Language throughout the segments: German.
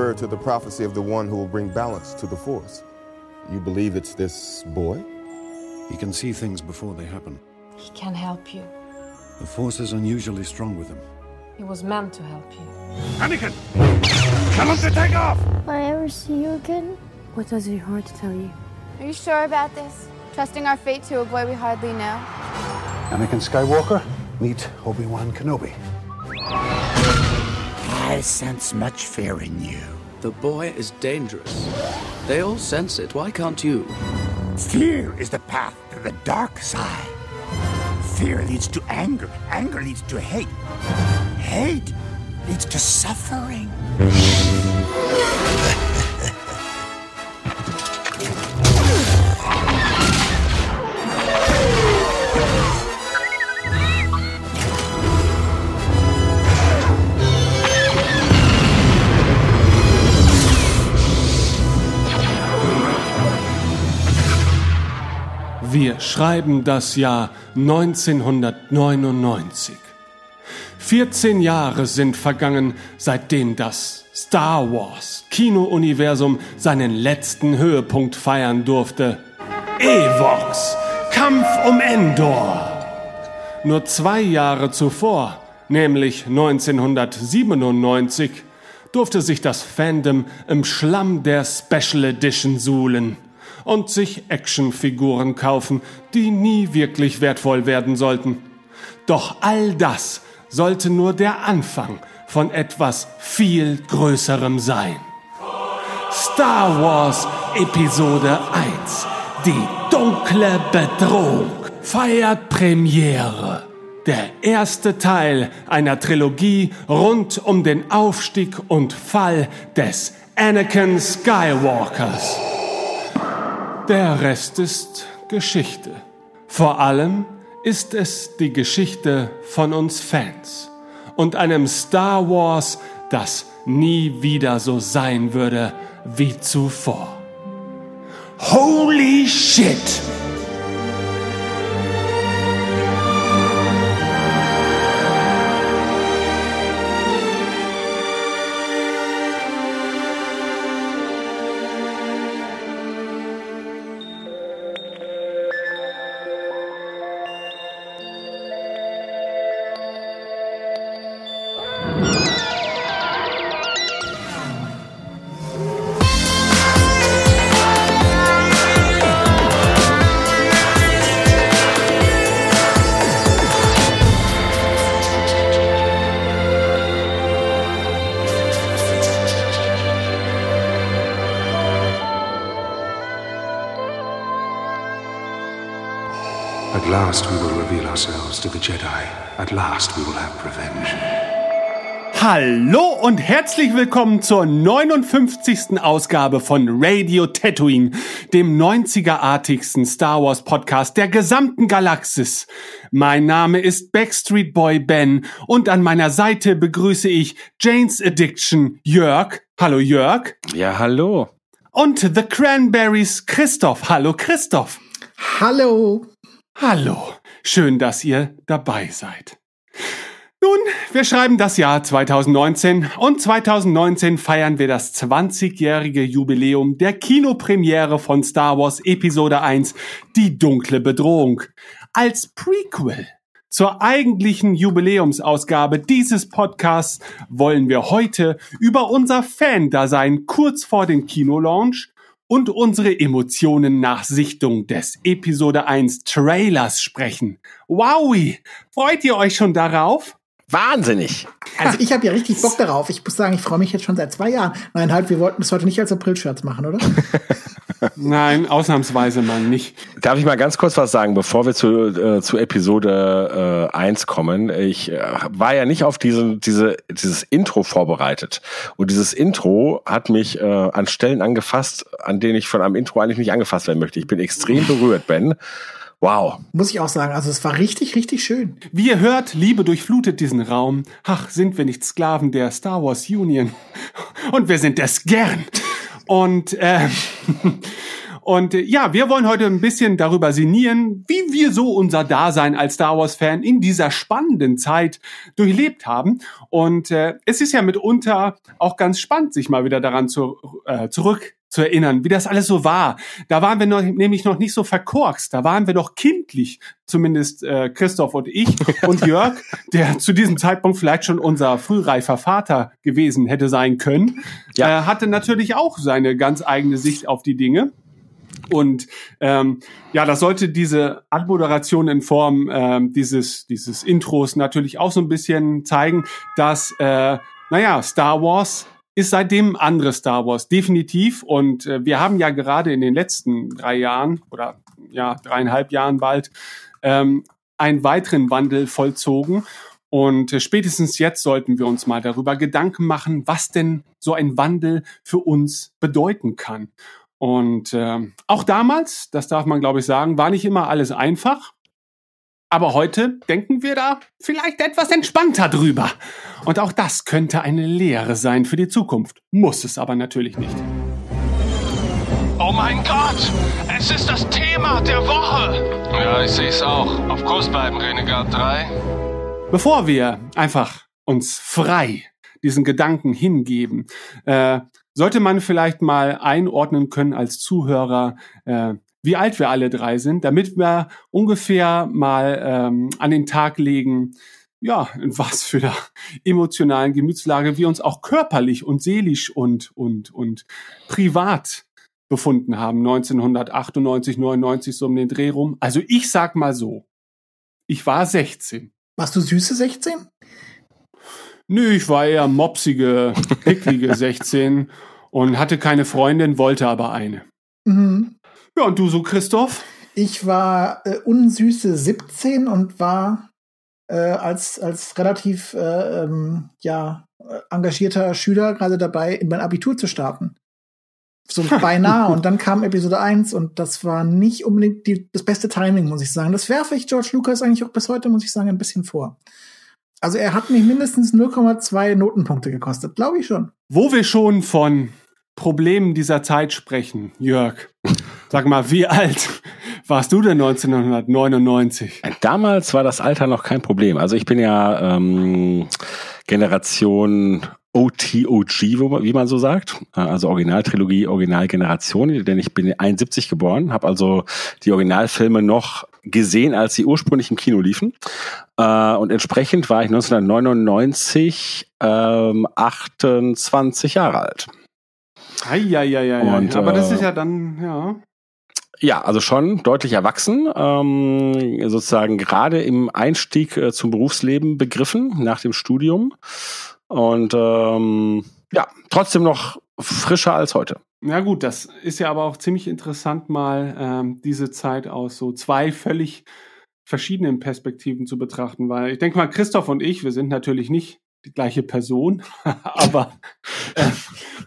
refer to the prophecy of the one who will bring balance to the Force. You believe it's this boy? He can see things before they happen. He can help you. The Force is unusually strong with him. He was meant to help you. Anakin! Tell him to take off! Will I ever see you again? What does your heart tell you? Are you sure about this? Trusting our fate to a boy we hardly know? Anakin Skywalker, meet Obi-Wan Kenobi. I sense much fear in you. The boy is dangerous. They all sense it. Why can't you? Fear is the path to the dark side. Fear leads to anger. Anger leads to hate. Hate leads to suffering. Wir schreiben das Jahr 1999. 14 Jahre sind vergangen, seitdem das Star Wars Kinouniversum seinen letzten Höhepunkt feiern durfte. Evox, Kampf um Endor. Nur zwei Jahre zuvor, nämlich 1997, durfte sich das Fandom im Schlamm der Special Edition suhlen und sich Actionfiguren kaufen, die nie wirklich wertvoll werden sollten. Doch all das sollte nur der Anfang von etwas viel Größerem sein. Star Wars Episode 1. Die dunkle Bedrohung feiert Premiere. Der erste Teil einer Trilogie rund um den Aufstieg und Fall des Anakin Skywalkers. Der Rest ist Geschichte. Vor allem ist es die Geschichte von uns Fans und einem Star Wars, das nie wieder so sein würde wie zuvor. Holy shit! Last we will reveal ourselves to the Jedi. At last we will have revenge. Hallo und herzlich willkommen zur 59. Ausgabe von Radio Tatooine, dem 90er-artigsten Star Wars Podcast der gesamten Galaxis. Mein Name ist Backstreet Boy Ben und an meiner Seite begrüße ich Jane's Addiction Jörg. Hallo Jörg. Ja, hallo. Und The Cranberries Christoph. Hallo Christoph. Hallo. Hallo. Schön, dass ihr dabei seid. Nun, wir schreiben das Jahr 2019 und 2019 feiern wir das 20-jährige Jubiläum der Kinopremiere von Star Wars Episode 1, Die dunkle Bedrohung. Als Prequel zur eigentlichen Jubiläumsausgabe dieses Podcasts wollen wir heute über unser Fan-Dasein kurz vor dem Kinolaunch und unsere Emotionen nach Sichtung des Episode 1 Trailers sprechen. Wowie! Freut ihr euch schon darauf? Wahnsinnig. Also ich habe ja richtig Bock darauf. Ich muss sagen, ich freue mich jetzt schon seit zwei Jahren. Nein, halt, wir wollten das heute nicht als April-Scherz machen, oder? Nein, ausnahmsweise mal nicht. Darf ich mal ganz kurz was sagen, bevor wir zu, äh, zu Episode äh, 1 kommen? Ich äh, war ja nicht auf diesen, diese, dieses Intro vorbereitet. Und dieses Intro hat mich äh, an Stellen angefasst, an denen ich von einem Intro eigentlich nicht angefasst werden möchte. Ich bin extrem berührt, Ben. Wow. Muss ich auch sagen, also es war richtig, richtig schön. Wie ihr hört, Liebe durchflutet diesen Raum. Ach, sind wir nicht Sklaven der Star Wars Union? Und wir sind es gern. Und, äh, Und äh, ja, wir wollen heute ein bisschen darüber sinnieren, wie wir so unser Dasein als Star Wars-Fan in dieser spannenden Zeit durchlebt haben. Und äh, es ist ja mitunter auch ganz spannend, sich mal wieder daran zu, äh, zurück zu erinnern, wie das alles so war. Da waren wir noch, nämlich noch nicht so verkorkst, da waren wir noch kindlich, zumindest äh, Christoph und ich und Jörg, der zu diesem Zeitpunkt vielleicht schon unser frühreifer Vater gewesen hätte sein können, ja. äh, hatte natürlich auch seine ganz eigene Sicht auf die Dinge. Und ähm, ja, das sollte diese Anmoderation in Form ähm, dieses, dieses Intros natürlich auch so ein bisschen zeigen, dass, äh, naja, Star Wars ist seitdem andere Star Wars, definitiv. Und äh, wir haben ja gerade in den letzten drei Jahren oder ja, dreieinhalb Jahren bald ähm, einen weiteren Wandel vollzogen. Und äh, spätestens jetzt sollten wir uns mal darüber Gedanken machen, was denn so ein Wandel für uns bedeuten kann. Und äh, auch damals, das darf man glaube ich sagen, war nicht immer alles einfach. Aber heute denken wir da vielleicht etwas entspannter drüber. Und auch das könnte eine Lehre sein für die Zukunft. Muss es aber natürlich nicht. Oh mein Gott! Es ist das Thema der Woche! Ja, ich sehe es auch. Auf Kurs bleiben, Renegade 3. Bevor wir einfach uns frei diesen Gedanken hingeben, äh, sollte man vielleicht mal einordnen können als Zuhörer, äh, wie alt wir alle drei sind, damit wir ungefähr mal ähm, an den Tag legen, ja, in was für der emotionalen Gemütslage wir uns auch körperlich und seelisch und, und, und privat befunden haben, 1998, 99 so um den Dreh rum. Also ich sag mal so, ich war 16. Warst du süße 16? Nö, ich war eher mopsige, picklige 16 und hatte keine Freundin, wollte aber eine. Mhm. Ja, und du so, Christoph? Ich war äh, unsüße 17 und war äh, als, als relativ äh, ähm, ja, engagierter Schüler gerade dabei, in mein Abitur zu starten. So beinahe. und dann kam Episode 1 und das war nicht unbedingt die, das beste Timing, muss ich sagen. Das werfe ich George Lucas eigentlich auch bis heute, muss ich sagen, ein bisschen vor. Also er hat mich mindestens 0,2 Notenpunkte gekostet, glaube ich schon. Wo wir schon von Problemen dieser Zeit sprechen, Jörg. Sag mal, wie alt warst du denn 1999? Damals war das Alter noch kein Problem. Also ich bin ja ähm, Generation OTOG, wie man so sagt. Also Originaltrilogie, Originalgeneration, denn ich bin 71 geboren, habe also die Originalfilme noch gesehen, als sie ursprünglich im Kino liefen. Äh, und entsprechend war ich 1999 ähm, 28 Jahre alt. Eieieiei. Und, Aber das ist äh, ja dann, ja. Ja, also schon deutlich erwachsen, ähm, sozusagen gerade im Einstieg äh, zum Berufsleben begriffen nach dem Studium und ähm, ja, trotzdem noch frischer als heute. Ja gut, das ist ja aber auch ziemlich interessant, mal ähm, diese Zeit aus so zwei völlig verschiedenen Perspektiven zu betrachten, weil ich denke mal, Christoph und ich, wir sind natürlich nicht die gleiche Person, aber äh,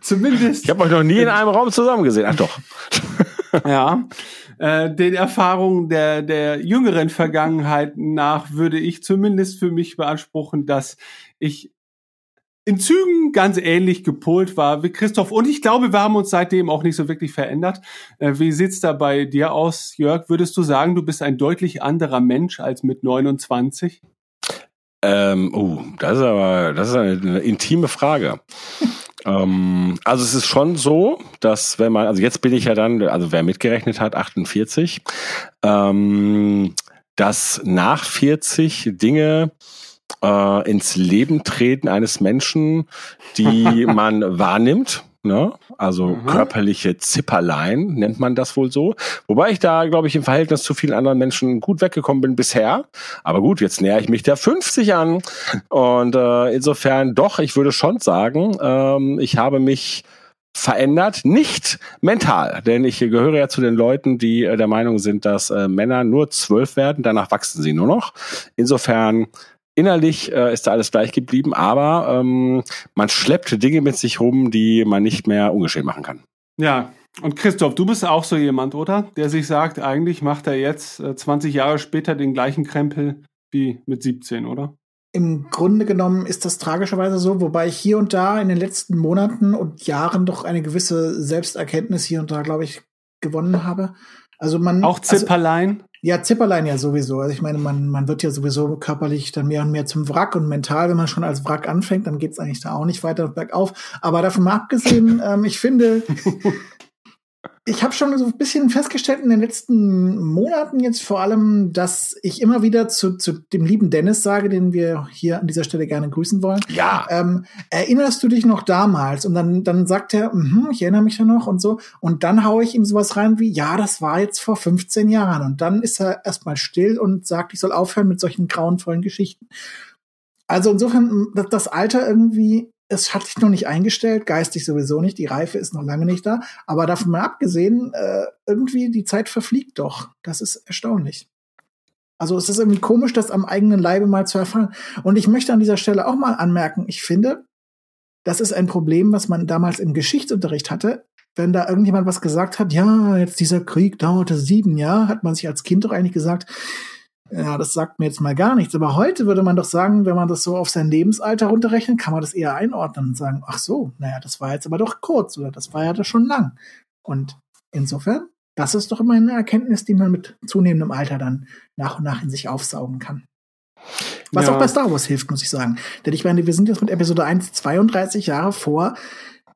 zumindest. Ich habe euch noch nie in einem Raum zusammen gesehen. Ach doch. ja, äh, den Erfahrungen der der jüngeren Vergangenheit nach würde ich zumindest für mich beanspruchen, dass ich in Zügen ganz ähnlich gepolt war wie Christoph. Und ich glaube, wir haben uns seitdem auch nicht so wirklich verändert. Äh, wie sieht's da bei dir aus, Jörg? Würdest du sagen, du bist ein deutlich anderer Mensch als mit 29? Ähm, oh, das ist aber, das ist eine, eine intime Frage. Ähm, also es ist schon so, dass wenn man, also jetzt bin ich ja dann, also wer mitgerechnet hat, 48, ähm, dass nach 40 Dinge äh, ins Leben treten eines Menschen, die man wahrnimmt Ne? Also mhm. körperliche Zipperlein nennt man das wohl so. Wobei ich da, glaube ich, im Verhältnis zu vielen anderen Menschen gut weggekommen bin bisher. Aber gut, jetzt näher ich mich der 50 an. Und äh, insofern doch, ich würde schon sagen, ähm, ich habe mich verändert, nicht mental, denn ich gehöre ja zu den Leuten, die äh, der Meinung sind, dass äh, Männer nur zwölf werden, danach wachsen sie nur noch. Insofern Innerlich äh, ist da alles gleich geblieben, aber ähm, man schleppt Dinge mit sich rum, die man nicht mehr ungeschehen machen kann. Ja, und Christoph, du bist auch so jemand, oder? Der sich sagt, eigentlich macht er jetzt äh, 20 Jahre später den gleichen Krempel wie mit 17, oder? Im Grunde genommen ist das tragischerweise so, wobei ich hier und da in den letzten Monaten und Jahren doch eine gewisse Selbsterkenntnis hier und da, glaube ich, gewonnen habe. Also man auch Zipperlein. Ja, Zipperlein ja sowieso. Also ich meine, man, man wird ja sowieso körperlich dann mehr und mehr zum Wrack und mental, wenn man schon als Wrack anfängt, dann geht's eigentlich da auch nicht weiter bergauf. Aber davon mal abgesehen, ähm, ich finde, ich habe schon so ein bisschen festgestellt in den letzten Monaten jetzt vor allem, dass ich immer wieder zu, zu dem lieben Dennis sage, den wir hier an dieser Stelle gerne grüßen wollen. Ja. Ähm, erinnerst du dich noch damals? Und dann, dann sagt er, mm ich erinnere mich ja noch und so. Und dann haue ich ihm sowas rein wie, ja, das war jetzt vor 15 Jahren. Und dann ist er erstmal still und sagt, ich soll aufhören mit solchen grauenvollen Geschichten. Also insofern, das Alter irgendwie es hat sich noch nicht eingestellt, geistig sowieso nicht, die Reife ist noch lange nicht da. Aber davon mal abgesehen, äh, irgendwie die Zeit verfliegt doch. Das ist erstaunlich. Also es ist irgendwie komisch, das am eigenen Leibe mal zu erfahren. Und ich möchte an dieser Stelle auch mal anmerken, ich finde, das ist ein Problem, was man damals im Geschichtsunterricht hatte. Wenn da irgendjemand was gesagt hat, ja, jetzt dieser Krieg dauerte sieben Jahre, hat man sich als Kind doch eigentlich gesagt, ja, das sagt mir jetzt mal gar nichts. Aber heute würde man doch sagen, wenn man das so auf sein Lebensalter runterrechnet, kann man das eher einordnen und sagen, ach so, naja, das war jetzt aber doch kurz oder das war ja doch schon lang. Und insofern, das ist doch immer eine Erkenntnis, die man mit zunehmendem Alter dann nach und nach in sich aufsaugen kann. Was ja. auch bei Star Wars hilft, muss ich sagen. Denn ich meine, wir sind jetzt mit Episode 1 32 Jahre vor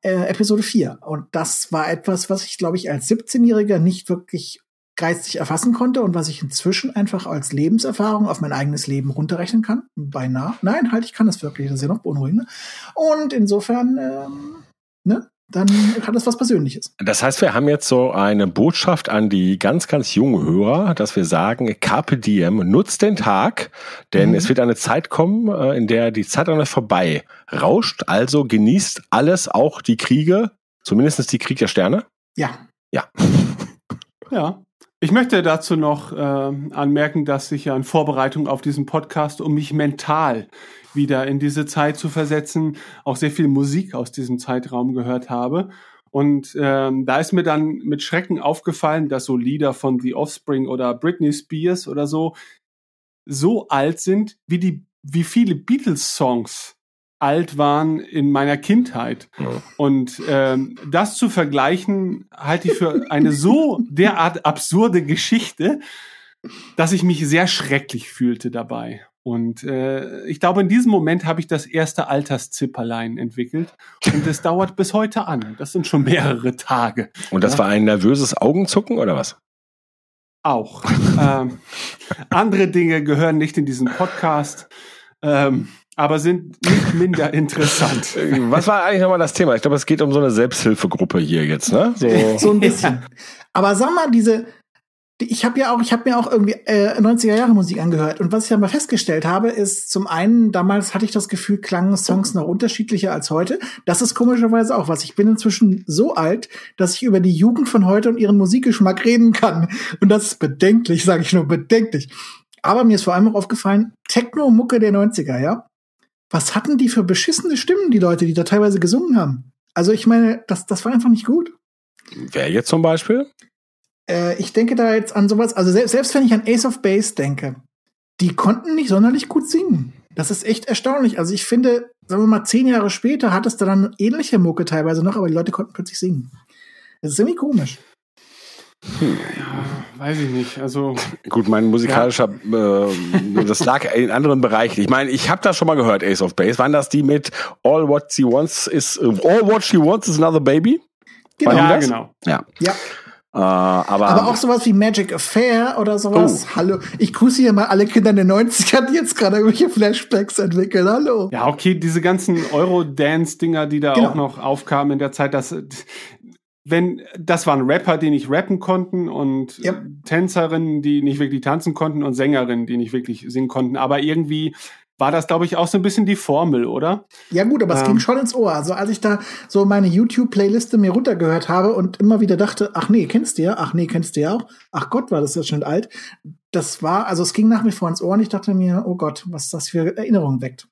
äh, Episode 4. Und das war etwas, was ich, glaube ich, als 17-Jähriger nicht wirklich geistig erfassen konnte und was ich inzwischen einfach als Lebenserfahrung auf mein eigenes Leben runterrechnen kann. Beinahe. Nein, halt, ich kann das wirklich. Das ist ja noch beunruhigend. Und insofern, ähm, ne? Dann hat das was Persönliches. Das heißt, wir haben jetzt so eine Botschaft an die ganz, ganz jungen Hörer, dass wir sagen, Carpe Diem, nutzt den Tag, denn mhm. es wird eine Zeit kommen, äh, in der die Zeit an euch vorbei rauscht. Also genießt alles, auch die Kriege, zumindest die Krieg der Sterne. Ja. Ja. Ja. Ich möchte dazu noch äh, anmerken, dass ich ja in Vorbereitung auf diesen Podcast, um mich mental wieder in diese Zeit zu versetzen, auch sehr viel Musik aus diesem Zeitraum gehört habe. Und ähm, da ist mir dann mit Schrecken aufgefallen, dass so Lieder von The Offspring oder Britney Spears oder so so alt sind, wie die, wie viele Beatles-Songs alt waren in meiner Kindheit. Ja. Und ähm, das zu vergleichen, halte ich für eine so derart absurde Geschichte, dass ich mich sehr schrecklich fühlte dabei. Und äh, ich glaube, in diesem Moment habe ich das erste Alterszipperlein entwickelt. Und es dauert bis heute an. Das sind schon mehrere Tage. Und das ja? war ein nervöses Augenzucken oder was? Auch. ähm, andere Dinge gehören nicht in diesen Podcast. Ähm, aber sind nicht minder interessant. Was war eigentlich nochmal das Thema? Ich glaube, es geht um so eine Selbsthilfegruppe hier jetzt, ne? So, so ein bisschen. Aber sag mal, diese, ich habe ja auch, ich habe mir auch irgendwie äh, 90er Jahre Musik angehört und was ich aber festgestellt habe, ist zum einen damals hatte ich das Gefühl, klangen Songs noch unterschiedlicher als heute. Das ist komischerweise auch was. Ich bin inzwischen so alt, dass ich über die Jugend von heute und ihren Musikgeschmack reden kann und das ist bedenklich, sage ich nur bedenklich. Aber mir ist vor allem auch aufgefallen, Techno-Mucke der 90er, ja was hatten die für beschissene Stimmen, die Leute, die da teilweise gesungen haben? Also ich meine, das, das war einfach nicht gut. Wer jetzt zum Beispiel? Äh, ich denke da jetzt an sowas, also selbst, selbst wenn ich an Ace of Base denke, die konnten nicht sonderlich gut singen. Das ist echt erstaunlich. Also ich finde, sagen wir mal, zehn Jahre später hat es da dann ähnliche Mucke teilweise noch, aber die Leute konnten plötzlich singen. Das ist irgendwie komisch. Hm. Ja, weiß ich nicht. Also gut, mein musikalischer, ja. äh, das lag in anderen Bereichen. Ich meine, ich habe das schon mal gehört, Ace of Base. Waren das die mit All What She Wants is All What She Wants is Another Baby? Genau. Ja, genau. Ja. ja. Äh, aber, aber auch sowas wie Magic Affair oder sowas. Oh. Hallo. Ich grüße hier mal alle Kinder in den 90ern, die jetzt gerade irgendwelche Flashbacks entwickeln. Hallo. Ja, okay, diese ganzen Euro-Dance-Dinger, die da genau. auch noch aufkamen in der Zeit, das, wenn das waren Rapper, die nicht rappen konnten und yep. Tänzerinnen, die nicht wirklich tanzen konnten und Sängerinnen, die nicht wirklich singen konnten. Aber irgendwie war das, glaube ich, auch so ein bisschen die Formel, oder? Ja gut, aber ähm. es ging schon ins Ohr. Also als ich da so meine YouTube-Playliste mir runtergehört habe und immer wieder dachte, ach nee, kennst du ja, ach nee, kennst du ja auch, ach Gott, war das ja schon alt. Das war, also es ging nach wie vor ins Ohr und ich dachte mir, oh Gott, was das für Erinnerungen weckt.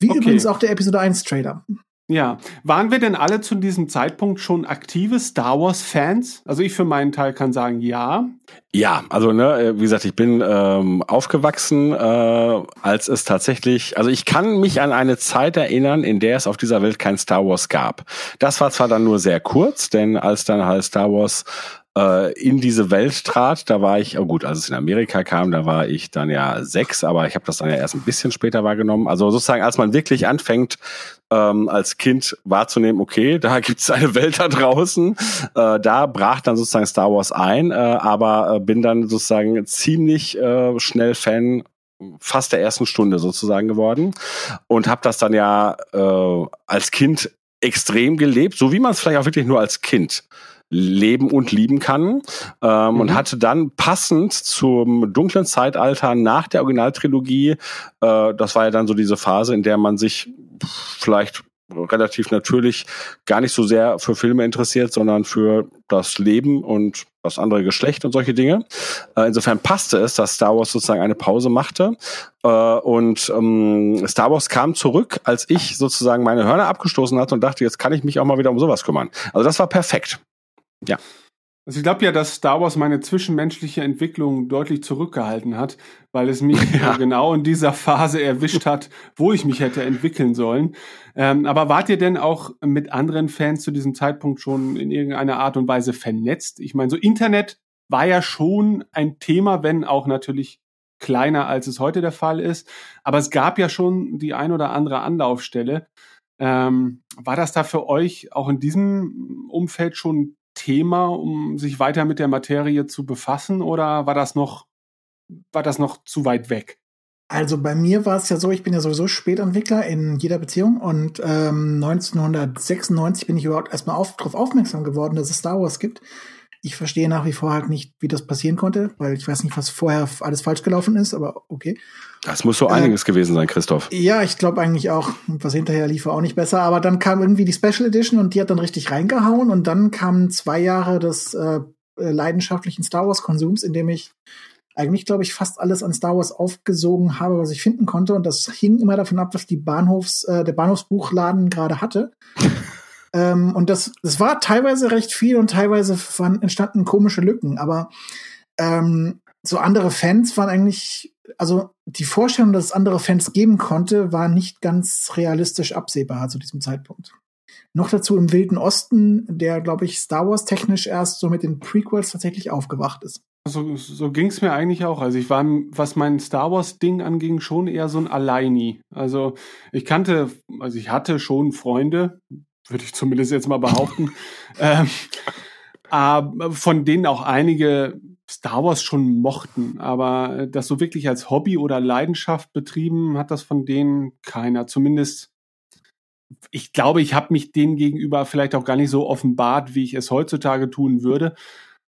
Wie okay. übrigens auch der Episode 1 Trailer. Ja, waren wir denn alle zu diesem Zeitpunkt schon aktive Star Wars Fans? Also ich für meinen Teil kann sagen, ja. Ja, also ne, äh, wie gesagt, ich bin ähm, aufgewachsen, äh, als es tatsächlich, also ich kann mich an eine Zeit erinnern, in der es auf dieser Welt kein Star Wars gab. Das war zwar dann nur sehr kurz, denn als dann halt Star Wars äh, in diese Welt trat. Da war ich, oh gut, als es in Amerika kam, da war ich dann ja sechs, aber ich habe das dann ja erst ein bisschen später wahrgenommen. Also sozusagen, als man wirklich anfängt, ähm, als Kind wahrzunehmen, okay, da gibt es eine Welt da draußen. Äh, da brach dann sozusagen Star Wars ein, äh, aber äh, bin dann sozusagen ziemlich äh, schnell Fan fast der ersten Stunde sozusagen geworden und habe das dann ja äh, als Kind extrem gelebt, so wie man es vielleicht auch wirklich nur als Kind leben und lieben kann ähm, mhm. und hatte dann passend zum dunklen Zeitalter nach der Originaltrilogie, äh, das war ja dann so diese Phase, in der man sich vielleicht relativ natürlich gar nicht so sehr für Filme interessiert, sondern für das Leben und das andere Geschlecht und solche Dinge. Äh, insofern passte es, dass Star Wars sozusagen eine Pause machte. Äh, und ähm, Star Wars kam zurück, als ich sozusagen meine Hörner abgestoßen hatte und dachte, jetzt kann ich mich auch mal wieder um sowas kümmern. Also das war perfekt. Ja. Also ich glaube ja, dass Star Wars meine zwischenmenschliche Entwicklung deutlich zurückgehalten hat, weil es mich ja. genau in dieser Phase erwischt hat, wo ich mich hätte entwickeln sollen. Ähm, aber wart ihr denn auch mit anderen Fans zu diesem Zeitpunkt schon in irgendeiner Art und Weise vernetzt? Ich meine, so Internet war ja schon ein Thema, wenn auch natürlich kleiner, als es heute der Fall ist. Aber es gab ja schon die ein oder andere Anlaufstelle. Ähm, war das da für euch auch in diesem Umfeld schon Thema, um sich weiter mit der Materie zu befassen oder war das noch, war das noch zu weit weg? Also bei mir war es ja so, ich bin ja sowieso Spätentwickler in jeder Beziehung und ähm, 1996 bin ich überhaupt erstmal auf, darauf aufmerksam geworden, dass es Star Wars gibt. Ich verstehe nach wie vor halt nicht, wie das passieren konnte, weil ich weiß nicht, was vorher alles falsch gelaufen ist, aber okay. Das muss so äh, einiges gewesen sein, Christoph. Ja, ich glaube eigentlich auch. Was hinterher lief, war auch nicht besser. Aber dann kam irgendwie die Special Edition und die hat dann richtig reingehauen. Und dann kamen zwei Jahre des äh, äh leidenschaftlichen Star Wars-Konsums, in dem ich eigentlich, glaube ich, fast alles an Star Wars aufgesogen habe, was ich finden konnte. Und das hing immer davon ab, was die Bahnhofs, äh, der Bahnhofsbuchladen gerade hatte. Ähm, und das, das war teilweise recht viel und teilweise waren, entstanden komische Lücken. Aber ähm, so andere Fans waren eigentlich also die Vorstellung, dass es andere Fans geben konnte, war nicht ganz realistisch absehbar zu diesem Zeitpunkt. Noch dazu im Wilden Osten, der, glaube ich, Star Wars technisch erst so mit den Prequels tatsächlich aufgewacht ist. So, so ging es mir eigentlich auch. Also ich war, was mein Star Wars-Ding anging, schon eher so ein Alleini. Also ich kannte, also ich hatte schon Freunde, würde ich zumindest jetzt mal behaupten, ähm, aber von denen auch einige Star Wars schon mochten, aber das so wirklich als Hobby oder Leidenschaft betrieben hat das von denen keiner. Zumindest, ich glaube, ich habe mich denen gegenüber vielleicht auch gar nicht so offenbart, wie ich es heutzutage tun würde.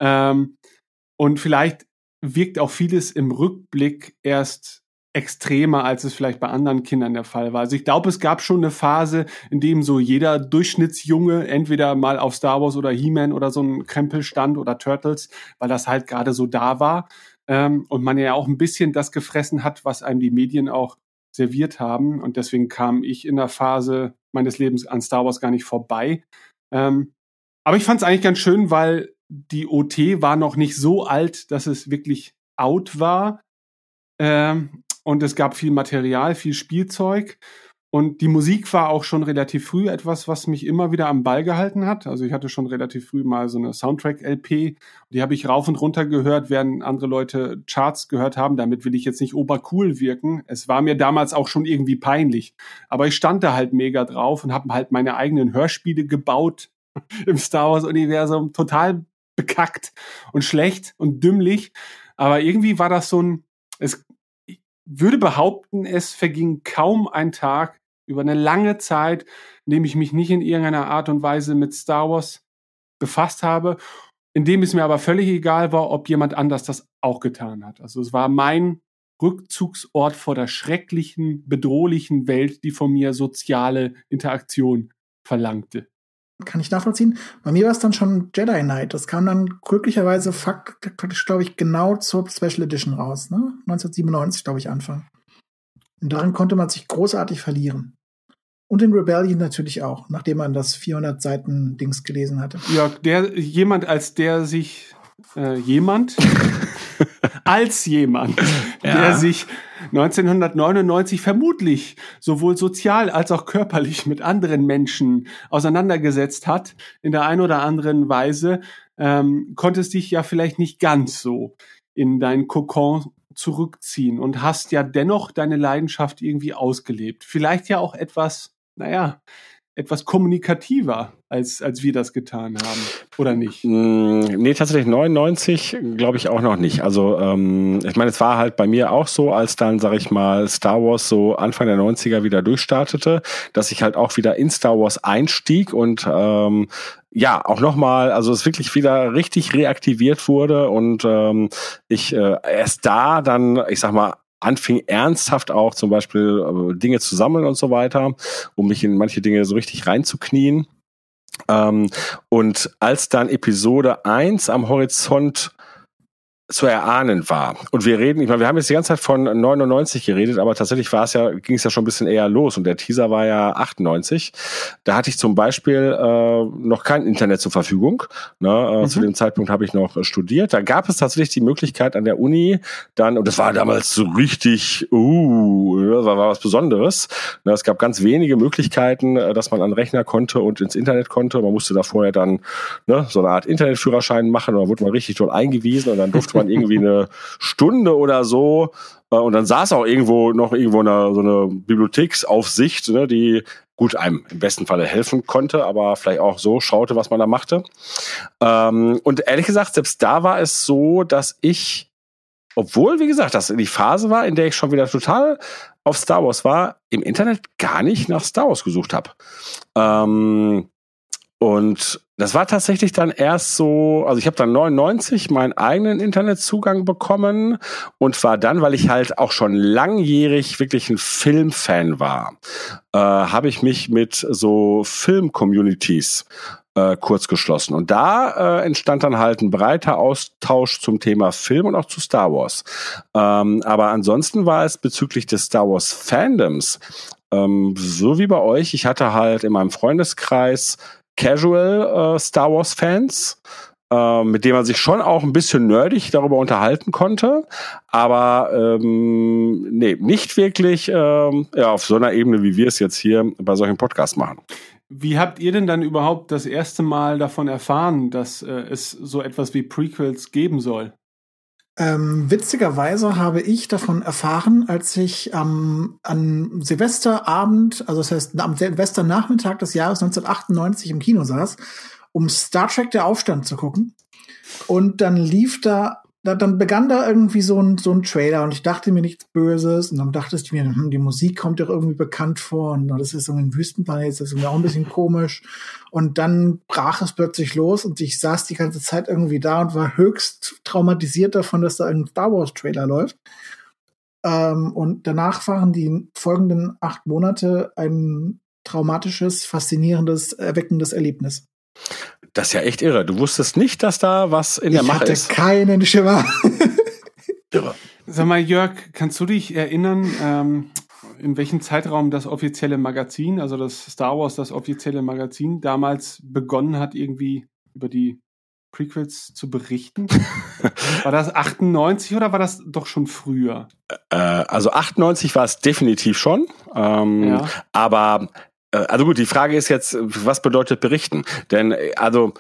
Ähm, und vielleicht wirkt auch vieles im Rückblick erst extremer, als es vielleicht bei anderen Kindern der Fall war. Also ich glaube, es gab schon eine Phase, in dem so jeder Durchschnittsjunge entweder mal auf Star Wars oder He-Man oder so ein Krempel stand oder Turtles, weil das halt gerade so da war. Ähm, und man ja auch ein bisschen das gefressen hat, was einem die Medien auch serviert haben. Und deswegen kam ich in der Phase meines Lebens an Star Wars gar nicht vorbei. Ähm, aber ich fand es eigentlich ganz schön, weil die OT war noch nicht so alt, dass es wirklich out war. Ähm, und es gab viel Material, viel Spielzeug. Und die Musik war auch schon relativ früh etwas, was mich immer wieder am Ball gehalten hat. Also ich hatte schon relativ früh mal so eine Soundtrack-LP. Die habe ich rauf und runter gehört, während andere Leute Charts gehört haben. Damit will ich jetzt nicht obercool wirken. Es war mir damals auch schon irgendwie peinlich. Aber ich stand da halt mega drauf und habe halt meine eigenen Hörspiele gebaut im Star Wars-Universum. Total bekackt und schlecht und dümmlich. Aber irgendwie war das so ein, es würde behaupten, es verging kaum ein Tag über eine lange Zeit, in dem ich mich nicht in irgendeiner Art und Weise mit Star Wars befasst habe, in dem es mir aber völlig egal war, ob jemand anders das auch getan hat. Also es war mein Rückzugsort vor der schrecklichen, bedrohlichen Welt, die von mir soziale Interaktion verlangte kann ich nachvollziehen. Bei mir war es dann schon Jedi Knight. Das kam dann glücklicherweise praktisch, glaube ich, genau zur Special Edition raus. Ne? 1997, glaube ich, Anfang. Und darin konnte man sich großartig verlieren. Und in Rebellion natürlich auch, nachdem man das 400 Seiten Dings gelesen hatte. Ja, der jemand, als der sich äh, jemand als jemand, ja. der sich 1999 vermutlich sowohl sozial als auch körperlich mit anderen Menschen auseinandergesetzt hat, in der ein oder anderen Weise, ähm, konntest dich ja vielleicht nicht ganz so in dein Kokon zurückziehen und hast ja dennoch deine Leidenschaft irgendwie ausgelebt. Vielleicht ja auch etwas, naja, etwas kommunikativer, als, als wir das getan haben, oder nicht? Mm, nee, tatsächlich 99 glaube ich auch noch nicht. Also ähm, ich meine, es war halt bei mir auch so, als dann, sag ich mal, Star Wars so Anfang der 90er wieder durchstartete, dass ich halt auch wieder in Star Wars einstieg und ähm, ja, auch nochmal, also es wirklich wieder richtig reaktiviert wurde und ähm, ich äh, erst da dann, ich sag mal, anfing ernsthaft auch zum Beispiel äh, Dinge zu sammeln und so weiter, um mich in manche Dinge so richtig reinzuknien. Ähm, und als dann Episode 1 am Horizont zu erahnen war. Und wir reden, ich meine, wir haben jetzt die ganze Zeit von 99 geredet, aber tatsächlich war es ja, ging es ja schon ein bisschen eher los und der Teaser war ja 98. Da hatte ich zum Beispiel äh, noch kein Internet zur Verfügung. Ne? Äh, mhm. Zu dem Zeitpunkt habe ich noch studiert. Da gab es tatsächlich die Möglichkeit an der Uni dann, und das war damals so richtig, uh, war, war was Besonderes. Ne? Es gab ganz wenige Möglichkeiten, äh, dass man an Rechner konnte und ins Internet konnte. Man musste da vorher dann ne, so eine Art Internetführerschein machen und dann wurde man richtig dort eingewiesen und dann durfte man irgendwie eine Stunde oder so. Äh, und dann saß auch irgendwo noch irgendwo eine, so eine Bibliotheksaufsicht, ne, die gut einem im besten Falle helfen konnte, aber vielleicht auch so schaute, was man da machte. Ähm, und ehrlich gesagt, selbst da war es so, dass ich, obwohl, wie gesagt, das die Phase war, in der ich schon wieder total auf Star Wars war, im Internet gar nicht nach Star Wars gesucht habe. Ähm, und das war tatsächlich dann erst so, also ich habe dann 99 meinen eigenen Internetzugang bekommen und war dann, weil ich halt auch schon langjährig wirklich ein Filmfan war, äh, habe ich mich mit so Film-Communities äh, kurz geschlossen. Und da äh, entstand dann halt ein breiter Austausch zum Thema Film und auch zu Star Wars. Ähm, aber ansonsten war es bezüglich des Star Wars Fandoms ähm, so wie bei euch. Ich hatte halt in meinem Freundeskreis Casual äh, Star Wars Fans, äh, mit denen man sich schon auch ein bisschen nerdig darüber unterhalten konnte, aber ähm, nee, nicht wirklich ähm, ja, auf so einer Ebene, wie wir es jetzt hier bei solchen Podcasts machen. Wie habt ihr denn dann überhaupt das erste Mal davon erfahren, dass äh, es so etwas wie Prequels geben soll? Ähm, witzigerweise habe ich davon erfahren, als ich ähm, an Silvesterabend, also das heißt am Silvesternachmittag des Jahres 1998 im Kino saß, um Star Trek der Aufstand zu gucken. Und dann lief da da, dann begann da irgendwie so ein, so ein Trailer und ich dachte mir nichts Böses und dann dachte ich mir, hm, die Musik kommt doch irgendwie bekannt vor und das ist so ein Wüstenplanet, das ist irgendwie auch ein bisschen komisch. Und dann brach es plötzlich los und ich saß die ganze Zeit irgendwie da und war höchst traumatisiert davon, dass da ein Star Wars Trailer läuft. Ähm, und danach waren die folgenden acht Monate ein traumatisches, faszinierendes, erweckendes Erlebnis. Das ist ja echt irre. Du wusstest nicht, dass da was in der ich Mache ist. Ich hatte keinen Schimmer. irre. Sag mal, Jörg, kannst du dich erinnern, ähm, in welchem Zeitraum das offizielle Magazin, also das Star Wars, das offizielle Magazin, damals begonnen hat, irgendwie über die Prequels zu berichten? war das 98 oder war das doch schon früher? Äh, also 98 war es definitiv schon. Ähm, ja. Aber also gut, die Frage ist jetzt, was bedeutet berichten? Denn äh, also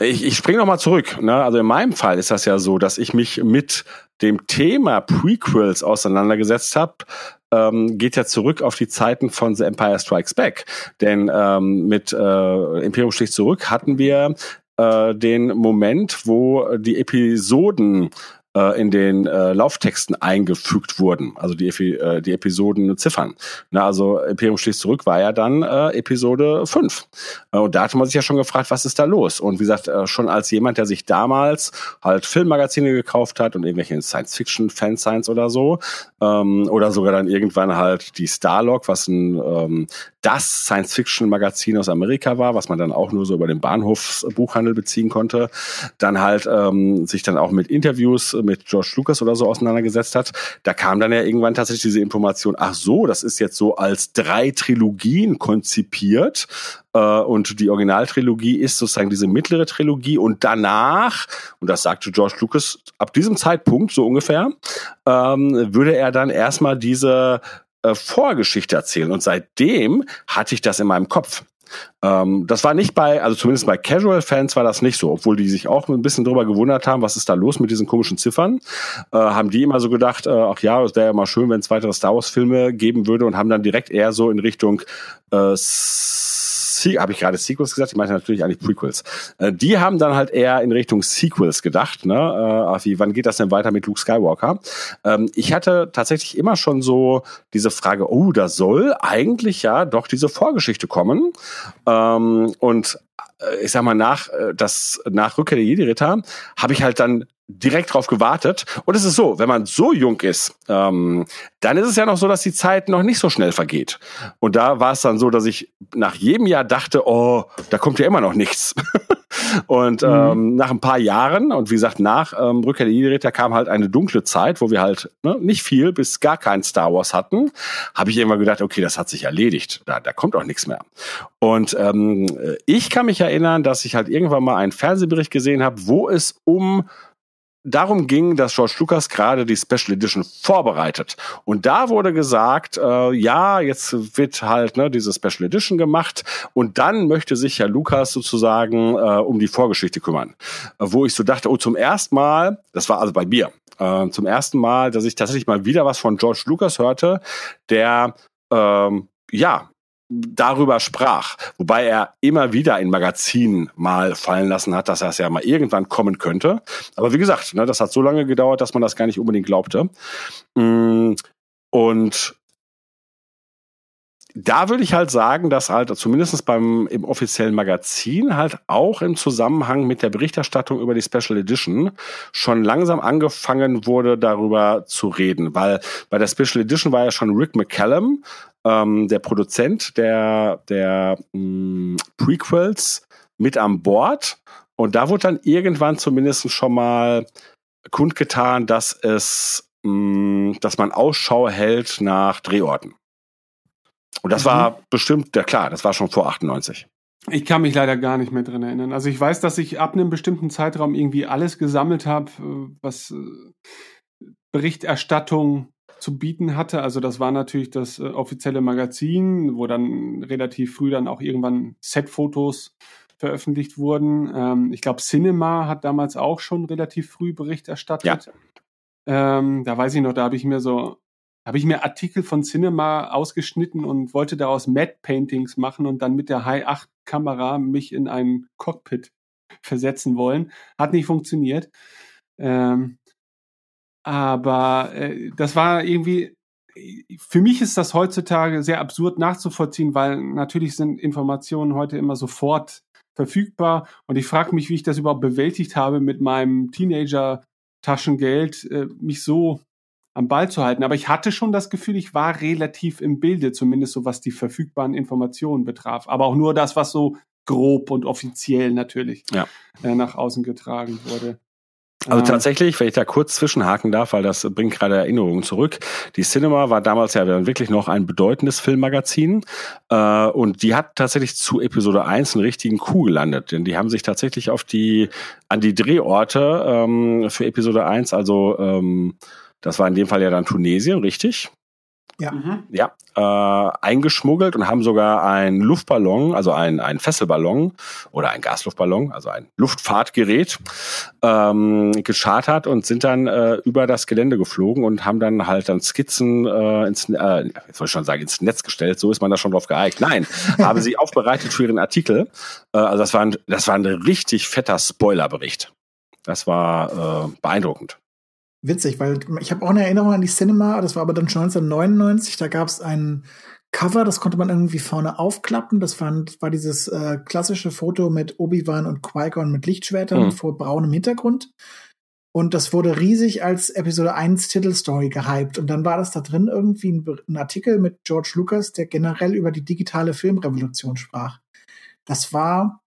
ich, ich springe noch mal zurück. Ne? Also in meinem Fall ist das ja so, dass ich mich mit dem Thema Prequels auseinandergesetzt habe, ähm, geht ja zurück auf die Zeiten von The Empire Strikes Back. Denn ähm, mit äh, Imperium schlicht zurück hatten wir äh, den Moment, wo die Episoden äh, in den äh, Lauftexten eingefügt wurden, also die, äh, die Episoden Ziffern. Na, also Imperium schließt zurück war ja dann äh, Episode 5. Äh, und da hatte man sich ja schon gefragt, was ist da los? Und wie gesagt, äh, schon als jemand, der sich damals halt Filmmagazine gekauft hat und irgendwelche Science-Fiction-Fanscience oder so, ähm, oder sogar dann irgendwann halt die Starlog, was ein ähm, das Science-Fiction-Magazin aus Amerika war, was man dann auch nur so über den Bahnhofsbuchhandel beziehen konnte, dann halt ähm, sich dann auch mit Interviews mit George Lucas oder so auseinandergesetzt hat. Da kam dann ja irgendwann tatsächlich diese Information, ach so, das ist jetzt so als drei Trilogien konzipiert äh, und die Originaltrilogie ist sozusagen diese mittlere Trilogie und danach, und das sagte George Lucas ab diesem Zeitpunkt so ungefähr, ähm, würde er dann erstmal diese äh, Vorgeschichte erzählen. Und seitdem hatte ich das in meinem Kopf. Ähm, das war nicht bei, also zumindest bei Casual-Fans war das nicht so, obwohl die sich auch ein bisschen drüber gewundert haben, was ist da los mit diesen komischen Ziffern. Äh, haben die immer so gedacht, äh, ach ja, es wäre ja mal schön, wenn es weitere Star Wars-Filme geben würde und haben dann direkt eher so in Richtung äh, habe ich gerade Sequels gesagt? Ich meinte natürlich eigentlich Prequels. Äh, die haben dann halt eher in Richtung Sequels gedacht. Ne? Äh, wie, wann geht das denn weiter mit Luke Skywalker? Ähm, ich hatte tatsächlich immer schon so diese Frage, oh, da soll eigentlich ja doch diese Vorgeschichte kommen. Ähm, und ich sag mal, nach, äh, das, nach Rückkehr der Jedi-Ritter habe ich halt dann direkt drauf gewartet. Und es ist so, wenn man so jung ist, ähm, dann ist es ja noch so, dass die Zeit noch nicht so schnell vergeht. Und da war es dann so, dass ich nach jedem Jahr dachte, oh, da kommt ja immer noch nichts. und mhm. ähm, nach ein paar Jahren, und wie gesagt, nach ähm, Rückkehr der jedi kam halt eine dunkle Zeit, wo wir halt ne, nicht viel bis gar kein Star Wars hatten, habe ich immer gedacht, okay, das hat sich erledigt. Da, da kommt auch nichts mehr. Und ähm, ich kann mich erinnern, dass ich halt irgendwann mal einen Fernsehbericht gesehen habe, wo es um darum ging, dass George Lucas gerade die Special Edition vorbereitet. Und da wurde gesagt, äh, ja, jetzt wird halt ne, diese Special Edition gemacht und dann möchte sich ja Lucas sozusagen äh, um die Vorgeschichte kümmern. Äh, wo ich so dachte, oh, zum ersten Mal, das war also bei mir, äh, zum ersten Mal, dass ich tatsächlich mal wieder was von George Lucas hörte, der ähm, ja, darüber sprach, wobei er immer wieder in Magazinen mal fallen lassen hat, dass er es ja mal irgendwann kommen könnte. Aber wie gesagt, ne, das hat so lange gedauert, dass man das gar nicht unbedingt glaubte. Mm, und da würde ich halt sagen, dass halt zumindest beim im offiziellen Magazin halt auch im Zusammenhang mit der Berichterstattung über die Special Edition schon langsam angefangen wurde, darüber zu reden. Weil bei der Special Edition war ja schon Rick McCallum, ähm, der Produzent der, der mh, mm, Prequels, mit an Bord. Und da wurde dann irgendwann zumindest schon mal kundgetan, dass es, mh, dass man Ausschau hält nach Drehorten. Und das mhm. war bestimmt, ja klar, das war schon vor 98. Ich kann mich leider gar nicht mehr drin erinnern. Also ich weiß, dass ich ab einem bestimmten Zeitraum irgendwie alles gesammelt habe, äh, was äh, Berichterstattung zu bieten hatte. Also das war natürlich das äh, offizielle Magazin, wo dann relativ früh dann auch irgendwann Setfotos veröffentlicht wurden. Ähm, ich glaube, Cinema hat damals auch schon relativ früh Bericht erstattet. Ja. Ähm, da weiß ich noch, da habe ich mir so habe ich mir Artikel von Cinema ausgeschnitten und wollte daraus Matte Paintings machen und dann mit der High 8 Kamera mich in ein Cockpit versetzen wollen. Hat nicht funktioniert. Ähm, aber äh, das war irgendwie, für mich ist das heutzutage sehr absurd nachzuvollziehen, weil natürlich sind Informationen heute immer sofort verfügbar und ich frage mich, wie ich das überhaupt bewältigt habe mit meinem Teenager Taschengeld, äh, mich so am Ball zu halten. Aber ich hatte schon das Gefühl, ich war relativ im Bilde, zumindest so was die verfügbaren Informationen betraf. Aber auch nur das, was so grob und offiziell natürlich ja. äh, nach außen getragen wurde. Also ähm. tatsächlich, wenn ich da kurz zwischenhaken darf, weil das bringt gerade Erinnerungen zurück. Die Cinema war damals ja wirklich noch ein bedeutendes Filmmagazin äh, und die hat tatsächlich zu Episode 1 einen richtigen Coup gelandet, denn die haben sich tatsächlich auf die an die Drehorte ähm, für Episode 1, also ähm, das war in dem Fall ja dann Tunesien, richtig? Ja. Mhm. Ja, äh, eingeschmuggelt und haben sogar einen Luftballon, also ein, ein Fesselballon oder ein Gasluftballon, also ein Luftfahrtgerät, ähm, geschartert und sind dann äh, über das Gelände geflogen und haben dann halt dann Skizzen äh, ins, äh, jetzt soll ich schon sagen, ins Netz gestellt, so ist man da schon drauf geeignet. Nein, haben sie aufbereitet für ihren Artikel. Äh, also das war, ein, das war ein richtig fetter Spoilerbericht. Das war äh, beeindruckend witzig, weil ich habe auch eine Erinnerung an die Cinema, das war aber dann schon 1999, da gab es ein Cover, das konnte man irgendwie vorne aufklappen. Das war, war dieses äh, klassische Foto mit Obi-Wan und Qui-Gon mit Lichtschwertern mhm. vor braunem Hintergrund. Und das wurde riesig als Episode 1 Titelstory gehypt. Und dann war das da drin irgendwie ein, ein Artikel mit George Lucas, der generell über die digitale Filmrevolution sprach. Das war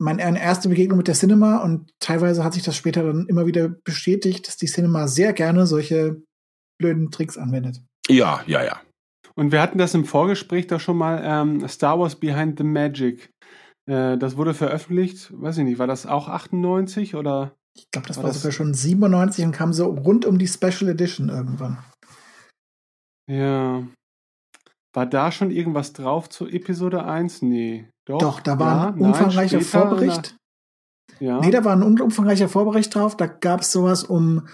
meine erste Begegnung mit der Cinema und teilweise hat sich das später dann immer wieder bestätigt, dass die Cinema sehr gerne solche blöden Tricks anwendet. Ja, ja, ja. Und wir hatten das im Vorgespräch doch schon mal, ähm, Star Wars Behind the Magic. Äh, das wurde veröffentlicht, weiß ich nicht, war das auch 98 oder? Ich glaube, das war, war das sogar schon 97 und kam so rund um die Special Edition irgendwann. Ja. War da schon irgendwas drauf zu Episode 1? Nee. Doch, Doch da war ja, ein umfangreicher nein, Vorbericht. Ja. Nee, da war ein umfangreicher Vorbericht drauf. Da gab es sowas um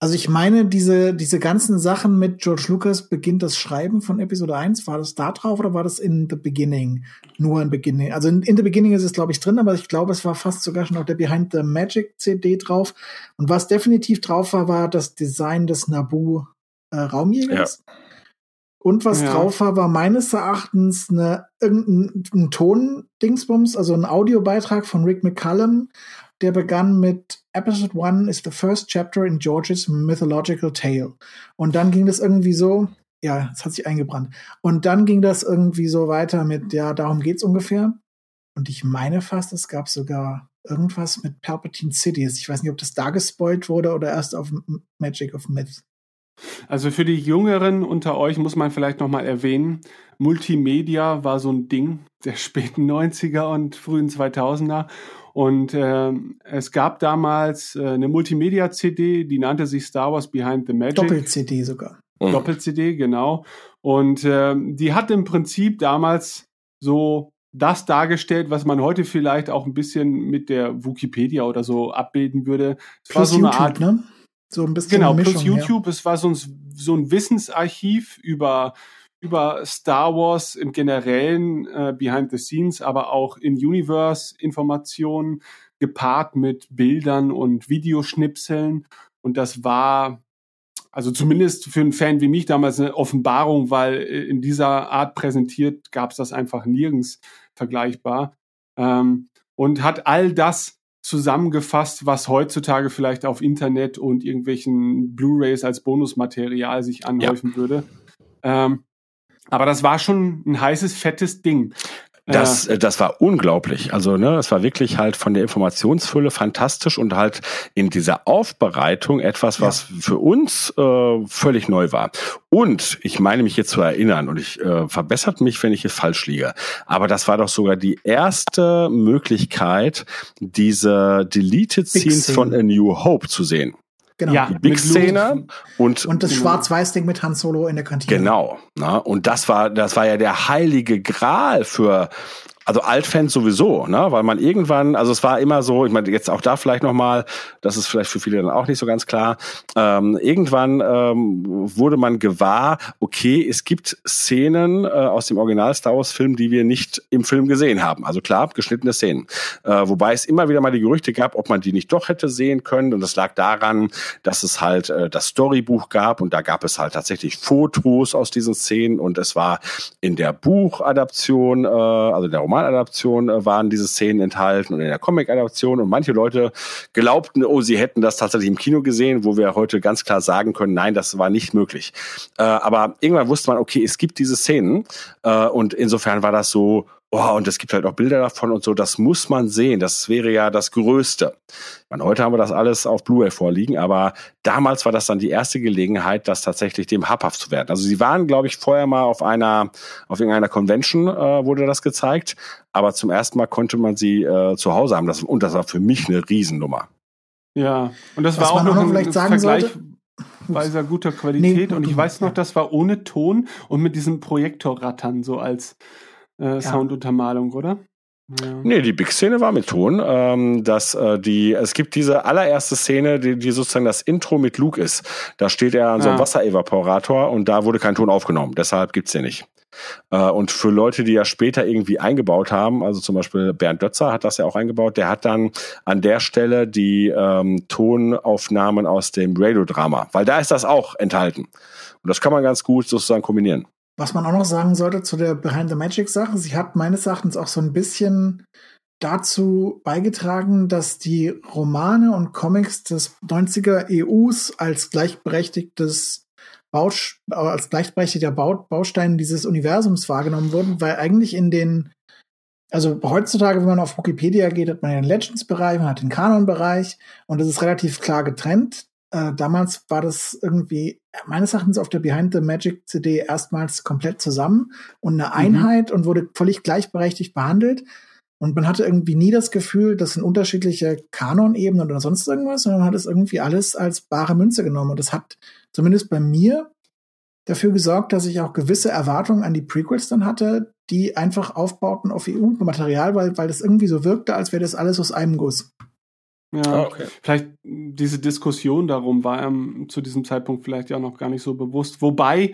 also ich meine, diese, diese ganzen Sachen mit George Lucas beginnt das Schreiben von Episode 1. War das da drauf oder war das in The Beginning? Nur in Beginning. Also in, in The Beginning ist es, glaube ich, drin, aber ich glaube, es war fast sogar schon auf der Behind the Magic CD drauf. Und was definitiv drauf war, war das Design des Naboo äh, Raumjägers. Ja. Und was ja. drauf war, war meines Erachtens eine, irgendein ein Ton-Dingsbums, also ein Audiobeitrag von Rick McCallum, der begann mit Episode 1 is the first chapter in George's mythological tale. Und dann ging das irgendwie so, ja, es hat sich eingebrannt. Und dann ging das irgendwie so weiter mit, ja, darum geht's ungefähr. Und ich meine fast, es gab sogar irgendwas mit Palpatine Cities. Ich weiß nicht, ob das da gespoilt wurde oder erst auf Magic of Myth. Also für die Jüngeren unter euch muss man vielleicht nochmal erwähnen, Multimedia war so ein Ding der späten 90er und frühen 2000er und äh, es gab damals äh, eine Multimedia-CD, die nannte sich Star Wars Behind the Magic. Doppel-CD sogar. Mhm. Doppel-CD, genau. Und äh, die hat im Prinzip damals so das dargestellt, was man heute vielleicht auch ein bisschen mit der Wikipedia oder so abbilden würde. Es plus war so eine YouTube, Art, ne? So ein bisschen Genau, Mischung, plus YouTube. Ja. Es war so ein, so ein Wissensarchiv über über Star Wars im Generellen, äh, Behind the Scenes, aber auch in Universe-Informationen gepaart mit Bildern und Videoschnipseln. Und das war, also zumindest für einen Fan wie mich damals eine Offenbarung, weil äh, in dieser Art präsentiert gab es das einfach nirgends vergleichbar. Ähm, und hat all das zusammengefasst, was heutzutage vielleicht auf Internet und irgendwelchen Blu-rays als Bonusmaterial sich anhäufen ja. würde. Ähm, aber das war schon ein heißes, fettes Ding. Das, äh, das war unglaublich. Also, ne, es war wirklich halt von der Informationsfülle fantastisch und halt in dieser Aufbereitung etwas, was ja. für uns äh, völlig neu war. Und ich meine mich jetzt zu erinnern, und ich äh, verbessert mich, wenn ich es falsch liege, aber das war doch sogar die erste Möglichkeit, diese Deleted Scenes von A New Hope zu sehen. Genau. Ja, die Big-Szene und, und das Schwarz-Weiß-Ding mit Han Solo in der Kantine. Genau. Na, und das war, das war ja der heilige Gral für also Altfans sowieso, ne? weil man irgendwann, also es war immer so, ich meine jetzt auch da vielleicht nochmal, das ist vielleicht für viele dann auch nicht so ganz klar, ähm, irgendwann ähm, wurde man gewahr, okay, es gibt Szenen äh, aus dem Original Star Wars Film, die wir nicht im Film gesehen haben. Also klar, geschnittene Szenen. Äh, wobei es immer wieder mal die Gerüchte gab, ob man die nicht doch hätte sehen können und das lag daran, dass es halt äh, das Storybuch gab und da gab es halt tatsächlich Fotos aus diesen Szenen und es war in der Buchadaption, äh, also der Roman Romanadaption äh, waren diese Szenen enthalten und in der Comic-Adaption. Und manche Leute glaubten, oh, sie hätten das tatsächlich im Kino gesehen, wo wir heute ganz klar sagen können, nein, das war nicht möglich. Äh, aber irgendwann wusste man, okay, es gibt diese Szenen. Äh, und insofern war das so, Oh, und es gibt halt auch Bilder davon und so, das muss man sehen. Das wäre ja das Größte. meine, heute haben wir das alles auf Blu-ray vorliegen, aber damals war das dann die erste Gelegenheit, das tatsächlich dem habhaft zu werden. Also sie waren, glaube ich, vorher mal auf einer, auf irgendeiner Convention äh, wurde das gezeigt, aber zum ersten Mal konnte man sie äh, zu Hause haben. Das, und das war für mich eine Riesennummer. Ja, und das Was war auch noch ein vielleicht sagen Vergleich bei sehr guter Qualität. Nee, und ich weiß noch, das war ohne Ton und mit diesem Projektorrattern so als äh, Sounduntermalung, oder? Ja. Nee, die Big-Szene war mit Ton. Ähm, dass, äh, die, es gibt diese allererste Szene, die, die sozusagen das Intro mit Luke ist. Da steht er an so einem ah. Wasserevaporator und da wurde kein Ton aufgenommen. Deshalb gibt's den nicht. Äh, und für Leute, die ja später irgendwie eingebaut haben, also zum Beispiel Bernd Dötzer hat das ja auch eingebaut, der hat dann an der Stelle die ähm, Tonaufnahmen aus dem Radiodrama, weil da ist das auch enthalten. Und das kann man ganz gut sozusagen kombinieren. Was man auch noch sagen sollte zu der Behind the Magic Sache, sie hat meines Erachtens auch so ein bisschen dazu beigetragen, dass die Romane und Comics des 90er EUs als gleichberechtigtes Baus als gleichberechtigter Baustein dieses Universums wahrgenommen wurden, weil eigentlich in den also heutzutage, wenn man auf Wikipedia geht, hat man den Legends-Bereich, man hat den Kanon-Bereich und das ist relativ klar getrennt äh, damals war das irgendwie meines Erachtens auf der Behind the Magic CD erstmals komplett zusammen und eine mhm. Einheit mhm. und wurde völlig gleichberechtigt behandelt. Und man hatte irgendwie nie das Gefühl, das sind unterschiedliche Kanonebenen oder sonst irgendwas, sondern man hat es irgendwie alles als bare Münze genommen. Und das hat zumindest bei mir dafür gesorgt, dass ich auch gewisse Erwartungen an die Prequels dann hatte, die einfach aufbauten auf EU-Material, weil, weil das irgendwie so wirkte, als wäre das alles aus einem Guss. Ja, ah, okay. vielleicht diese Diskussion darum war ähm, zu diesem Zeitpunkt vielleicht ja noch gar nicht so bewusst. Wobei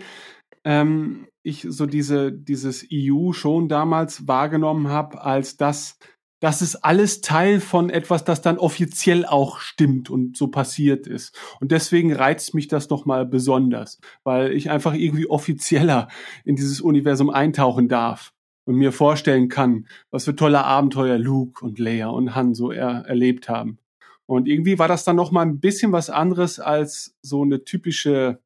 ähm, ich so diese, dieses EU schon damals wahrgenommen habe, als das, das ist alles Teil von etwas, das dann offiziell auch stimmt und so passiert ist. Und deswegen reizt mich das noch mal besonders, weil ich einfach irgendwie offizieller in dieses Universum eintauchen darf und mir vorstellen kann, was für tolle Abenteuer Luke und Leia und Han so er erlebt haben. Und irgendwie war das dann noch mal ein bisschen was anderes als so eine typische,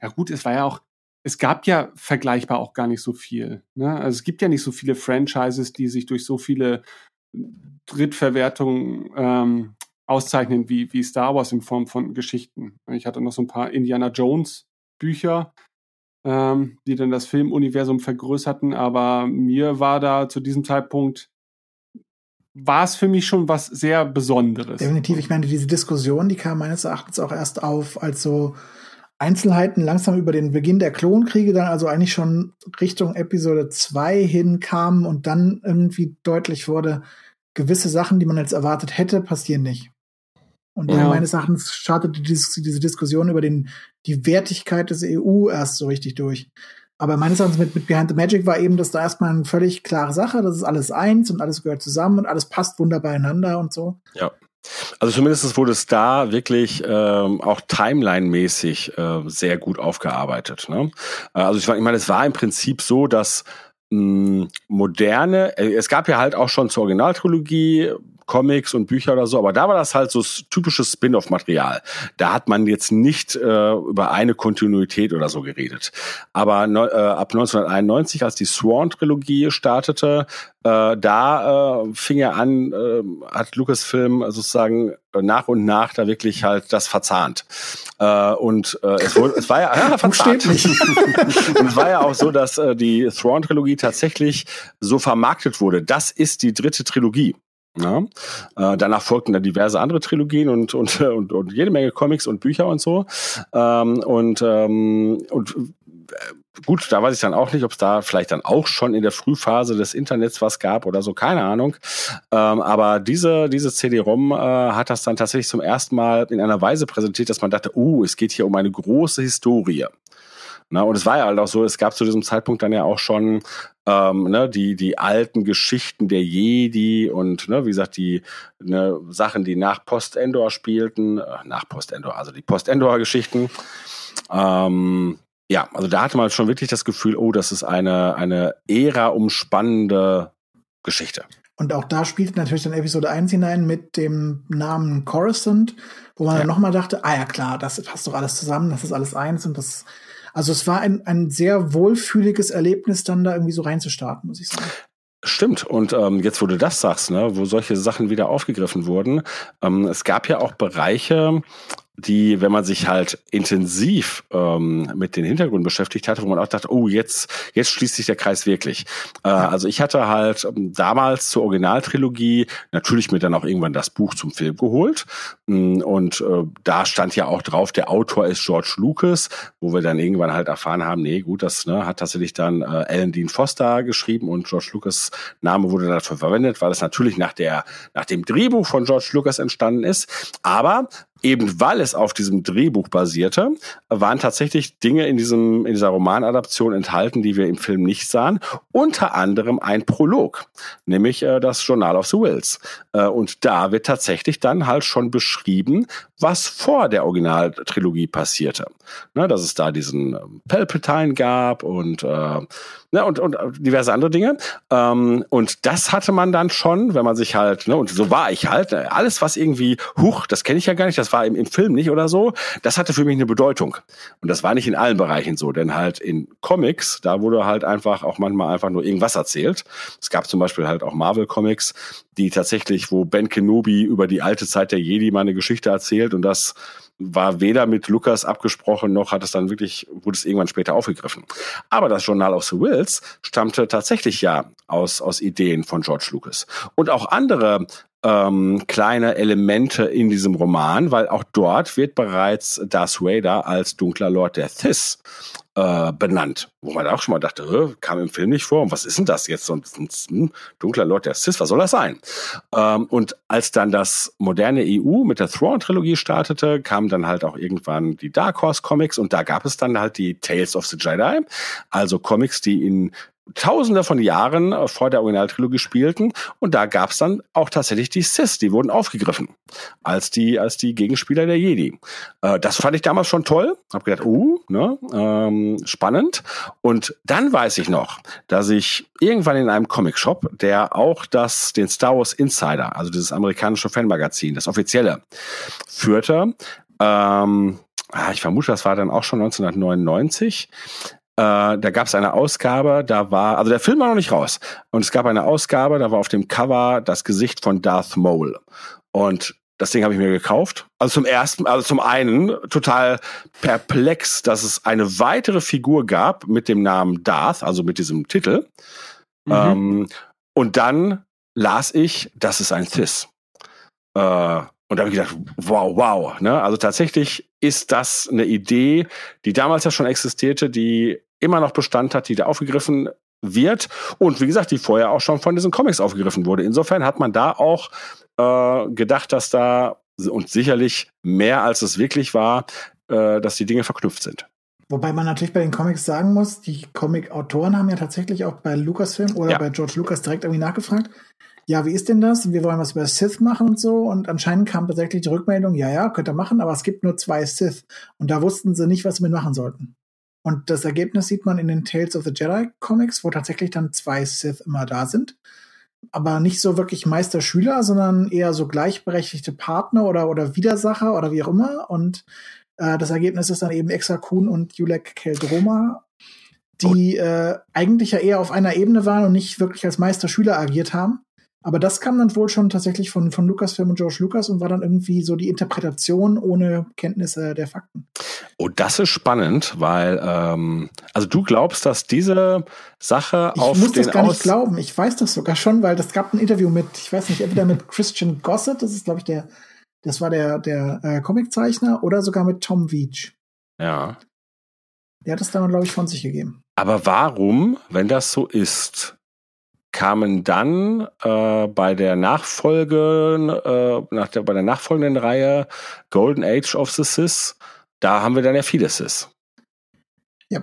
ja gut, es war ja auch, es gab ja vergleichbar auch gar nicht so viel. Ne? Also es gibt ja nicht so viele Franchises, die sich durch so viele Drittverwertungen ähm, auszeichnen wie, wie Star Wars in Form von Geschichten. Ich hatte noch so ein paar Indiana Jones Bücher, ähm, die dann das Filmuniversum vergrößerten, aber mir war da zu diesem Zeitpunkt war es für mich schon was sehr Besonderes. Definitiv. Ich meine, diese Diskussion, die kam meines Erachtens auch erst auf, als so Einzelheiten langsam über den Beginn der Klonkriege dann also eigentlich schon Richtung Episode 2 hinkamen und dann irgendwie deutlich wurde, gewisse Sachen, die man jetzt erwartet hätte, passieren nicht. Und dann ja. meines Erachtens startete diese, diese Diskussion über den, die Wertigkeit des EU erst so richtig durch. Aber meines Erachtens mit, mit Behind the Magic war eben das da erstmal eine völlig klare Sache. Das ist alles eins und alles gehört zusammen und alles passt wunderbar beieinander und so. Ja. Also zumindest wurde es da wirklich ähm, auch Timeline-mäßig äh, sehr gut aufgearbeitet. Ne? Äh, also ich, ich meine, es war im Prinzip so, dass hm, moderne, äh, es gab ja halt auch schon zur Originaltrilogie Comics und Bücher oder so, aber da war das halt so typisches Spin-off-Material. Da hat man jetzt nicht äh, über eine Kontinuität oder so geredet. Aber ne, äh, ab 1991, als die Swan-Trilogie startete, äh, da äh, fing er an, äh, hat Lucasfilm sozusagen nach und nach da wirklich halt das verzahnt. Äh, und äh, es, wurde, es war ja, ja verzahnt. und es war ja auch so, dass äh, die Thrawn-Trilogie tatsächlich so vermarktet wurde. Das ist die dritte Trilogie. Ja. Äh, danach folgten dann diverse andere Trilogien und, und, und, und jede Menge Comics und Bücher und so. Ähm, und, ähm, und äh, gut, da weiß ich dann auch nicht, ob es da vielleicht dann auch schon in der Frühphase des Internets was gab oder so, keine Ahnung. Ähm, aber diese, diese CD-ROM äh, hat das dann tatsächlich zum ersten Mal in einer Weise präsentiert, dass man dachte, uh, es geht hier um eine große Historie. Na, und es war ja halt auch so, es gab zu diesem Zeitpunkt dann ja auch schon ähm, ne, die, die alten Geschichten der Jedi und, ne, wie gesagt, die ne, Sachen, die nach Post-Endor spielten, äh, nach Post-Endor, also die Post-Endor-Geschichten. Ähm, ja, also da hatte man schon wirklich das Gefühl, oh, das ist eine, eine Ära-umspannende Geschichte. Und auch da spielt natürlich dann Episode 1 hinein mit dem Namen Coruscant, wo man ja. dann nochmal dachte, ah ja klar, das passt doch alles zusammen, das ist alles eins und das also es war ein, ein sehr wohlfühliges Erlebnis, dann da irgendwie so reinzustarten, muss ich sagen. Stimmt. Und ähm, jetzt, wo du das sagst, ne, wo solche Sachen wieder aufgegriffen wurden, ähm, es gab ja auch Bereiche, die, wenn man sich halt intensiv ähm, mit den Hintergründen beschäftigt hatte, wo man auch dachte, oh, jetzt, jetzt schließt sich der Kreis wirklich. Äh, also ich hatte halt ähm, damals zur Originaltrilogie natürlich mir dann auch irgendwann das Buch zum Film geholt. Mm, und äh, da stand ja auch drauf, der Autor ist George Lucas, wo wir dann irgendwann halt erfahren haben, nee, gut, das ne, hat tatsächlich dann äh, Alan Dean Foster geschrieben und George Lucas Name wurde dafür verwendet, weil es natürlich nach der, nach dem Drehbuch von George Lucas entstanden ist. Aber eben weil es auf diesem Drehbuch basierte, waren tatsächlich Dinge in diesem in dieser Romanadaption enthalten, die wir im Film nicht sahen. Unter anderem ein Prolog, nämlich äh, das Journal of the Wills. Äh, und da wird tatsächlich dann halt schon beschrieben, was vor der Originaltrilogie passierte. Ne, dass es da diesen ähm, Palpatine gab und äh, ne, und, und diverse andere Dinge. Ähm, und das hatte man dann schon, wenn man sich halt, ne, und so war ich halt, ne, alles, was irgendwie, huch, das kenne ich ja gar nicht, das war im, im Film nicht oder so, das hatte für mich eine Bedeutung. Und das war nicht in allen Bereichen so, denn halt in Comics, da wurde halt einfach auch manchmal einfach nur irgendwas erzählt. Es gab zum Beispiel halt auch Marvel-Comics, die tatsächlich, wo Ben Kenobi über die alte Zeit der Jedi mal eine Geschichte erzählt und das war weder mit Lukas abgesprochen, noch hat es dann wirklich, wurde es irgendwann später aufgegriffen. Aber das Journal of the Wills stammte tatsächlich ja aus, aus Ideen von George Lucas. Und auch andere ähm, kleine Elemente in diesem Roman, weil auch dort wird bereits Darth Vader als dunkler Lord der Thys äh, benannt. Wo man auch schon mal dachte, kam im Film nicht vor. Und was ist denn das jetzt? Ein, ein dunkler Lord der Sith, was soll das sein? Ähm, und als dann das moderne EU mit der Thrawn-Trilogie startete, kamen dann halt auch irgendwann die Dark Horse Comics und da gab es dann halt die Tales of the Jedi, also Comics, die in Tausende von Jahren äh, vor der Originaltrilogie spielten und da gab es dann auch tatsächlich die Sith, die wurden aufgegriffen als die als die Gegenspieler der Jedi. Äh, das fand ich damals schon toll, Hab gedacht, uh, ne, ähm, spannend. Und dann weiß ich noch, dass ich irgendwann in einem Comicshop, der auch das den Star Wars Insider, also dieses amerikanische Fanmagazin, das offizielle, führte. Ähm, ah, ich vermute, das war dann auch schon 1999 äh, da gab es eine Ausgabe, da war, also der Film war noch nicht raus. Und es gab eine Ausgabe, da war auf dem Cover das Gesicht von Darth Maul. Und das Ding habe ich mir gekauft. Also zum ersten, also zum einen total perplex, dass es eine weitere Figur gab mit dem Namen Darth, also mit diesem Titel. Mhm. Ähm, und dann las ich, das ist ein Cis. Äh, und da habe ich gedacht, wow, wow. Ne? Also tatsächlich ist das eine Idee, die damals ja schon existierte, die immer noch Bestand hat, die da aufgegriffen wird und wie gesagt, die vorher auch schon von diesen Comics aufgegriffen wurde. Insofern hat man da auch äh, gedacht, dass da und sicherlich mehr als es wirklich war, äh, dass die Dinge verknüpft sind. Wobei man natürlich bei den Comics sagen muss, die Comic-Autoren haben ja tatsächlich auch bei Lucasfilm oder ja. bei George Lucas direkt irgendwie nachgefragt, ja, wie ist denn das? Wir wollen was über Sith machen und so. Und anscheinend kam tatsächlich die Rückmeldung, ja, ja, könnt ihr machen, aber es gibt nur zwei Sith. Und da wussten sie nicht, was sie mitmachen sollten. Und das Ergebnis sieht man in den Tales of the Jedi Comics, wo tatsächlich dann zwei Sith immer da sind. Aber nicht so wirklich Meister-Schüler, sondern eher so gleichberechtigte Partner oder, oder Widersacher oder wie auch immer. Und äh, das Ergebnis ist dann eben Exa Kun und Julek Keldroma, die äh, eigentlich ja eher auf einer Ebene waren und nicht wirklich als Meister-Schüler agiert haben. Aber das kam dann wohl schon tatsächlich von, von Lucasfilm und George Lucas und war dann irgendwie so die Interpretation ohne Kenntnisse der Fakten. Oh, das ist spannend, weil ähm, also du glaubst, dass diese Sache ich auf muss den das gar nicht glauben. Ich weiß das sogar schon, weil das gab ein Interview mit, ich weiß nicht, entweder mit Christian Gossett, das ist glaube ich der, das war der der äh, Comiczeichner, oder sogar mit Tom Veach. Ja. Der hat das dann glaube ich von sich gegeben. Aber warum, wenn das so ist, kamen dann äh, bei der Nachfolge, äh, nach der, bei der nachfolgenden Reihe Golden Age of the Sith, da haben wir dann ja viele Sith. Ja.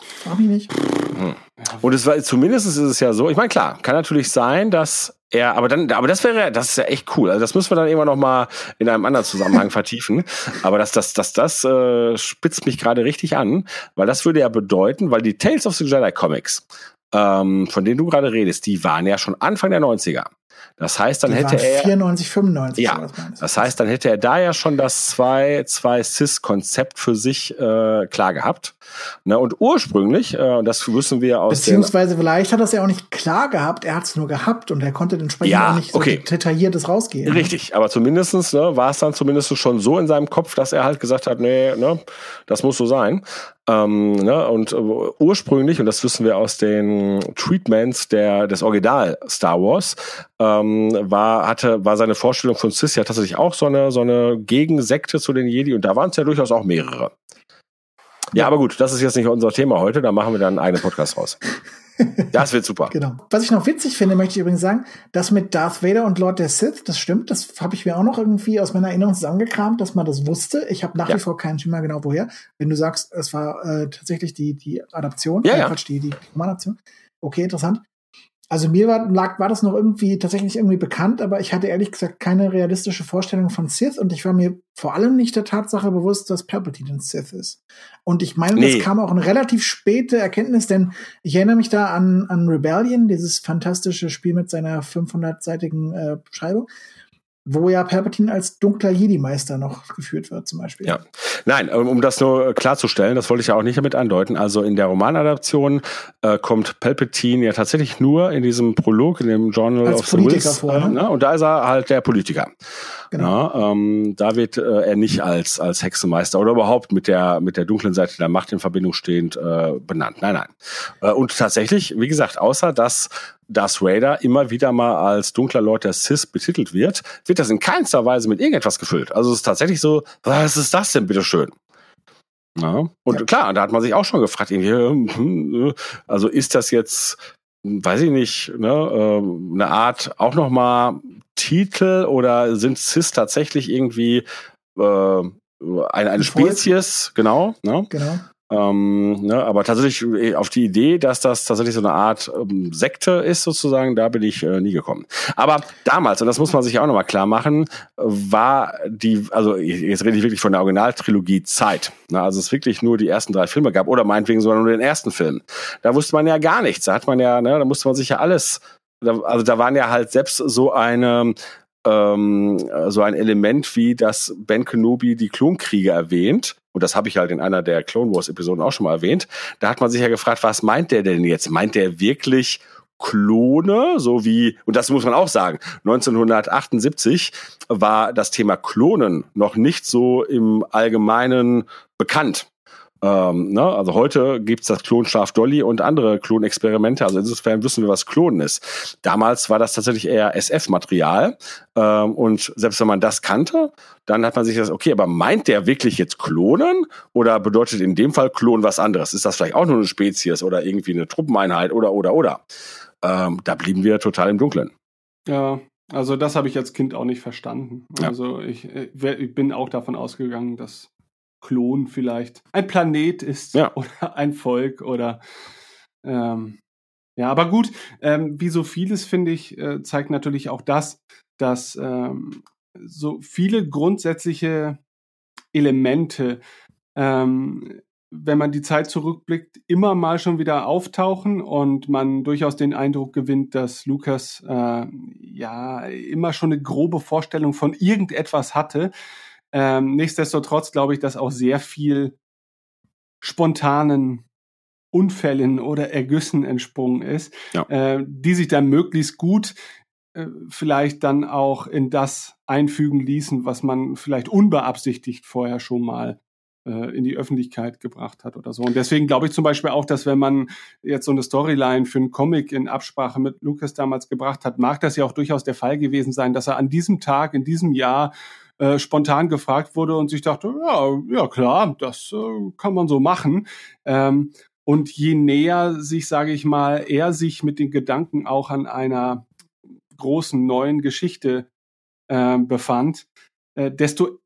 Frag mich nicht. Hm. Und es war zumindest ist es ja so, ich meine, klar, kann natürlich sein, dass er, aber dann, aber das wäre, das ist ja echt cool. Also das müssen wir dann immer noch mal in einem anderen Zusammenhang vertiefen. Aber das, das, das, das äh, spitzt mich gerade richtig an, weil das würde ja bedeuten, weil die Tales of the Jedi Comics ähm, von denen du gerade redest, die waren ja schon Anfang der 90er. Das heißt, dann die hätte er 94, 95. Ja, das heißt, dann hätte er da ja schon das zwei zwei cis Konzept für sich äh, klar gehabt. Ne, und ursprünglich, äh, das wissen wir aus beziehungsweise vielleicht hat er es ja auch nicht klar gehabt, er hat es nur gehabt und er konnte entsprechend ja, auch nicht okay. so detailliertes rausgehen. Richtig, aber zumindestens ne, war es dann zumindest schon so in seinem Kopf, dass er halt gesagt hat, nee, ne, das muss so sein. Ähm, ne, und äh, ursprünglich, und das wissen wir aus den Treatments der, des Original Star Wars, ähm, war, hatte, war seine Vorstellung von Cis ja tatsächlich auch so eine, so eine Gegensekte zu den Jedi und da waren es ja durchaus auch mehrere. Ja, aber gut, das ist jetzt nicht unser Thema heute, da machen wir dann einen eigenen Podcast raus. Das wird super. genau. Was ich noch witzig finde, möchte ich übrigens sagen, das mit Darth Vader und Lord der Sith, das stimmt, das habe ich mir auch noch irgendwie aus meiner Erinnerung zusammengekramt, dass man das wusste. Ich habe nach ja. wie vor keinen Schimmer genau woher. Wenn du sagst, es war äh, tatsächlich die, die Adaption, ja, äh, ja. Quatsch, die, die Romanadaption. Okay, interessant. Also mir war, lag, war das noch irgendwie tatsächlich irgendwie bekannt, aber ich hatte ehrlich gesagt keine realistische Vorstellung von Sith und ich war mir vor allem nicht der Tatsache bewusst, dass Palpatine ein Sith ist. Und ich meine, Nee. das kam auch eine relativ späte Erkenntnis, denn ich erinnere mich da an, an Rebellion, dieses fantastische Spiel mit seiner 500-seitigen äh, Beschreibung, wo ja Palpatine als dunkler Jedi-Meister noch geführt wird, zum Beispiel. Ja. Nein, um um das nur klarzustellen, das wollte ich ja auch nicht damit andeuten. Also in der Romanadaption äh, kommt Palpatine ja tatsächlich nur in diesem Prolog, in dem Journal Als of the Politiker Wills. vor, äh, ne? ne? Und da ist er halt der Politiker. Genau. Ja, ähm, da wird äh, er nicht als, als Hexenmeister oder überhaupt mit der, mit der dunklen Seite der Macht in Verbindung stehend äh, benannt. Nein, nein. Äh, und tatsächlich, wie gesagt, außer dass Darth Vader immer wieder mal als dunkler Lord der Sith betitelt wird, wird das in keinster Weise mit irgendetwas gefüllt. Also es ist tatsächlich so, was ist das denn, bitteschön? Ja. Und ja. klar, da hat man sich auch schon gefragt, also ist das jetzt, weiß ich nicht, ne, ähm, eine Art auch nochmal Titel oder sind Cis tatsächlich irgendwie äh, eine, eine Spezies, genau, ne? Genau. Ähm, ne, aber tatsächlich äh, auf die Idee, dass das tatsächlich so eine Art ähm, Sekte ist, sozusagen, da bin ich äh, nie gekommen. Aber damals, und das muss man sich auch nochmal klar machen, war die, also jetzt rede ich wirklich von der Originaltrilogie Zeit. Ne, also es wirklich nur die ersten drei Filme gab oder meinetwegen sogar nur den ersten Film. Da wusste man ja gar nichts. Da hat man ja, ne, da musste man sich ja alles also da waren ja halt selbst so eine ähm, so ein Element wie, dass Ben Kenobi die Klonkriege erwähnt. Und das habe ich halt in einer der Clone Wars Episoden auch schon mal erwähnt. Da hat man sich ja gefragt, was meint der denn jetzt? Meint der wirklich Klone, so wie, und das muss man auch sagen, 1978 war das Thema Klonen noch nicht so im Allgemeinen bekannt. Ähm, ne? Also heute gibt's das Klonschaf Dolly und andere Klonexperimente. Also insofern wissen wir, was Klonen ist. Damals war das tatsächlich eher SF-Material. Ähm, und selbst wenn man das kannte, dann hat man sich das, okay, aber meint der wirklich jetzt Klonen? Oder bedeutet in dem Fall Klon was anderes? Ist das vielleicht auch nur eine Spezies oder irgendwie eine Truppeneinheit oder oder oder? Ähm, da blieben wir total im Dunkeln. Ja, also das habe ich als Kind auch nicht verstanden. Ja. Also ich, äh, ich, bin auch davon ausgegangen, dass Klon vielleicht ein Planet ist ja. oder ein Volk oder ähm, ja, aber gut, ähm, wie so vieles finde ich, äh, zeigt natürlich auch das, dass ähm, so viele grundsätzliche Elemente, ähm, wenn man die Zeit zurückblickt, immer mal schon wieder auftauchen und man durchaus den Eindruck gewinnt, dass Lukas äh, ja immer schon eine grobe Vorstellung von irgendetwas hatte, ähm, nichtsdestotrotz glaube ich, dass auch sehr viel spontanen Unfällen oder Ergüssen entsprungen ist, ja. äh, die sich dann möglichst gut äh, vielleicht dann auch in das einfügen ließen, was man vielleicht unbeabsichtigt vorher schon mal äh, in die Öffentlichkeit gebracht hat oder so. Und deswegen glaube ich zum Beispiel auch, dass wenn man jetzt so eine Storyline für einen Comic in Absprache mit Lucas damals gebracht hat, mag das ja auch durchaus der Fall gewesen sein, dass er an diesem Tag, in diesem Jahr äh, spontan gefragt wurde und sich dachte, ja, ja klar, das äh, kann man so machen. Ähm, und je näher sich, sage ich mal, er sich mit den Gedanken auch an einer großen neuen Geschichte äh, befand, desto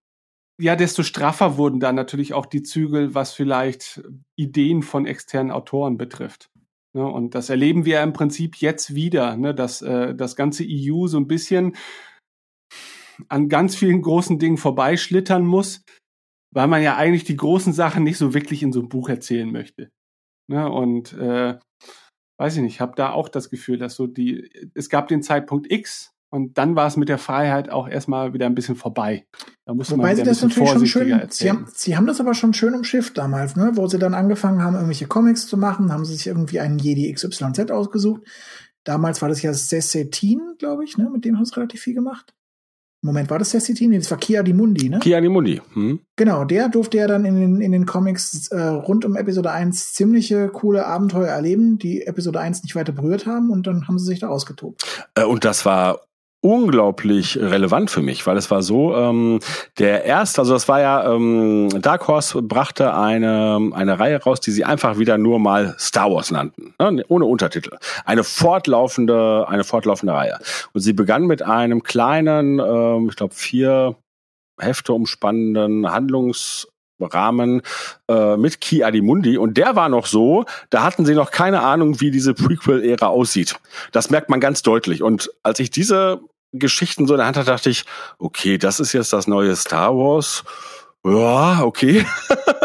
ja, desto straffer wurden da natürlich auch die Zügel, was vielleicht Ideen von externen Autoren betrifft. Ne, und das erleben wir im Prinzip jetzt wieder, ne, dass äh, das ganze EU so ein bisschen an ganz vielen großen Dingen vorbeischlittern muss, weil man ja eigentlich die großen Sachen nicht so wirklich in so einem Buch erzählen möchte. Ne? Und äh, weiß ich nicht, ich habe da auch das Gefühl, dass so die, es gab den Zeitpunkt X und dann war es mit der Freiheit auch erstmal wieder ein bisschen vorbei. Da musste Wobei man sie das natürlich schon schön, sie haben, sie haben das aber schon schön umschifft damals, ne? wo sie dann angefangen haben, irgendwelche Comics zu machen, haben sie sich irgendwie einen Jedi XYZ ausgesucht. Damals war das ja Sessetin, glaube ich, ne? mit dem haben sie relativ viel gemacht. Moment, war das Cecity? Nee, das war Kia Dimundi, ne? Kia Dimundi. Hm. Genau, der durfte ja dann in den, in den Comics äh, rund um Episode 1 ziemliche coole Abenteuer erleben, die Episode 1 nicht weiter berührt haben und dann haben sie sich da ausgetobt. Äh, und das war unglaublich relevant für mich, weil es war so, ähm, der erste, also das war ja, ähm, Dark Horse brachte eine, eine Reihe raus, die sie einfach wieder nur mal Star Wars nannten, ne? ohne Untertitel. Eine fortlaufende, eine fortlaufende Reihe. Und sie begann mit einem kleinen, ähm, ich glaube vier Hefte umspannenden Handlungs Rahmen äh, mit Ki Adimundi und der war noch so, da hatten sie noch keine Ahnung, wie diese Prequel-Ära aussieht. Das merkt man ganz deutlich. Und als ich diese Geschichten so in der Hand hat, dachte ich, okay, das ist jetzt das neue Star Wars. Ja, okay.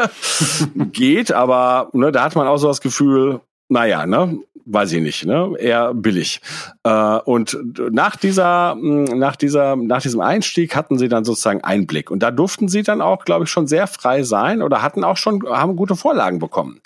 Geht, aber ne, da hat man auch so das Gefühl, naja, ne, weiß ich nicht, ne, eher billig. Äh, und nach dieser, nach dieser, nach diesem Einstieg hatten sie dann sozusagen Einblick. Und da durften sie dann auch, glaube ich, schon sehr frei sein oder hatten auch schon, haben gute Vorlagen bekommen.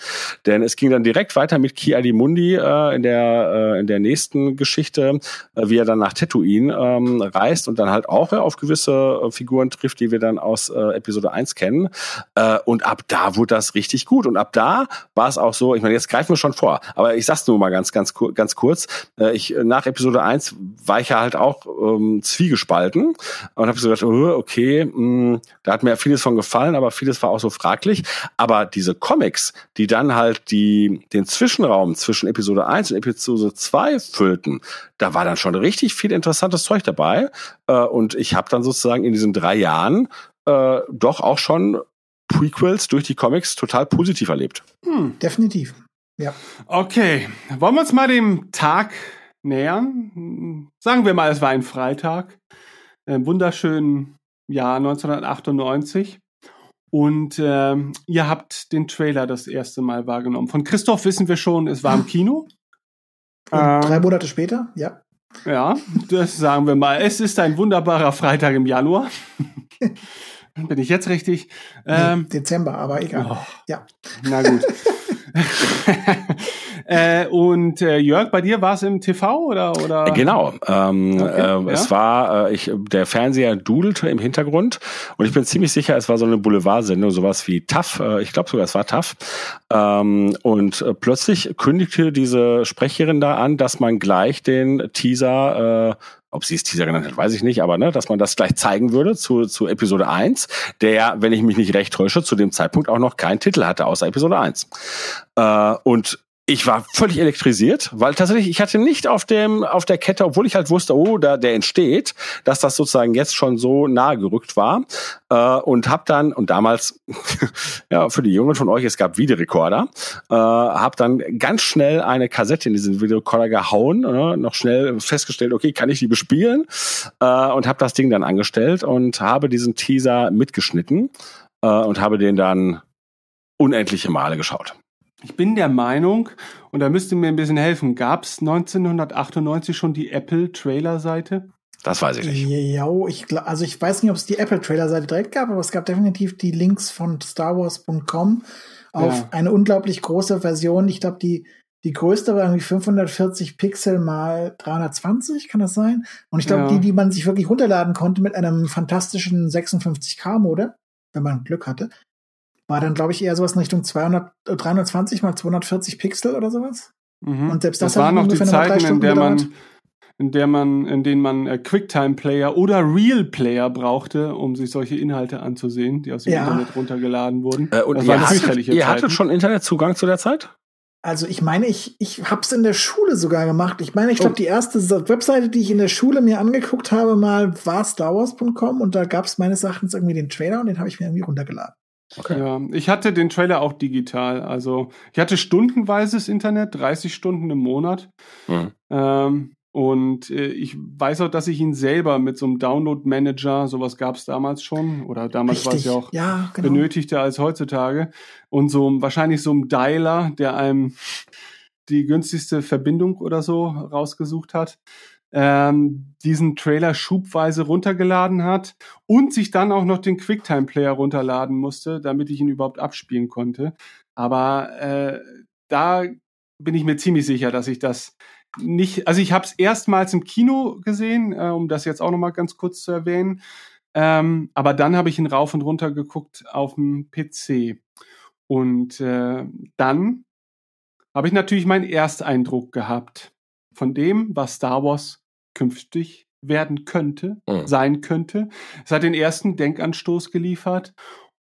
Denn es ging dann direkt weiter mit Ki Adimundi äh, in der, äh, in der nächsten Geschichte, äh, wie er dann nach Tatooine ähm, reist und dann halt auch äh, auf gewisse äh, Figuren trifft, die wir dann aus äh, Episode 1 kennen. Äh, und ab da wurde das richtig gut. Und ab da war es auch so, ich meine, jetzt greifen wir schon vor, aber ich sag's nur mal ganz, ganz, ganz kurz. Äh, ich, nach Episode 1 war ich ja halt auch ähm, zwiegespalten und habe so gedacht, oh, okay, mh, hm, da hat mir vieles von gefallen, aber vieles war auch so fraglich. Aber diese Comics, die dann halt die, den Zwischenraum zwischen Episode 1 und Episode 2 füllten, da war dann schon richtig viel interessantes Zeug dabei. Äh, und ich habe dann sozusagen in diesen drei Jahren äh, doch auch schon Prequels durch die Comics total positiv erlebt. Hm. Definitiv. Ja. Okay, wollen wir uns mal dem Tag nähern? Sagen wir mal, es war ein Freitag, im wunderschönen Jahr 1998. Und äh, ihr habt den Trailer das erste Mal wahrgenommen. Von Christoph wissen wir schon, es war im Kino. Ähm, drei Monate später, ja. Ja, das sagen wir mal. Es ist ein wunderbarer Freitag im Januar. Bin ich jetzt richtig? Ähm, Dezember, aber egal. Oh, ja. Na gut. äh, und äh, Jörg, bei dir war es im TV oder oder? Genau. Ähm, okay, äh, ja? Es war äh, ich der Fernseher dudelte im Hintergrund und ich bin ziemlich sicher, es war so eine Boulevardsendung, sowas wie TAF. Äh, ich glaube sogar, es war TAF. Ähm, und äh, plötzlich kündigte diese Sprecherin da an, dass man gleich den Teaser äh, ob sie es Teaser genannt hat, weiß ich nicht, aber ne, dass man das gleich zeigen würde zu, zu Episode 1, der, wenn ich mich nicht recht täusche, zu dem Zeitpunkt auch noch keinen Titel hatte, außer Episode 1. Äh, und ich war völlig elektrisiert, weil tatsächlich ich hatte nicht auf dem auf der Kette, obwohl ich halt wusste, oh, da der entsteht, dass das sozusagen jetzt schon so nahe gerückt war äh, und habe dann und damals ja für die Jungen von euch, es gab Videorekorder, äh, habe dann ganz schnell eine Kassette in diesen Videorekorder gehauen, äh, noch schnell festgestellt, okay, kann ich die bespielen äh, und habe das Ding dann angestellt und habe diesen Teaser mitgeschnitten äh, und habe den dann unendliche Male geschaut. Ich bin der Meinung, und da müsst ihr mir ein bisschen helfen, gab es 1998 schon die Apple-Trailer-Seite? Das weiß ich nicht. Ja, ich, also ich weiß nicht, ob es die Apple-Trailer-Seite direkt gab, aber es gab definitiv die Links von StarWars.com auf ja. eine unglaublich große Version. Ich glaube, die, die größte war irgendwie 540 Pixel mal 320, kann das sein? Und ich glaube, ja. die, die man sich wirklich runterladen konnte mit einem fantastischen 56K-Mode, wenn man Glück hatte, war dann, glaube ich, eher sowas in Richtung 200, 320 mal 240 Pixel oder sowas. Mhm. Und selbst das, das waren noch die Zeiten, in der man, in der man, in denen man äh, Quicktime-Player oder Real-Player brauchte, um sich solche Inhalte anzusehen, die aus dem ja. Internet runtergeladen wurden. Äh, und das ihr, hattet, ihr hattet schon Internetzugang zu der Zeit? Also ich meine, ich, ich hab's in der Schule sogar gemacht. Ich meine, ich glaube, oh. die erste Webseite, die ich in der Schule mir angeguckt habe, mal war StarWars.com und da gab's meines Erachtens irgendwie den Trailer und den habe ich mir irgendwie runtergeladen. Okay. Ja, ich hatte den Trailer auch digital. Also ich hatte stundenweises Internet, 30 Stunden im Monat. Mhm. Ähm, und äh, ich weiß auch, dass ich ihn selber mit so einem Download-Manager, sowas gab es damals schon, oder damals war es ja auch ja, genau. benötigter als heutzutage. Und so wahrscheinlich so einem Dialer, der einem die günstigste Verbindung oder so rausgesucht hat ähm, diesen Trailer schubweise runtergeladen hat und sich dann auch noch den QuickTime-Player runterladen musste, damit ich ihn überhaupt abspielen konnte. Aber äh, da bin ich mir ziemlich sicher, dass ich das nicht, also ich habe es erstmals im Kino gesehen, äh, um das jetzt auch noch mal ganz kurz zu erwähnen. Ähm, aber dann habe ich ihn rauf und runter geguckt auf dem PC. Und äh, dann habe ich natürlich meinen Ersteindruck gehabt von dem, was Star Wars künftig werden könnte, mhm. sein könnte. Es hat den ersten Denkanstoß geliefert.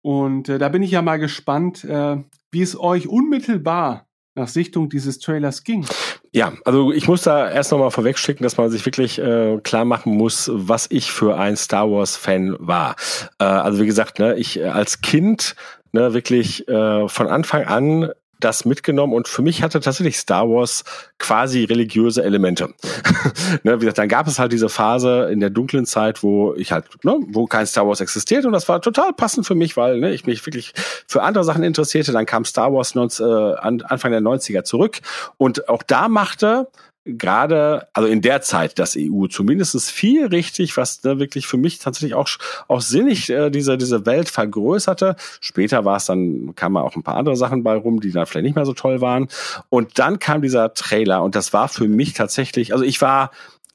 Und äh, da bin ich ja mal gespannt, äh, wie es euch unmittelbar nach Sichtung dieses Trailers ging. Ja, also ich muss da erst nochmal vorwegschicken, dass man sich wirklich äh, klar machen muss, was ich für ein Star Wars-Fan war. Äh, also wie gesagt, ne, ich äh, als Kind ne, wirklich äh, von Anfang an das mitgenommen und für mich hatte tatsächlich Star Wars quasi religiöse Elemente. ne, wie gesagt, dann gab es halt diese Phase in der dunklen Zeit, wo ich halt, ne, wo kein Star Wars existiert und das war total passend für mich, weil ne, ich mich wirklich für andere Sachen interessierte. Dann kam Star Wars 19, äh, Anfang der 90er zurück und auch da machte gerade, also in der Zeit das EU zumindest viel richtig, was da wirklich für mich tatsächlich auch, auch sinnig äh, diese, diese Welt vergrößerte. Später war es dann, kamen auch ein paar andere Sachen bei rum, die dann vielleicht nicht mehr so toll waren. Und dann kam dieser Trailer und das war für mich tatsächlich, also ich war,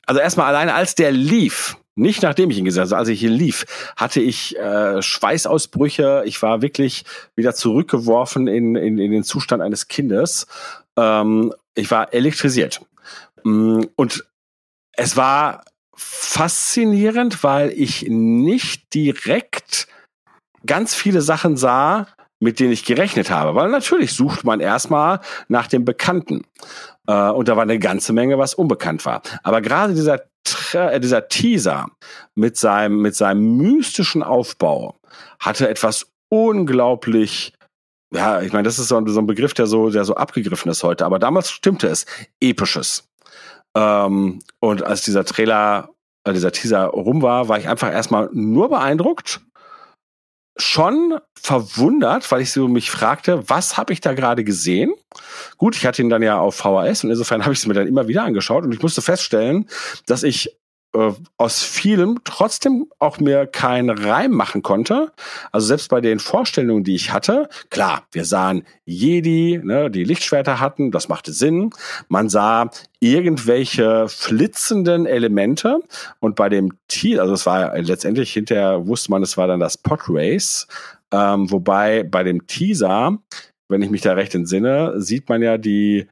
also erstmal alleine als der lief, nicht nachdem ich ihn gesehen habe, also als ich hier lief, hatte ich äh, Schweißausbrüche. Ich war wirklich wieder zurückgeworfen in, in, in den Zustand eines Kindes Ähm, ich war elektrisiert. Mm, und es war faszinierend, weil ich nicht direkt ganz viele Sachen sah, mit denen ich gerechnet habe. Weil natürlich sucht man erstmal nach dem Bekannten. Äh, und da war eine ganze Menge, was unbekannt war. Aber gerade dieser, äh, dieser Teaser mit seinem, mit seinem mystischen Aufbau hatte etwas unglaublich ja, ich meine, das ist so ein, so ein, Begriff, der so, der so abgegriffen ist heute. Aber damals stimmte es. Episches. Ähm, und als dieser Trailer, äh, dieser Teaser rum war, war ich einfach erstmal nur beeindruckt schon verwundert, weil ich so mich fragte, was habe ich da gerade gesehen? Gut, ich hatte ihn dann ja auf VHS und insofern habe ich es mir dann immer wieder angeschaut und ich musste feststellen, dass ich äh, aus vielem trotzdem auch mir keinen Reim machen konnte. Also selbst bei den Vorstellungen, die ich hatte, klar, wir sahen Jedi, ne, die Lichtschwerter hatten, das machte Sinn. Man sah irgendwelche flitzenden Elemente und bei dem Tier, also es war letztendlich hinterher wusste man, es war dann das Podrace, ähm, wobei bei dem Teaser wenn ich mich da recht entsinne, sieht man ja die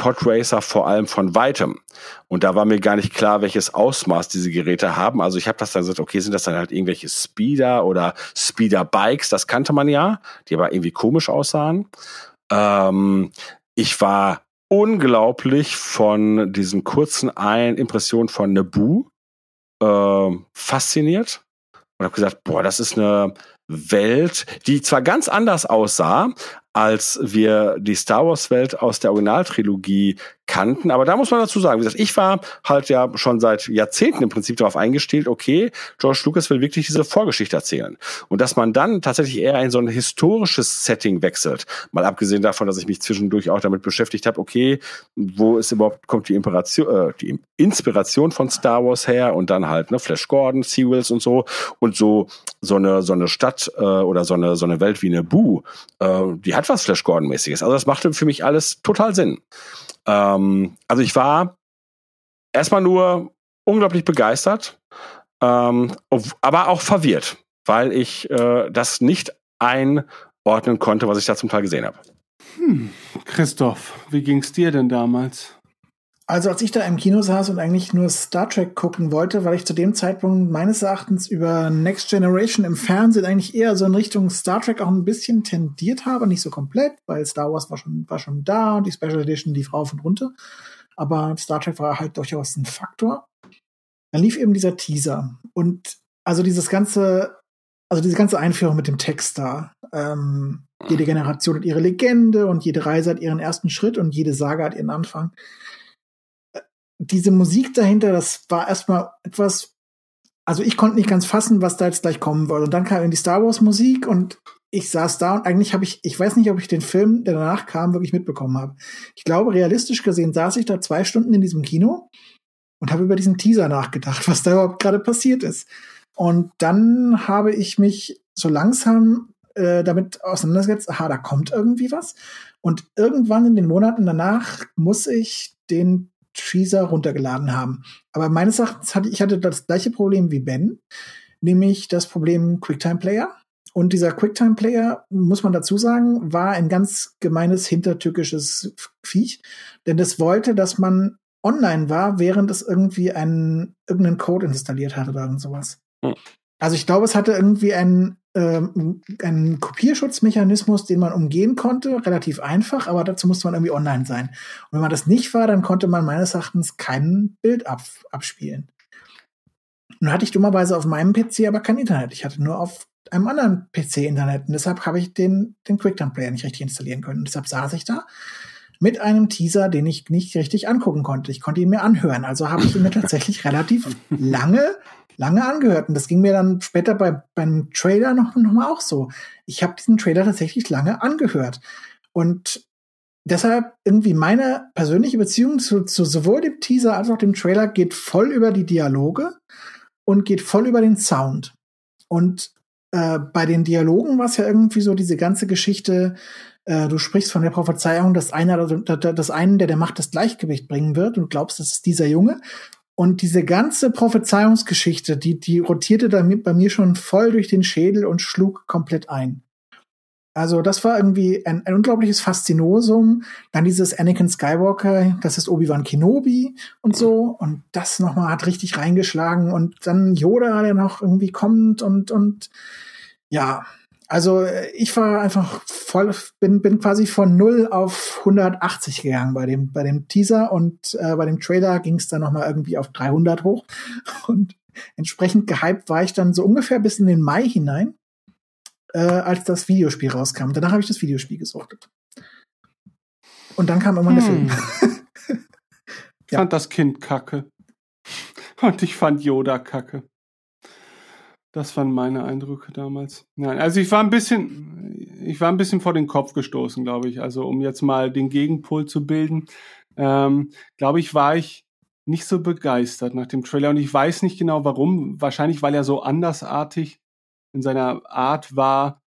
Podracer vor allem von weitem. Und da war mir gar nicht klar, welches Ausmaß diese Geräte haben. Also ich habe das dann gesagt, okay, sind das dann halt irgendwelche Speeder oder Speeder-Bikes? Das kannte man ja, die aber irgendwie komisch aussahen. Ähm, ich war unglaublich von diesen kurzen ein Impressionen von Naboo äh, fasziniert und habe gesagt, boah, das ist eine Welt, die zwar ganz anders aussah, als wir die Star Wars Welt aus der Originaltrilogie kannten. Aber da muss man dazu sagen, wie gesagt, ich war halt ja schon seit Jahrzehnten im Prinzip darauf eingestellt, okay, George Lucas will wirklich diese Vorgeschichte erzählen. Und dass man dann tatsächlich eher in so ein historisches Setting wechselt. Mal abgesehen davon, dass ich mich zwischendurch auch damit beschäftigt habe, okay, wo ist überhaupt, kommt die, äh, die Inspiration von Star Wars her und dann halt, ne, Flash Gordon, Seawills und so. Und so, so eine, so eine Stadt äh, oder so eine, so eine Welt wie Naboo, äh, die hat was Flash Gordon-mäßiges. Also das machte für mich alles total Sinn. Ähm, also ich war erstmal nur unglaublich begeistert, ähm, aber auch verwirrt, weil ich äh, das nicht einordnen konnte, was ich da zum Teil gesehen habe. Hm. Christoph, wie ging's dir denn damals? Also als ich da im Kino saß und eigentlich nur Star Trek gucken wollte, weil ich zu dem Zeitpunkt meines Erachtens über Next Generation im Fernsehen eigentlich eher so in Richtung Star Trek auch ein bisschen tendiert habe, nicht so komplett, weil Star Wars war schon, war schon da und die Special Edition lief rauf und runter. Aber Star Trek war halt durchaus ein Faktor. Dann lief eben dieser Teaser und also dieses ganze, also diese ganze Einführung mit dem Text da. Ähm, jede Generation hat ihre Legende und jede Reise hat ihren ersten Schritt und jede Saga hat ihren Anfang diese Musik dahinter, das war erstmal etwas, also ich konnte nicht ganz fassen, was da jetzt gleich kommen wollte. Und dann kam die Star Wars Musik und ich saß da und eigentlich habe ich, ich weiß nicht, ob ich den Film, der danach kam, wirklich mitbekommen habe. Ich glaube, realistisch gesehen saß ich da zwei Stunden in diesem Kino und habe über diesen Teaser nachgedacht, was da überhaupt gerade passiert ist. Und dann habe ich mich so langsam äh, damit auseinandergesetzt, aha, da kommt irgendwie was. Und irgendwann in den Monaten danach muss ich den Teaser runtergeladen haben. Aber meines Erachtens hatte ich hatte das gleiche Problem wie Ben, nämlich das Problem QuickTime Player. Und dieser QuickTime Player, muss man dazu sagen, war ein ganz gemeines hintertückisches Viech, denn es wollte, dass man online war, während es irgendwie einen, irgendeinen Code installiert hatte oder irgend sowas. Hm. Also ich glaube, es hatte irgendwie einen, ähm, einen Kopierschutzmechanismus, den man umgehen konnte, relativ einfach, aber dazu musste man irgendwie online sein. Und wenn man das nicht war, dann konnte man meines Erachtens kein Bild ab, abspielen. Nun hatte ich dummerweise auf meinem PC aber kein Internet. Ich hatte nur auf einem anderen PC Internet und deshalb habe ich den, den QuickTime Player nicht richtig installieren können. Und deshalb saß ich da mit einem Teaser, den ich nicht richtig angucken konnte. Ich konnte ihn mir anhören. Also habe ich ihn mir tatsächlich relativ lange lange angehört. Und das ging mir dann später bei, beim Trailer noch, noch mal auch so. Ich habe diesen Trailer tatsächlich lange angehört. Und deshalb irgendwie meine persönliche Beziehung zu, zu sowohl dem Teaser als auch dem Trailer geht voll über die Dialoge und geht voll über den Sound. Und äh, bei den Dialogen war es ja irgendwie so diese ganze Geschichte, äh, du sprichst von der Prophezeiung, dass einer, dass einen, der der Macht das Gleichgewicht bringen wird und glaubst, das ist dieser Junge. Und diese ganze Prophezeiungsgeschichte, die, die rotierte damit bei mir schon voll durch den Schädel und schlug komplett ein. Also das war irgendwie ein, ein unglaubliches Faszinosum. Dann dieses Anakin Skywalker, das ist Obi-Wan Kenobi und so. Und das nochmal hat richtig reingeschlagen. Und dann Yoda, der noch irgendwie kommt und, und ja, also ich war einfach voll, bin, bin quasi von 0 auf 180 gegangen bei dem, bei dem Teaser und äh, bei dem Trailer ging es dann nochmal irgendwie auf 300 hoch. Und entsprechend gehypt war ich dann so ungefähr bis in den Mai hinein, äh, als das Videospiel rauskam. Danach habe ich das Videospiel gesuchtet. Und dann kam irgendwann hm. der Film. ich fand das Kind kacke. Und ich fand Yoda kacke. Das waren meine Eindrücke damals. Nein, also ich war ein bisschen, ich war ein bisschen vor den Kopf gestoßen, glaube ich. Also um jetzt mal den Gegenpol zu bilden, ähm, glaube ich, war ich nicht so begeistert nach dem Trailer und ich weiß nicht genau warum. Wahrscheinlich, weil er so andersartig in seiner Art war.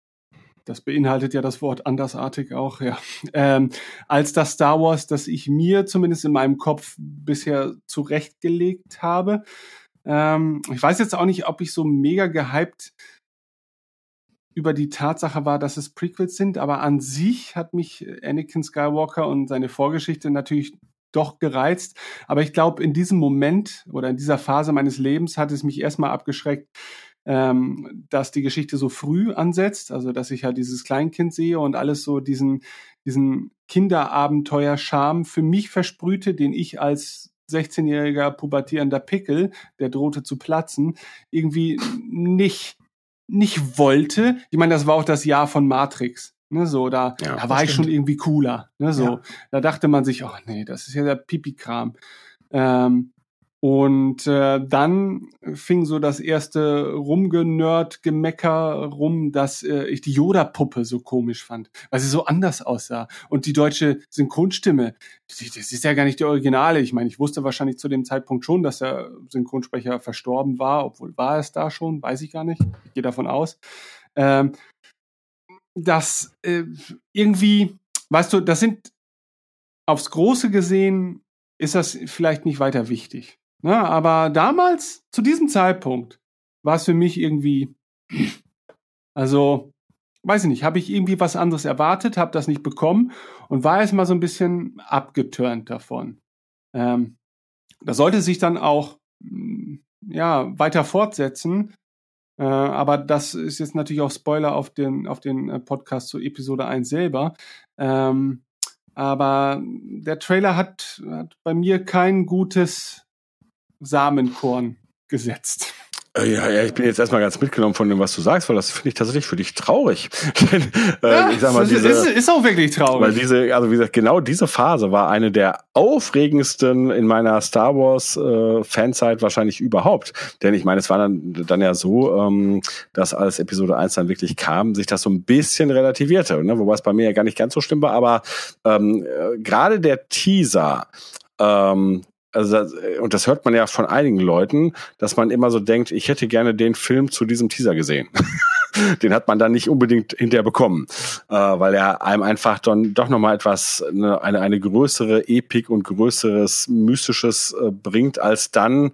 Das beinhaltet ja das Wort andersartig auch, ja. Ähm, als das Star Wars, das ich mir zumindest in meinem Kopf bisher zurechtgelegt habe. Ähm, ich weiß jetzt auch nicht, ob ich so mega gehypt über die Tatsache war, dass es Prequels sind, aber an sich hat mich Anakin Skywalker und seine Vorgeschichte natürlich doch gereizt. Aber ich glaube, in diesem Moment oder in dieser Phase meines Lebens hat es mich erstmal abgeschreckt, ähm, dass die Geschichte so früh ansetzt, also dass ich halt dieses Kleinkind sehe und alles so diesen, diesen Kinderabenteuer-Charme für mich versprühte, den ich als 16-jähriger pubertierender Pickel, der drohte zu platzen, irgendwie nicht, nicht wollte. Ich meine, das war auch das Jahr von Matrix. Ne, so, da, ja, da war ich schon irgendwie cooler. Ne, so, ja. da dachte man sich, oh nee, das ist ja der Pipi-Kram. Ähm, und äh, dann fing so das erste Rumgenerd-Gemecker rum, dass äh, ich die Yoda-Puppe so komisch fand, weil sie so anders aussah. Und die deutsche Synchronstimme, das ist ja gar nicht die Originale. Ich meine, ich wusste wahrscheinlich zu dem Zeitpunkt schon, dass der Synchronsprecher verstorben war, obwohl war es da schon, weiß ich gar nicht. Ich gehe davon aus. Ähm, dass äh, irgendwie, weißt du, das sind aufs Große gesehen, ist das vielleicht nicht weiter wichtig. Ne? Aber damals, zu diesem Zeitpunkt, war es für mich irgendwie, also, weiß ich nicht, habe ich irgendwie was anderes erwartet, habe das nicht bekommen und war erstmal so ein bisschen abgeturnt davon. Ähm, das sollte sich dann auch mm, ja, weiter fortsetzen. Äh, aber das ist jetzt natürlich auch Spoiler auf den, auf den äh, Podcast zu Episode 1 selber. Ähm, aber der Trailer hat, hat bei mir kein gutes Samenkorn gesetzt. Äh, ja, ja, ich bin jetzt erstmal ganz mitgenommen von dem, was du sagst, weil das finde ich tatsächlich für dich traurig. Denn, äh, ja, ich sag mal, diese, ist, ist auch wirklich traurig. Weil diese, also wie gesagt, genau diese Phase war eine der aufregendsten in meiner Star Wars äh, Fanzeit wahrscheinlich überhaupt. Denn ich meine, es war dann, dann ja so, ähm, dass als Episode 1 dann wirklich kam, sich das so ein bisschen relativierte. Ne? Wobei es bei mir ja gar nicht ganz so schlimm war, aber ähm, äh, gerade der Teaser ähm, also und das hört man ja von einigen Leuten, dass man immer so denkt, ich hätte gerne den Film zu diesem Teaser gesehen. den hat man dann nicht unbedingt hinterher bekommen, äh, weil er einem einfach dann doch nochmal etwas, eine, eine, eine größere Epik und größeres Mystisches äh, bringt, als dann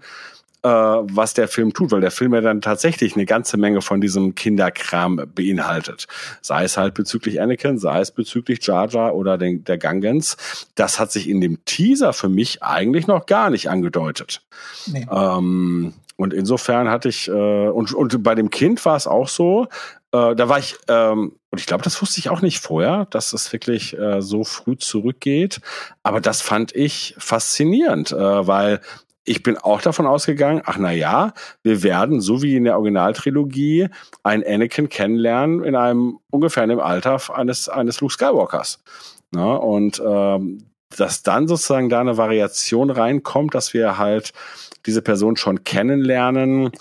äh, was der Film tut, weil der Film ja dann tatsächlich eine ganze Menge von diesem Kinderkram beinhaltet. Sei es halt bezüglich Anakin, sei es bezüglich Jar Jar oder den, der Gangens. Das hat sich in dem Teaser für mich eigentlich noch gar nicht angedeutet. Nee. Ähm, und insofern hatte ich, äh, und, und bei dem Kind war es auch so, äh, da war ich, ähm, und ich glaube, das wusste ich auch nicht vorher, dass es wirklich äh, so früh zurückgeht. Aber das fand ich faszinierend, äh, weil ich bin auch davon ausgegangen, ach na ja, wir werden, so wie in der Originaltrilogie, ein Anakin kennenlernen in einem ungefähr in dem Alter eines, eines Luke Skywalkers. Na, und ähm, dass dann sozusagen da eine Variation reinkommt, dass wir halt diese Person schon kennenlernen,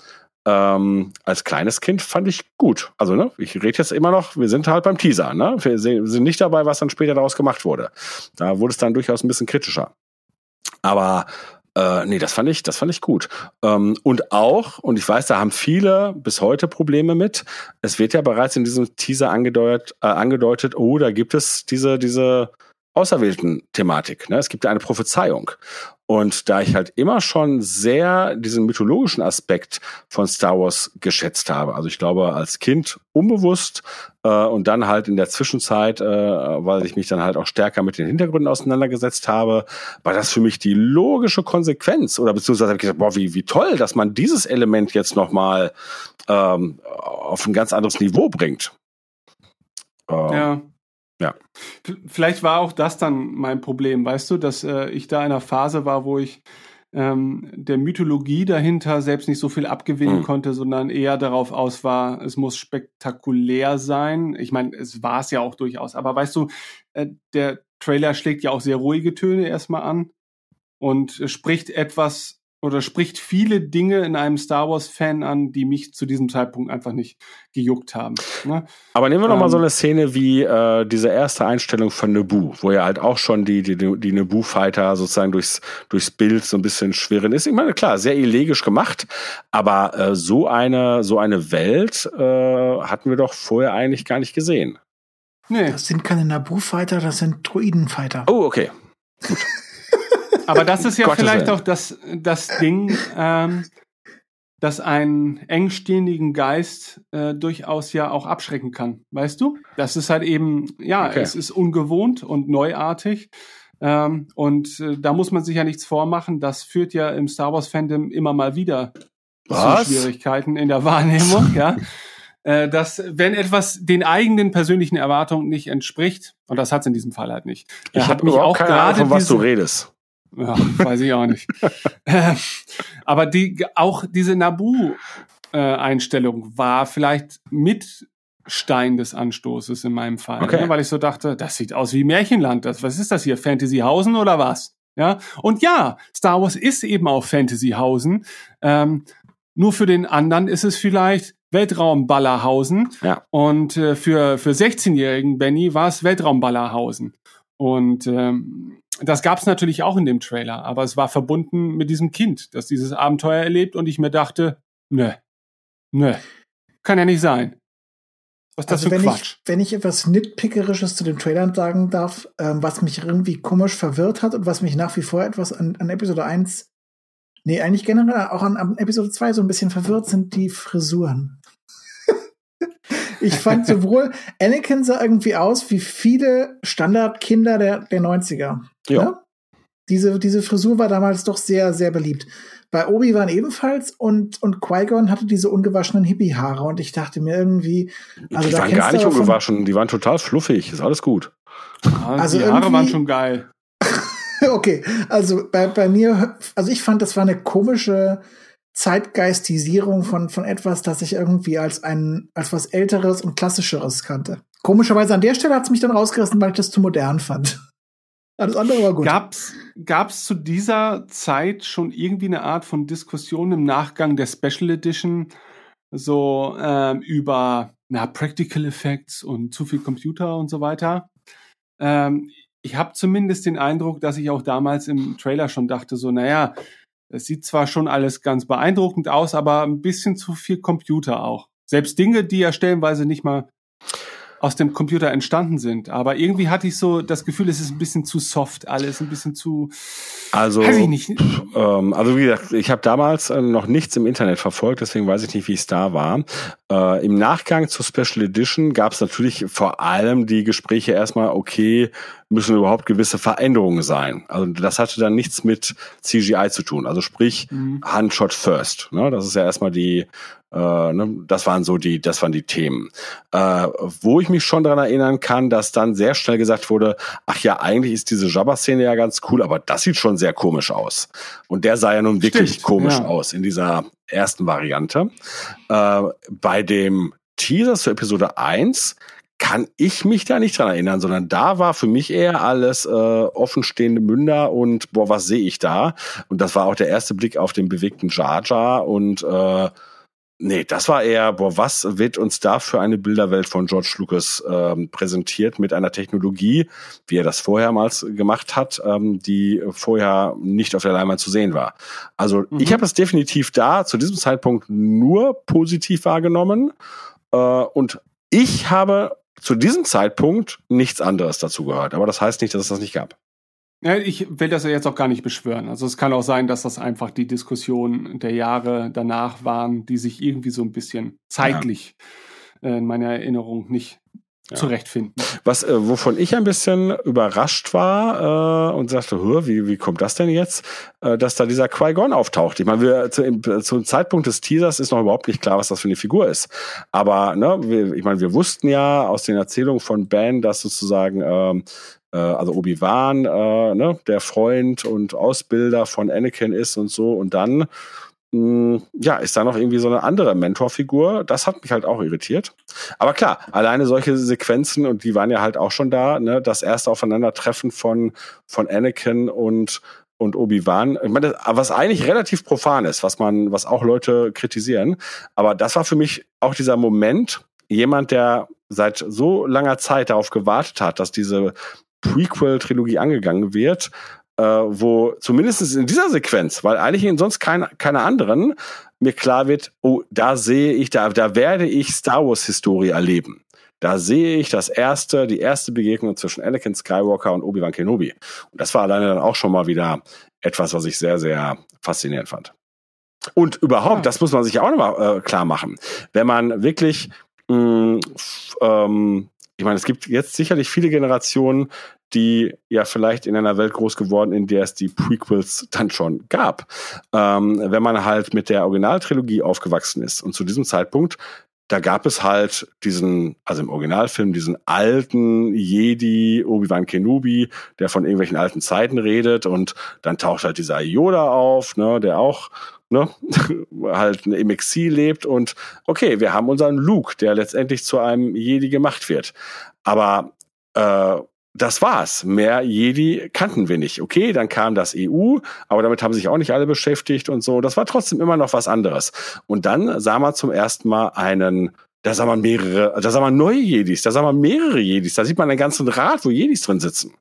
ähm, als kleines Kind fand ich gut. Also, ne, ich rede jetzt immer noch, wir sind halt beim Teaser, ne? Wir sind nicht dabei, was dann später daraus gemacht wurde. Da wurde es dann durchaus ein bisschen kritischer. Aber äh, nee, das fand ich, das fand ich gut. Ähm, und auch, und ich weiß, da haben viele bis heute Probleme mit. Es wird ja bereits in diesem Teaser angedeutet, äh, angedeutet, oh, da gibt es diese, diese auserwählten Thematik. Ne? Es gibt eine Prophezeiung. Und da ich halt immer schon sehr diesen mythologischen Aspekt von Star Wars geschätzt habe, also ich glaube als Kind unbewusst äh, und dann halt in der Zwischenzeit, äh, weil ich mich dann halt auch stärker mit den Hintergründen auseinandergesetzt habe, war das für mich die logische Konsequenz oder beziehungsweise habe ich gesagt, boah, wie, wie toll, dass man dieses Element jetzt nochmal ähm, auf ein ganz anderes Niveau bringt. Ähm, ja. Ja. Vielleicht war auch das dann mein Problem, weißt du, dass äh, ich da in einer Phase war, wo ich ähm, der Mythologie dahinter selbst nicht so viel abgewinnen mhm. konnte, sondern eher darauf aus war, es muss spektakulär sein. Ich meine, es war es ja auch durchaus. Aber weißt du, äh, der Trailer schlägt ja auch sehr ruhige Töne erstmal an und spricht etwas oder spricht viele Dinge in einem Star Wars-Fan an, die mich zu diesem Zeitpunkt einfach nicht gejuckt haben. Ne? Aber nehmen wir ähm, noch mal so ähm, eine Szene wie äh, diese erste Einstellung von Naboo, wo ja halt auch schon die, die, die Naboo-Fighter sozusagen durchs, durchs Bild so ein bisschen schwirren ist. Ich meine, klar, sehr elegisch gemacht, aber äh, so eine, so eine Welt äh, hatten wir doch vorher eigentlich gar nicht gesehen. Nee. Das sind keine Naboo-Fighter, das sind Droiden-Fighter. Oh, okay. Gut. Aber das ist ja vielleicht auch das, das Ding, ähm, dass einen engstehenden Geist äh, durchaus ja auch abschrecken kann. Weißt du? Das ist halt eben, ja, okay. es ist ungewohnt und neuartig. Ähm, und äh, da muss man sich ja nichts vormachen. Das führt ja im Star Wars Fandom immer mal wieder Was? zu Schwierigkeiten in der Wahrnehmung, ja. Äh, dass wenn etwas den eigenen persönlichen Erwartungen nicht entspricht, und das hat es in diesem Fall halt nicht. Ich habe mich auch gerade Ahnung, was du redest. Ja, weiß ich auch nicht. Äh, aber die, auch diese Nabu-Einstellung war vielleicht mit Stein des Anstoßes in meinem Fall, okay. ne, weil ich so dachte, das sieht aus wie Märchenland. Das, was ist das hier? Fantasyhausen oder was? Ja. Und ja, Star Wars ist eben auch Fantasyhausen. Ähm, nur für den anderen ist es vielleicht Weltraumballerhausen. Ja. Und äh, für, für 16-jährigen Benny war es Weltraumballerhausen. Und ähm, das gab es natürlich auch in dem Trailer, aber es war verbunden mit diesem Kind, das dieses Abenteuer erlebt und ich mir dachte, ne, ne, kann ja nicht sein. Was ist das also für wenn Quatsch? Ich, wenn ich etwas Nitpickerisches zu den Trailern sagen darf, ähm, was mich irgendwie komisch verwirrt hat und was mich nach wie vor etwas an, an Episode 1, nee, eigentlich generell auch an, an Episode 2 so ein bisschen verwirrt, sind die Frisuren. Ich fand sowohl Anakin sah irgendwie aus wie viele Standardkinder der, der 90er. Ja. Ne? Diese, diese Frisur war damals doch sehr, sehr beliebt. Bei Obi-Wan ebenfalls und, und Qui-Gon hatte diese ungewaschenen Hippie-Haare und ich dachte mir irgendwie. Also die waren gar nicht ungewaschen, die waren total fluffig, ist alles gut. also die Haare waren schon geil. okay, also bei, bei mir, also ich fand, das war eine komische, Zeitgeistisierung von, von etwas, das ich irgendwie als ein, als was Älteres und Klassischeres kannte. Komischerweise an der Stelle hat es mich dann rausgerissen, weil ich das zu modern fand. Alles andere war gut. Gab's, gab's zu dieser Zeit schon irgendwie eine Art von Diskussion im Nachgang der Special Edition so ähm, über na, Practical Effects und zu viel Computer und so weiter? Ähm, ich habe zumindest den Eindruck, dass ich auch damals im Trailer schon dachte, so, naja, es sieht zwar schon alles ganz beeindruckend aus, aber ein bisschen zu viel Computer auch. Selbst Dinge, die ja stellenweise nicht mal aus dem Computer entstanden sind. Aber irgendwie hatte ich so das Gefühl, es ist ein bisschen zu soft, alles ein bisschen zu. Also, weiß ich nicht. Ähm, also wie gesagt, ich habe damals äh, noch nichts im Internet verfolgt, deswegen weiß ich nicht, wie es da war. Äh, Im Nachgang zur Special Edition gab es natürlich vor allem die Gespräche erstmal, okay, müssen überhaupt gewisse Veränderungen sein. Also das hatte dann nichts mit CGI zu tun. Also sprich, mhm. Handshot first. Ne? Das ist ja erstmal die äh, ne, das waren so die, das waren die Themen. Äh, wo ich mich schon daran erinnern kann, dass dann sehr schnell gesagt wurde, ach ja, eigentlich ist diese Jabba-Szene ja ganz cool, aber das sieht schon sehr komisch aus. Und der sah ja nun wirklich Stimmt, komisch ja. aus in dieser ersten Variante. Äh, bei dem Teaser zur Episode 1 kann ich mich da nicht dran erinnern, sondern da war für mich eher alles äh, offenstehende Münder und boah, was sehe ich da? Und das war auch der erste Blick auf den bewegten Jar Jar und äh, Nee, das war eher, boah, was wird uns da für eine Bilderwelt von George Lucas ähm, präsentiert mit einer Technologie, wie er das vorhermals gemacht hat, ähm, die vorher nicht auf der Leinwand zu sehen war. Also mhm. ich habe es definitiv da zu diesem Zeitpunkt nur positiv wahrgenommen äh, und ich habe zu diesem Zeitpunkt nichts anderes dazu gehört. Aber das heißt nicht, dass es das nicht gab. Ja, ich will das ja jetzt auch gar nicht beschwören. Also es kann auch sein, dass das einfach die Diskussionen der Jahre danach waren, die sich irgendwie so ein bisschen zeitlich ja. äh, in meiner Erinnerung nicht ja. zurechtfinden. Was, äh, wovon ich ein bisschen überrascht war äh, und sagte, wie, wie kommt das denn jetzt, äh, dass da dieser Qui-Gon auftaucht. Ich meine, wir zu, im, zum Zeitpunkt des Teasers ist noch überhaupt nicht klar, was das für eine Figur ist. Aber ne, wir, ich meine, wir wussten ja aus den Erzählungen von Ben, dass sozusagen ähm, äh, also Obi-Wan, äh, ne, der Freund und Ausbilder von Anakin ist und so. Und dann ja, ist da noch irgendwie so eine andere Mentorfigur. Das hat mich halt auch irritiert. Aber klar, alleine solche Sequenzen, und die waren ja halt auch schon da, ne, das erste Aufeinandertreffen von, von Anakin und, und Obi-Wan. Ich meine, was eigentlich relativ profan ist, was man, was auch Leute kritisieren. Aber das war für mich auch dieser Moment, jemand, der seit so langer Zeit darauf gewartet hat, dass diese Prequel-Trilogie angegangen wird, äh, wo zumindest in dieser Sequenz, weil eigentlich in sonst kein, keine anderen, mir klar wird, oh, da sehe ich, da, da werde ich Star Wars-Historie erleben. Da sehe ich das erste, die erste Begegnung zwischen Anakin Skywalker und Obi-Wan Kenobi. Und das war alleine dann auch schon mal wieder etwas, was ich sehr, sehr faszinierend fand. Und überhaupt, ja. das muss man sich auch nochmal äh, klar machen. Wenn man wirklich, mh, mm, ähm, ich meine, es gibt jetzt sicherlich viele Generationen, die ja vielleicht in einer Welt groß geworden, in der es die Prequels dann schon gab. Ähm, wenn man halt mit der Originaltrilogie aufgewachsen ist und zu diesem Zeitpunkt da gab es halt diesen, also im Originalfilm, diesen alten Jedi Obi-Wan Kenobi, der von irgendwelchen alten Zeiten redet und dann taucht halt dieser Yoda auf, ne, der auch ne, halt im Exil lebt und okay, wir haben unseren Luke, der letztendlich zu einem Jedi gemacht wird. Aber äh, das war's. Mehr Jedi kannten wir nicht. Okay, dann kam das EU, aber damit haben sich auch nicht alle beschäftigt und so. Das war trotzdem immer noch was anderes. Und dann sah man zum ersten Mal einen, da sah man mehrere, da sah man neue Jedis, da sah man mehrere Jedis, da sieht man einen ganzen Rat, wo Jedis drin sitzen.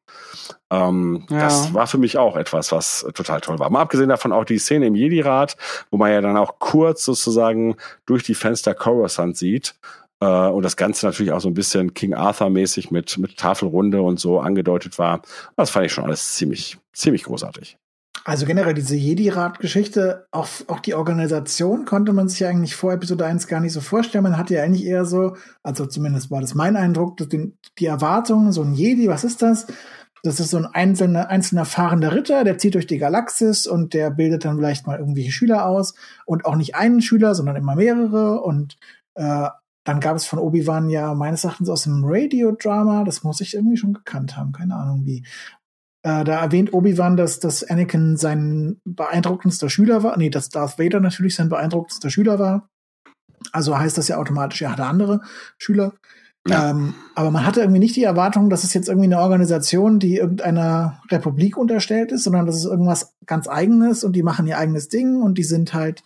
Ähm, ja. Das war für mich auch etwas, was total toll war. Mal abgesehen davon auch die Szene im Jedi-Rat, wo man ja dann auch kurz sozusagen durch die Fenster Coruscant sieht äh, und das Ganze natürlich auch so ein bisschen King Arthur-mäßig mit, mit Tafelrunde und so angedeutet war. Das fand ich schon alles ziemlich, ziemlich großartig. Also generell diese Jedi-Rat-Geschichte, auch, auch die Organisation konnte man sich ja eigentlich vor Episode 1 gar nicht so vorstellen. Man hatte ja eigentlich eher so, also zumindest war das mein Eindruck, die, die Erwartungen, so ein Jedi, was ist das? Das ist so ein einzelner, einzelner fahrender Ritter, der zieht durch die Galaxis und der bildet dann vielleicht mal irgendwelche Schüler aus und auch nicht einen Schüler, sondern immer mehrere und äh, dann gab es von Obi-Wan ja meines Erachtens aus dem Radio-Drama, das muss ich irgendwie schon gekannt haben, keine Ahnung wie. Äh, da erwähnt Obi-Wan, dass, dass Anakin sein beeindruckendster Schüler war. Nee, dass Darth Vader natürlich sein beeindruckendster Schüler war. Also heißt das ja automatisch, er hatte andere Schüler. Ja. Ähm, aber man hatte irgendwie nicht die Erwartung, dass es jetzt irgendwie eine Organisation, die irgendeiner Republik unterstellt ist, sondern dass es irgendwas ganz eigenes und die machen ihr eigenes Ding und die sind halt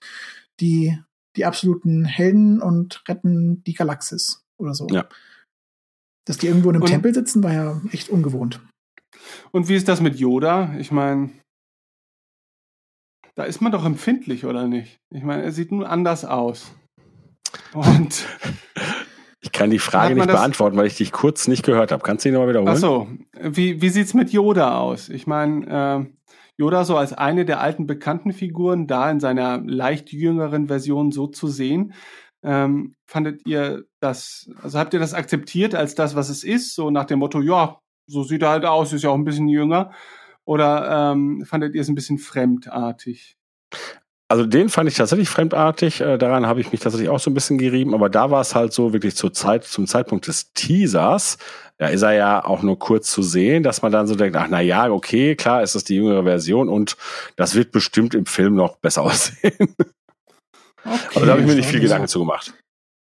die die absoluten Helden und retten die Galaxis oder so. Ja. Dass die irgendwo in einem und, Tempel sitzen, war ja echt ungewohnt. Und wie ist das mit Yoda? Ich meine, da ist man doch empfindlich, oder nicht? Ich meine, er sieht nun anders aus. Und ich kann die Frage nicht beantworten, weil ich dich kurz nicht gehört habe. Kannst du ihn nochmal wiederholen? Ach so. Wie, wie sieht's mit Yoda aus? Ich meine, äh, Yoda so als eine der alten bekannten Figuren da in seiner leicht jüngeren Version so zu sehen. Ähm, fandet ihr das, also habt ihr das akzeptiert als das, was es ist, so nach dem Motto, ja, so sieht er halt aus, ist ja auch ein bisschen jünger? Oder ähm, fandet ihr es ein bisschen fremdartig? Also den fand ich tatsächlich fremdartig, äh, daran habe ich mich tatsächlich auch so ein bisschen gerieben, aber da war es halt so wirklich zur Zeit, zum Zeitpunkt des Teasers, da ist er ja auch nur kurz zu sehen, dass man dann so denkt, ach na ja, okay, klar, ist das die jüngere Version und das wird bestimmt im Film noch besser aussehen. Okay, aber da habe ich mir nicht viel Gedanken zu gemacht.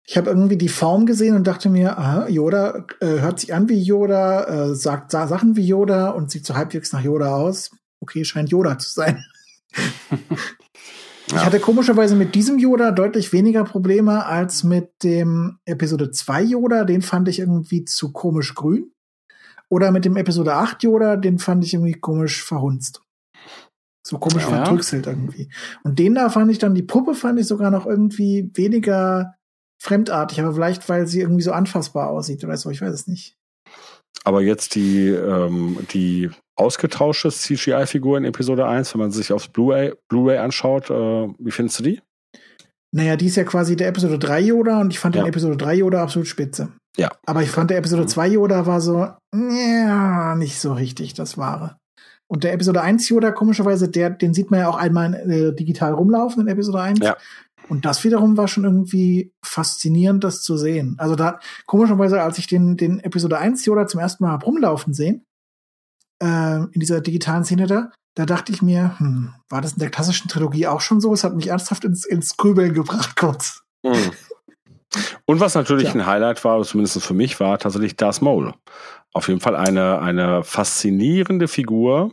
Ich habe irgendwie die Form gesehen und dachte mir, aha, Yoda äh, hört sich an wie Yoda, äh, sagt Sachen wie Yoda und sieht so halbwegs nach Yoda aus. Okay, scheint Yoda zu sein. Ich hatte komischerweise mit diesem Yoda deutlich weniger Probleme als mit dem Episode 2 Yoda. Den fand ich irgendwie zu komisch grün. Oder mit dem Episode 8 Yoda, den fand ich irgendwie komisch verhunzt. So komisch ja. vertrüxelt irgendwie. Und den da fand ich dann, die Puppe fand ich sogar noch irgendwie weniger fremdartig, aber vielleicht, weil sie irgendwie so anfassbar aussieht oder so, ich weiß es nicht. Aber jetzt die, ähm, die ausgetauschte CGI-Figur in Episode 1, wenn man sich aufs Blu-ray Blu anschaut, äh, wie findest du die? Naja, die ist ja quasi der Episode 3 Yoda und ich fand ja. den Episode 3 Yoda absolut spitze. Ja. Aber ich fand der Episode 2 Yoda war so, ja, nicht so richtig das Wahre. Und der Episode 1 Yoda, komischerweise, der, den sieht man ja auch einmal äh, digital rumlaufen in Episode 1. Ja. Und das wiederum war schon irgendwie faszinierend, das zu sehen. Also da, komischerweise, als ich den, den Episode 1 Yoda zum ersten Mal hab rumlaufen sehen, äh, in dieser digitalen Szene da, da dachte ich mir, hm, war das in der klassischen Trilogie auch schon so? Es hat mich ernsthaft ins, ins Grübeln gebracht, kurz. Mhm. Und was natürlich ja. ein Highlight war, zumindest für mich, war tatsächlich Darth Maul. Auf jeden Fall eine, eine faszinierende Figur.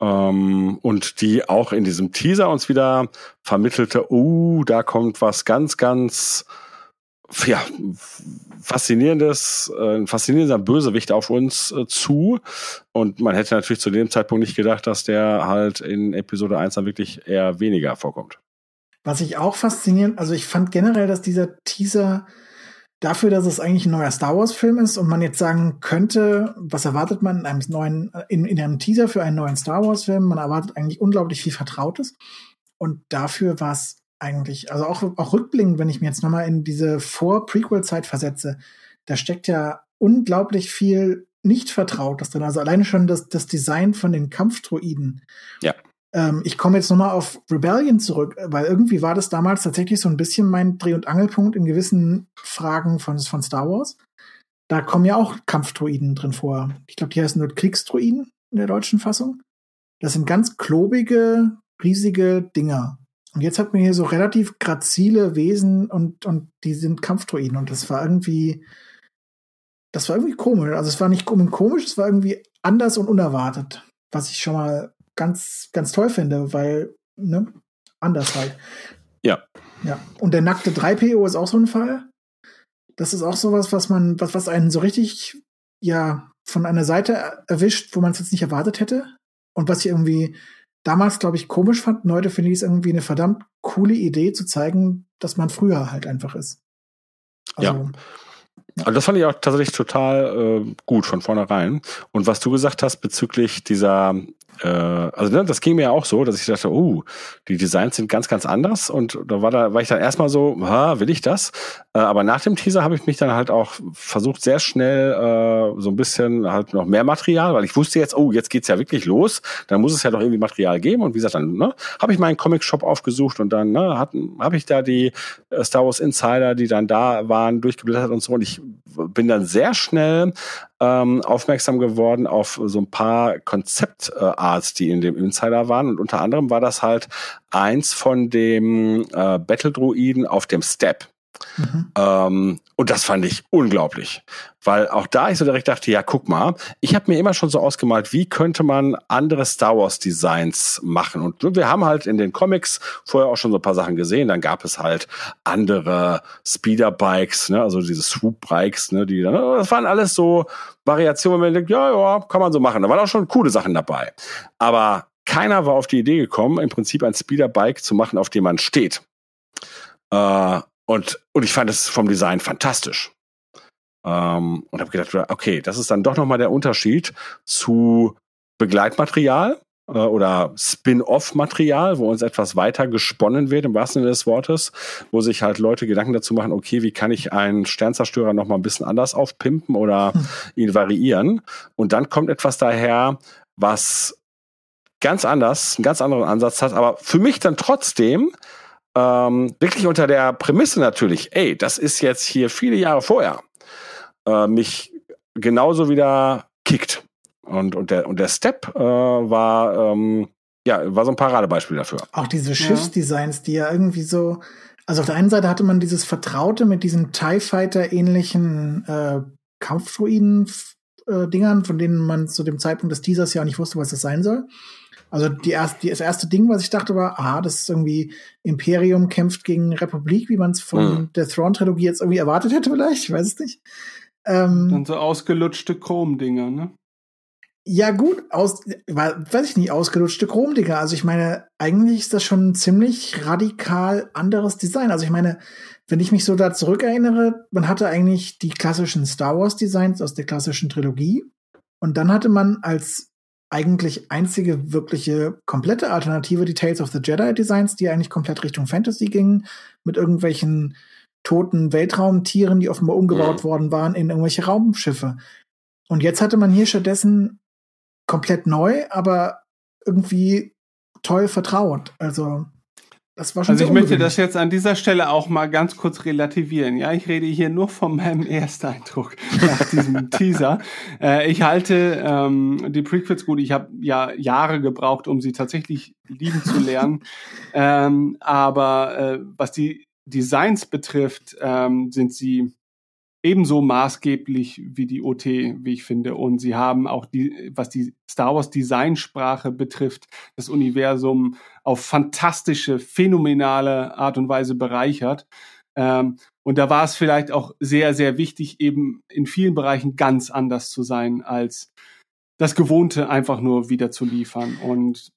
Ähm, und die auch in diesem Teaser uns wieder vermittelte, uh, da kommt was ganz, ganz ja, faszinierendes, äh, ein faszinierender Bösewicht auf uns äh, zu. Und man hätte natürlich zu dem Zeitpunkt nicht gedacht, dass der halt in Episode 1 dann wirklich eher weniger vorkommt. Was ich auch faszinierend, also ich fand generell, dass dieser Teaser dafür, dass es eigentlich ein neuer Star Wars Film ist und man jetzt sagen könnte, was erwartet man in einem neuen, in, in einem Teaser für einen neuen Star Wars Film? Man erwartet eigentlich unglaublich viel Vertrautes. Und dafür war es eigentlich, also auch, auch rückblickend, wenn ich mir jetzt nochmal in diese Vor-Prequel-Zeit versetze, da steckt ja unglaublich viel nicht Vertrautes drin. Also alleine schon das, das Design von den Kampfdroiden. Ja. Ähm, ich komme jetzt nochmal auf Rebellion zurück, weil irgendwie war das damals tatsächlich so ein bisschen mein Dreh- und Angelpunkt in gewissen Fragen von, von Star Wars. Da kommen ja auch Kampfdroiden drin vor. Ich glaube, die heißen nur Kriegsdroiden in der deutschen Fassung. Das sind ganz klobige, riesige Dinger. Und jetzt hat man hier so relativ grazile Wesen und, und die sind Kampfdroiden. Und das war irgendwie, das war irgendwie komisch. Also es war nicht komisch, es war irgendwie anders und unerwartet. Was ich schon mal ganz, ganz toll finde, weil, ne, anders halt. Ja. Ja. Und der nackte 3PO ist auch so ein Fall. Das ist auch sowas, was man, was, was einen so richtig, ja, von einer Seite erwischt, wo man es jetzt nicht erwartet hätte. Und was ich irgendwie damals, glaube ich, komisch fand. Heute finde ich es irgendwie eine verdammt coole Idee zu zeigen, dass man früher halt einfach ist. Also, ja. Also das fand ich auch tatsächlich total äh, gut von vornherein. Und was du gesagt hast bezüglich dieser äh, also ne, das ging mir ja auch so, dass ich dachte, oh, die Designs sind ganz, ganz anders. Und da war da war ich dann erstmal so, ha, will ich das? Äh, aber nach dem Teaser habe ich mich dann halt auch versucht, sehr schnell äh, so ein bisschen halt noch mehr Material, weil ich wusste jetzt, oh, jetzt geht's ja wirklich los, dann muss es ja doch irgendwie Material geben. Und wie gesagt, dann ne, habe ich meinen Comic-Shop aufgesucht und dann ne, habe ich da die Star Wars Insider, die dann da waren, durchgeblättert und so. Und ich bin dann sehr schnell ähm, aufmerksam geworden auf so ein paar Konzeptarts, die in dem Insider waren. Und unter anderem war das halt eins von dem äh, Battle-Druiden auf dem Step. Mhm. Ähm, und das fand ich unglaublich, weil auch da ich so direkt dachte, ja, guck mal, ich habe mir immer schon so ausgemalt, wie könnte man andere Star Wars Designs machen. Und wir haben halt in den Comics vorher auch schon so ein paar Sachen gesehen. Dann gab es halt andere Speederbikes, ne, also diese Swoop-Bikes, ne, die dann, das waren alles so Variationen, wo man denkt, ja, ja, kann man so machen. Da waren auch schon coole Sachen dabei. Aber keiner war auf die Idee gekommen, im Prinzip ein Speederbike zu machen, auf dem man steht. Äh, und, und ich fand es vom Design fantastisch. Ähm, und habe gedacht, okay, das ist dann doch nochmal der Unterschied zu Begleitmaterial äh, oder Spin-off-Material, wo uns etwas weiter gesponnen wird, im wahrsten Sinne des Wortes, wo sich halt Leute Gedanken dazu machen, okay, wie kann ich einen Sternzerstörer nochmal ein bisschen anders aufpimpen oder hm. ihn variieren. Und dann kommt etwas daher, was ganz anders, einen ganz anderen Ansatz hat, aber für mich dann trotzdem ähm, wirklich unter der Prämisse natürlich, ey, das ist jetzt hier viele Jahre vorher, äh, mich genauso wieder kickt. Und, und, der, und der Step äh, war, ähm, ja, war so ein Paradebeispiel dafür. Auch diese Schiffsdesigns, die ja irgendwie so, also auf der einen Seite hatte man dieses Vertraute mit diesen TIE Fighter ähnlichen äh, Kampfdruiden-Dingern, äh, von denen man zu dem Zeitpunkt des Teasers ja auch nicht wusste, was das sein soll. Also die erste, das erste Ding, was ich dachte, war, ah, das ist irgendwie Imperium kämpft gegen Republik, wie man es von mhm. der Throne-Trilogie jetzt irgendwie erwartet hätte, vielleicht, ich weiß es nicht. Ähm, Dann so ausgelutschte Chrom-Dinger, ne? Ja, gut, aus, weiß ich nicht, ausgelutschte Chrom-Dinger. Also ich meine, eigentlich ist das schon ein ziemlich radikal anderes Design. Also ich meine, wenn ich mich so da zurückerinnere, man hatte eigentlich die klassischen Star Wars Designs aus der klassischen Trilogie und dann hatte man als eigentlich einzige wirkliche komplette Alternative die Tales of the Jedi Designs, die eigentlich komplett Richtung Fantasy gingen, mit irgendwelchen toten Weltraumtieren, die offenbar umgebaut mhm. worden waren in irgendwelche Raumschiffe. Und jetzt hatte man hier stattdessen komplett neu, aber irgendwie toll vertraut. Also das war schon Also ich möchte das jetzt an dieser Stelle auch mal ganz kurz relativieren. Ja, ich rede hier nur von meinem Ersteindruck nach diesem Teaser. Äh, ich halte ähm, die Prequels gut. Ich habe ja Jahre gebraucht, um sie tatsächlich lieben zu lernen. ähm, aber äh, was die Designs betrifft, ähm, sind sie ebenso maßgeblich wie die OT, wie ich finde. Und sie haben auch die, was die Star Wars Designsprache betrifft, das Universum auf fantastische, phänomenale Art und Weise bereichert. Ähm, und da war es vielleicht auch sehr, sehr wichtig, eben in vielen Bereichen ganz anders zu sein, als das Gewohnte einfach nur wieder zu liefern. Und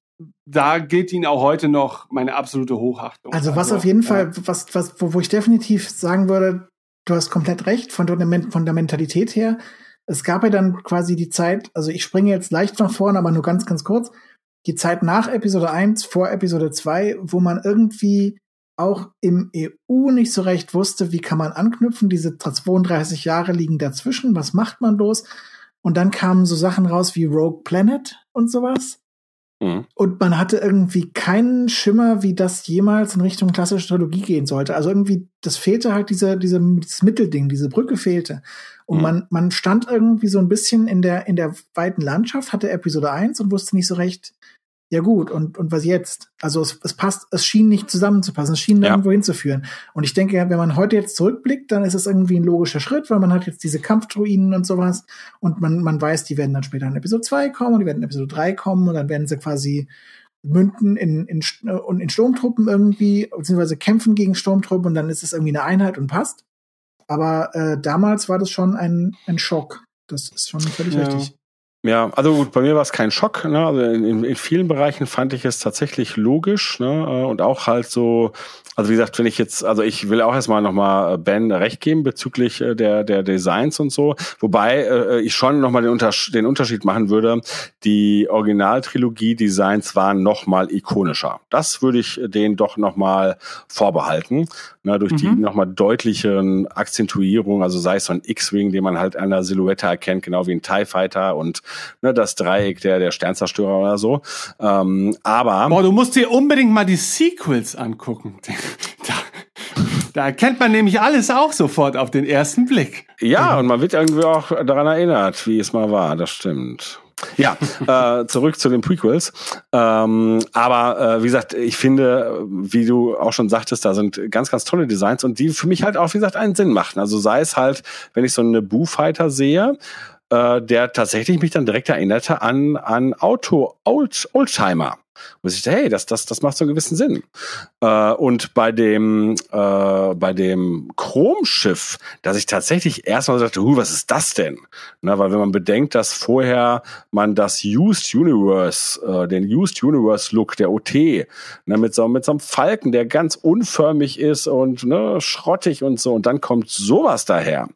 da gilt ihnen auch heute noch meine absolute Hochachtung. Also was also, auf jeden ja. Fall, was, was, wo, wo ich definitiv sagen würde, du hast komplett recht, von der, von der Mentalität her. Es gab ja dann quasi die Zeit, also ich springe jetzt leicht nach vorne, aber nur ganz, ganz kurz. Die Zeit nach Episode 1, vor Episode 2, wo man irgendwie auch im EU nicht so recht wusste, wie kann man anknüpfen. Diese 32 Jahre liegen dazwischen. Was macht man los? Und dann kamen so Sachen raus wie Rogue Planet und sowas. Mhm. Und man hatte irgendwie keinen Schimmer, wie das jemals in Richtung klassische Trilogie gehen sollte. Also irgendwie, das fehlte halt diese, diese, dieses Mittelding, diese Brücke fehlte. Und mhm. man, man stand irgendwie so ein bisschen in der, in der weiten Landschaft, hatte Episode 1 und wusste nicht so recht, ja gut, und, und was jetzt? Also es, es passt, es schien nicht zusammenzupassen, es schien ja. irgendwo hinzuführen. Und ich denke, wenn man heute jetzt zurückblickt, dann ist es irgendwie ein logischer Schritt, weil man hat jetzt diese Kampfdruiden und sowas und man, man weiß, die werden dann später in Episode 2 kommen und die werden in Episode 3 kommen und dann werden sie quasi münden in, in, in, in Sturmtruppen irgendwie, beziehungsweise kämpfen gegen Sturmtruppen und dann ist es irgendwie eine Einheit und passt. Aber äh, damals war das schon ein, ein Schock. Das ist schon völlig ja. richtig. Ja, also gut, bei mir war es kein Schock. Ne? Also in, in vielen Bereichen fand ich es tatsächlich logisch ne? Äh, und auch halt so, also wie gesagt, wenn ich jetzt, also ich will auch erstmal nochmal äh, Ben recht geben bezüglich äh, der der Designs und so, wobei äh, ich schon nochmal den, Unterschied, den Unterschied machen würde. Die Originaltrilogie-Designs waren nochmal ikonischer. Das würde ich denen doch nochmal vorbehalten, ne? durch mhm. die nochmal deutlichen Akzentuierung, also sei es so ein X-Wing, den man halt an der Silhouette erkennt, genau wie ein TIE Fighter und ne, das Dreieck der, der Sternzerstörer oder so. Ähm, aber. Boah, du musst dir unbedingt mal die Sequels angucken. da, da erkennt man nämlich alles auch sofort auf den ersten Blick. Ja, und man wird irgendwie auch daran erinnert, wie es mal war. Das stimmt. Ja, äh, zurück zu den Prequels. Ähm, aber äh, wie gesagt, ich finde, wie du auch schon sagtest, da sind ganz, ganz tolle Designs und die für mich halt auch, wie gesagt, einen Sinn machen. Also sei es halt, wenn ich so eine Boo Fighter sehe, äh, der tatsächlich mich dann direkt erinnerte an, an Auto, Old, Oldtimer. Und ich dachte, hey, das, das, das macht so einen gewissen Sinn. Äh, und bei dem, äh, bei dem Chromschiff, dass ich tatsächlich erstmal sagte, huh, was ist das denn? Na, weil wenn man bedenkt, dass vorher man das Used Universe, äh, den Used Universe Look der OT, ne, mit so, mit so einem Falken, der ganz unförmig ist und ne, schrottig und so, und dann kommt sowas daher.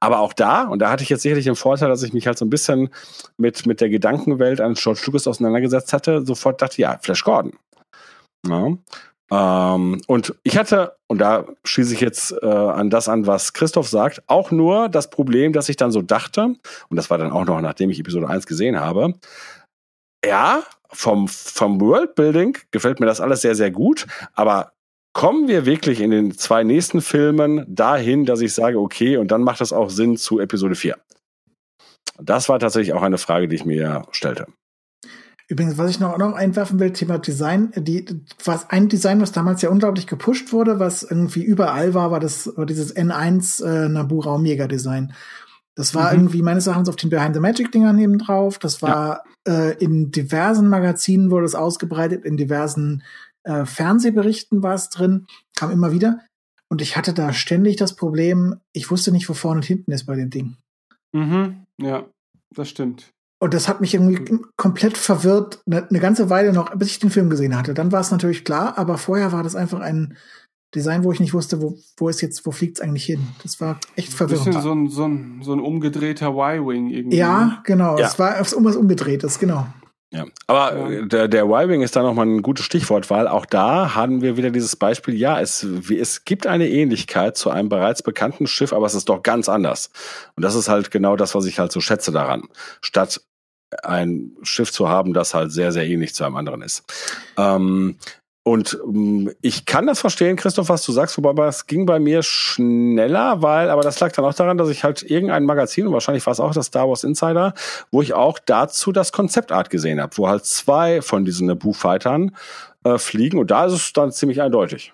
Aber auch da, und da hatte ich jetzt sicherlich den Vorteil, dass ich mich halt so ein bisschen mit, mit der Gedankenwelt an George Lucas auseinandergesetzt hatte, sofort dachte, ja, Flash Gordon. Ja. Ähm, und ich hatte, und da schließe ich jetzt äh, an das an, was Christoph sagt, auch nur das Problem, dass ich dann so dachte, und das war dann auch noch, nachdem ich Episode 1 gesehen habe, ja, vom, vom Worldbuilding gefällt mir das alles sehr, sehr gut, aber kommen wir wirklich in den zwei nächsten Filmen dahin, dass ich sage, okay, und dann macht das auch Sinn zu Episode 4? Das war tatsächlich auch eine Frage, die ich mir stellte. Übrigens, was ich noch, noch einwerfen will, Thema Design, die, was ein Design, was damals ja unglaublich gepusht wurde, was irgendwie überall war, war das, war dieses N1 äh, Nabu Raumjäger Design. Das war mhm. irgendwie meines Erachtens auf den Behind the Magic Dingern neben drauf. Das war ja. äh, in diversen Magazinen wurde es ausgebreitet, in diversen äh, Fernsehberichten war es drin, kam immer wieder. Und ich hatte da ständig das Problem, ich wusste nicht, wo vorne und hinten ist bei dem Ding. Mhm. Ja, das stimmt. Und das hat mich irgendwie komplett verwirrt, eine, eine ganze Weile noch, bis ich den Film gesehen hatte. Dann war es natürlich klar, aber vorher war das einfach ein, Design, wo ich nicht wusste, wo, wo ist jetzt, wo fliegt's eigentlich hin. Das war echt verwirrend. Bisschen so ein, so ein, so ein umgedrehter Y-Wing irgendwie. Ja, ne? genau. Ja. Es war irgendwas umgedrehtes, genau. Ja, aber äh, der, der Y-Wing ist da nochmal ein gutes Stichwort, weil auch da haben wir wieder dieses Beispiel, ja, es, wie, es gibt eine Ähnlichkeit zu einem bereits bekannten Schiff, aber es ist doch ganz anders. Und das ist halt genau das, was ich halt so schätze daran. Statt ein Schiff zu haben, das halt sehr, sehr ähnlich zu einem anderen ist. Ähm, und ähm, ich kann das verstehen, Christoph, was du sagst, wobei es ging bei mir schneller, weil, aber das lag dann auch daran, dass ich halt irgendein Magazin, und wahrscheinlich war es auch das Star Wars Insider, wo ich auch dazu das Konzeptart gesehen habe, wo halt zwei von diesen Naboo-Fightern äh, fliegen und da ist es dann ziemlich eindeutig.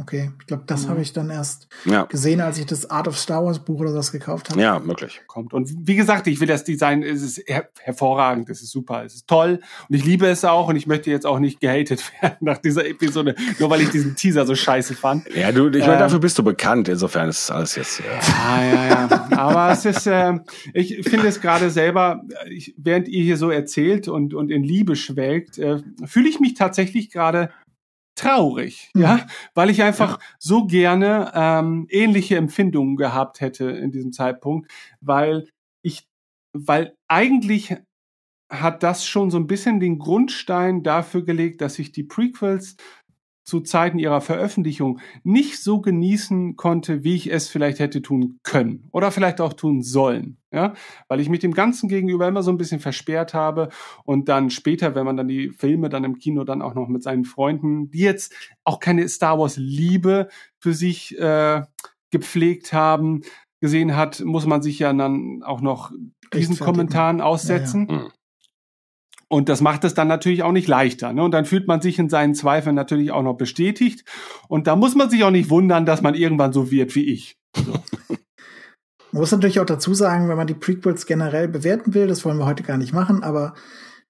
Okay, ich glaube, das Mhm. habe ich dann erst Ja. gesehen, als ich das Art of Star Wars Buch oder was gekauft habe. Ja, möglich. kommt. Und wie gesagt, ich will das Design, es ist her hervorragend, es ist super, es ist toll und ich liebe es auch und ich möchte jetzt auch nicht gehatet werden nach dieser Episode, nur weil ich diesen Teaser so scheiße fand. Ja, du, ich meine, Ähm, dafür bist du bekannt, insofern ist alles jetzt. Ja. Ah, ja, ja. Aber es ist, äh, ich finde es gerade selber, äh, ich, während ihr hier so erzählt und, und in Liebe schwelgt, äh, fühle ich mich tatsächlich gerade traurig, ja, weil ich einfach so gerne ähm, ähnliche Empfindungen gehabt hätte in diesem Zeitpunkt, weil ich, weil eigentlich hat das schon so ein bisschen den Grundstein dafür gelegt, dass ich die Prequels zu Zeiten ihrer Veröffentlichung nicht so genießen konnte, wie ich es vielleicht hätte tun können oder vielleicht auch tun sollen, ja, weil ich mich dem Ganzen gegenüber immer so ein bisschen versperrt habe und dann später, wenn man dann die Filme dann im Kino dann auch noch mit seinen Freunden, die jetzt auch keine Star Wars Liebe für sich äh, gepflegt haben, gesehen hat, muss man sich ja dann auch noch diesen. Kommentaren aussetzen. Ja, ja. Und das macht es dann natürlich auch nicht leichter. Ne? Und dann fühlt man sich in seinen Zweifeln natürlich auch noch bestätigt. Und da muss man sich auch nicht wundern, dass man irgendwann so wird wie ich. Man muss natürlich auch dazu sagen, wenn man die Prequels generell bewerten will, das wollen wir heute gar nicht machen, aber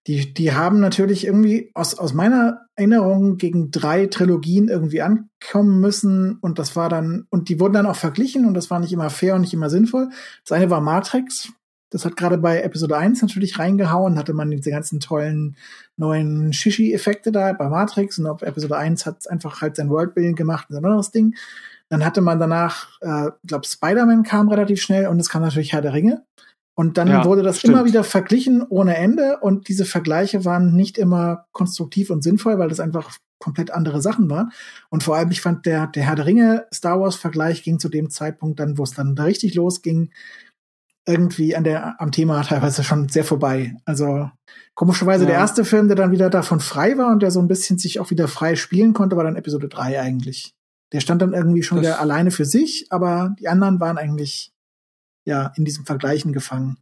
die, die haben natürlich irgendwie aus, aus meiner Erinnerung gegen drei Trilogien irgendwie ankommen müssen und das war dann, und die wurden dann auch verglichen und das war nicht immer fair und nicht immer sinnvoll. Das eine war Matrix, das hat gerade bei Episode 1 natürlich reingehauen, hatte man diese ganzen tollen neuen Shishi-Effekte da bei Matrix und auf Episode 1 hat es einfach halt sein Worldbuilding gemacht, ein anderes Ding. Dann hatte man danach, äh, glaube Spider-Man kam relativ schnell und es kam natürlich Herr der Ringe. Und dann Ja, wurde das stimmt. immer wieder verglichen ohne Ende und diese Vergleiche waren nicht immer konstruktiv und sinnvoll, weil das einfach komplett andere Sachen waren. Und vor allem, ich fand, der, der Herr der Ringe Star Wars Vergleich ging zu dem Zeitpunkt dann, wo es dann da richtig losging, irgendwie an der, am Thema teilweise schon sehr vorbei. Also, komischerweise Ja. der erste Film, der dann wieder davon frei war und der so ein bisschen sich auch wieder frei spielen konnte, war dann Episode 3 eigentlich. Der stand dann irgendwie schon Das- wieder alleine für sich, aber die anderen waren eigentlich, ja, in diesem Vergleichen gefangen.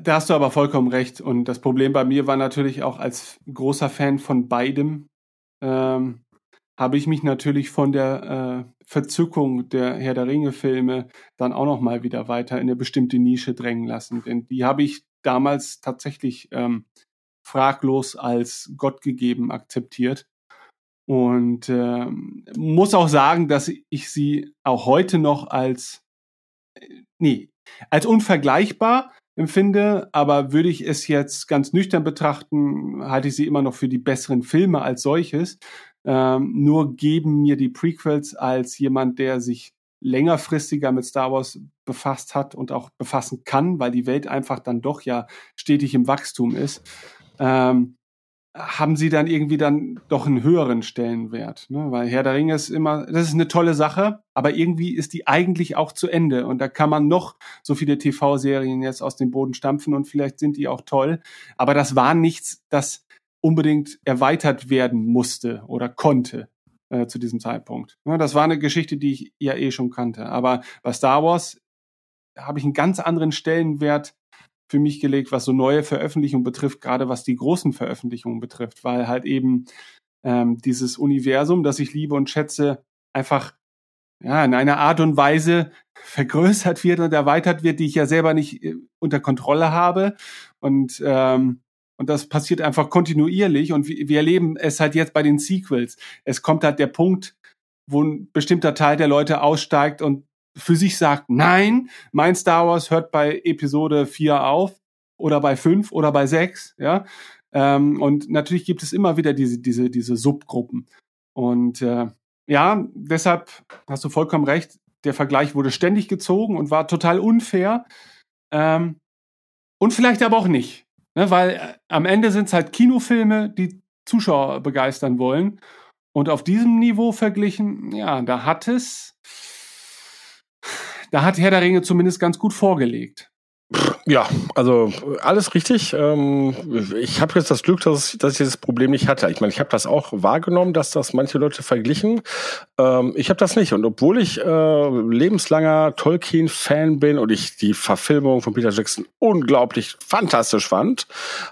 Da hast du aber vollkommen recht. Und das Problem bei mir war natürlich auch als großer Fan von beidem, ähm, habe ich mich natürlich von der äh, Verzückung der Herr der Ringe-Filme dann auch noch mal wieder weiter in eine bestimmte Nische drängen lassen. Denn die habe ich damals tatsächlich ähm, fraglos als Gott gegeben akzeptiert. Und ähm, muss auch sagen, dass ich sie auch heute noch als, äh, nee, als unvergleichbar empfinde, aber würde ich es jetzt ganz nüchtern betrachten, halte ich sie immer noch für die besseren Filme als solches. Ähm, nur geben mir die Prequels als jemand, der sich längerfristiger mit Star Wars befasst hat und auch befassen kann, weil die Welt einfach dann doch ja stetig im Wachstum ist, ähm, haben sie dann irgendwie dann doch einen höheren Stellenwert. Ne? Weil Herr der Ringe ist immer, das ist eine tolle Sache, aber irgendwie ist die eigentlich auch zu Ende. Und da kann man noch so viele TV-Serien jetzt aus dem Boden stampfen und vielleicht sind die auch toll. Aber das war nichts, das unbedingt erweitert werden musste oder konnte äh, zu diesem Zeitpunkt. Ne? Das war eine Geschichte, die ich ja eh schon kannte. Aber bei Star Wars habe ich einen ganz anderen Stellenwert für mich gelegt, was so neue Veröffentlichungen betrifft, gerade was die großen Veröffentlichungen betrifft, weil halt eben ähm, dieses Universum, das ich liebe und schätze, einfach ja in einer Art und Weise vergrößert wird und erweitert wird, die ich ja selber nicht äh, unter Kontrolle habe und ähm, und das passiert einfach kontinuierlich und wir, erleben es halt jetzt bei den Sequels. Es kommt halt der Punkt, wo ein bestimmter Teil der Leute aussteigt und für sich sagt, nein, mein Star Wars hört bei Episode 4 auf oder bei 5 oder bei 6, ja. Ähm, und natürlich gibt es immer wieder diese, diese, diese Subgruppen. Und äh, ja, deshalb hast du vollkommen recht. Der Vergleich wurde ständig gezogen und war total unfair. Ähm, und vielleicht aber auch nicht. Ne, weil äh, am Ende sind es halt Kinofilme, die Zuschauer begeistern wollen. Und auf diesem Niveau verglichen, ja, da hat es, da hat Herr der Ringe zumindest ganz gut vorgelegt. Ja, also alles richtig. Ähm, ich habe jetzt das Glück, dass, dass ich dieses Problem nicht hatte. Ich meine, ich habe das auch wahrgenommen, dass das manche Leute verglichen. Ähm, ich habe das nicht. Und obwohl ich äh, lebenslanger Tolkien-Fan bin und ich die Verfilmung von Peter Jackson unglaublich fantastisch fand,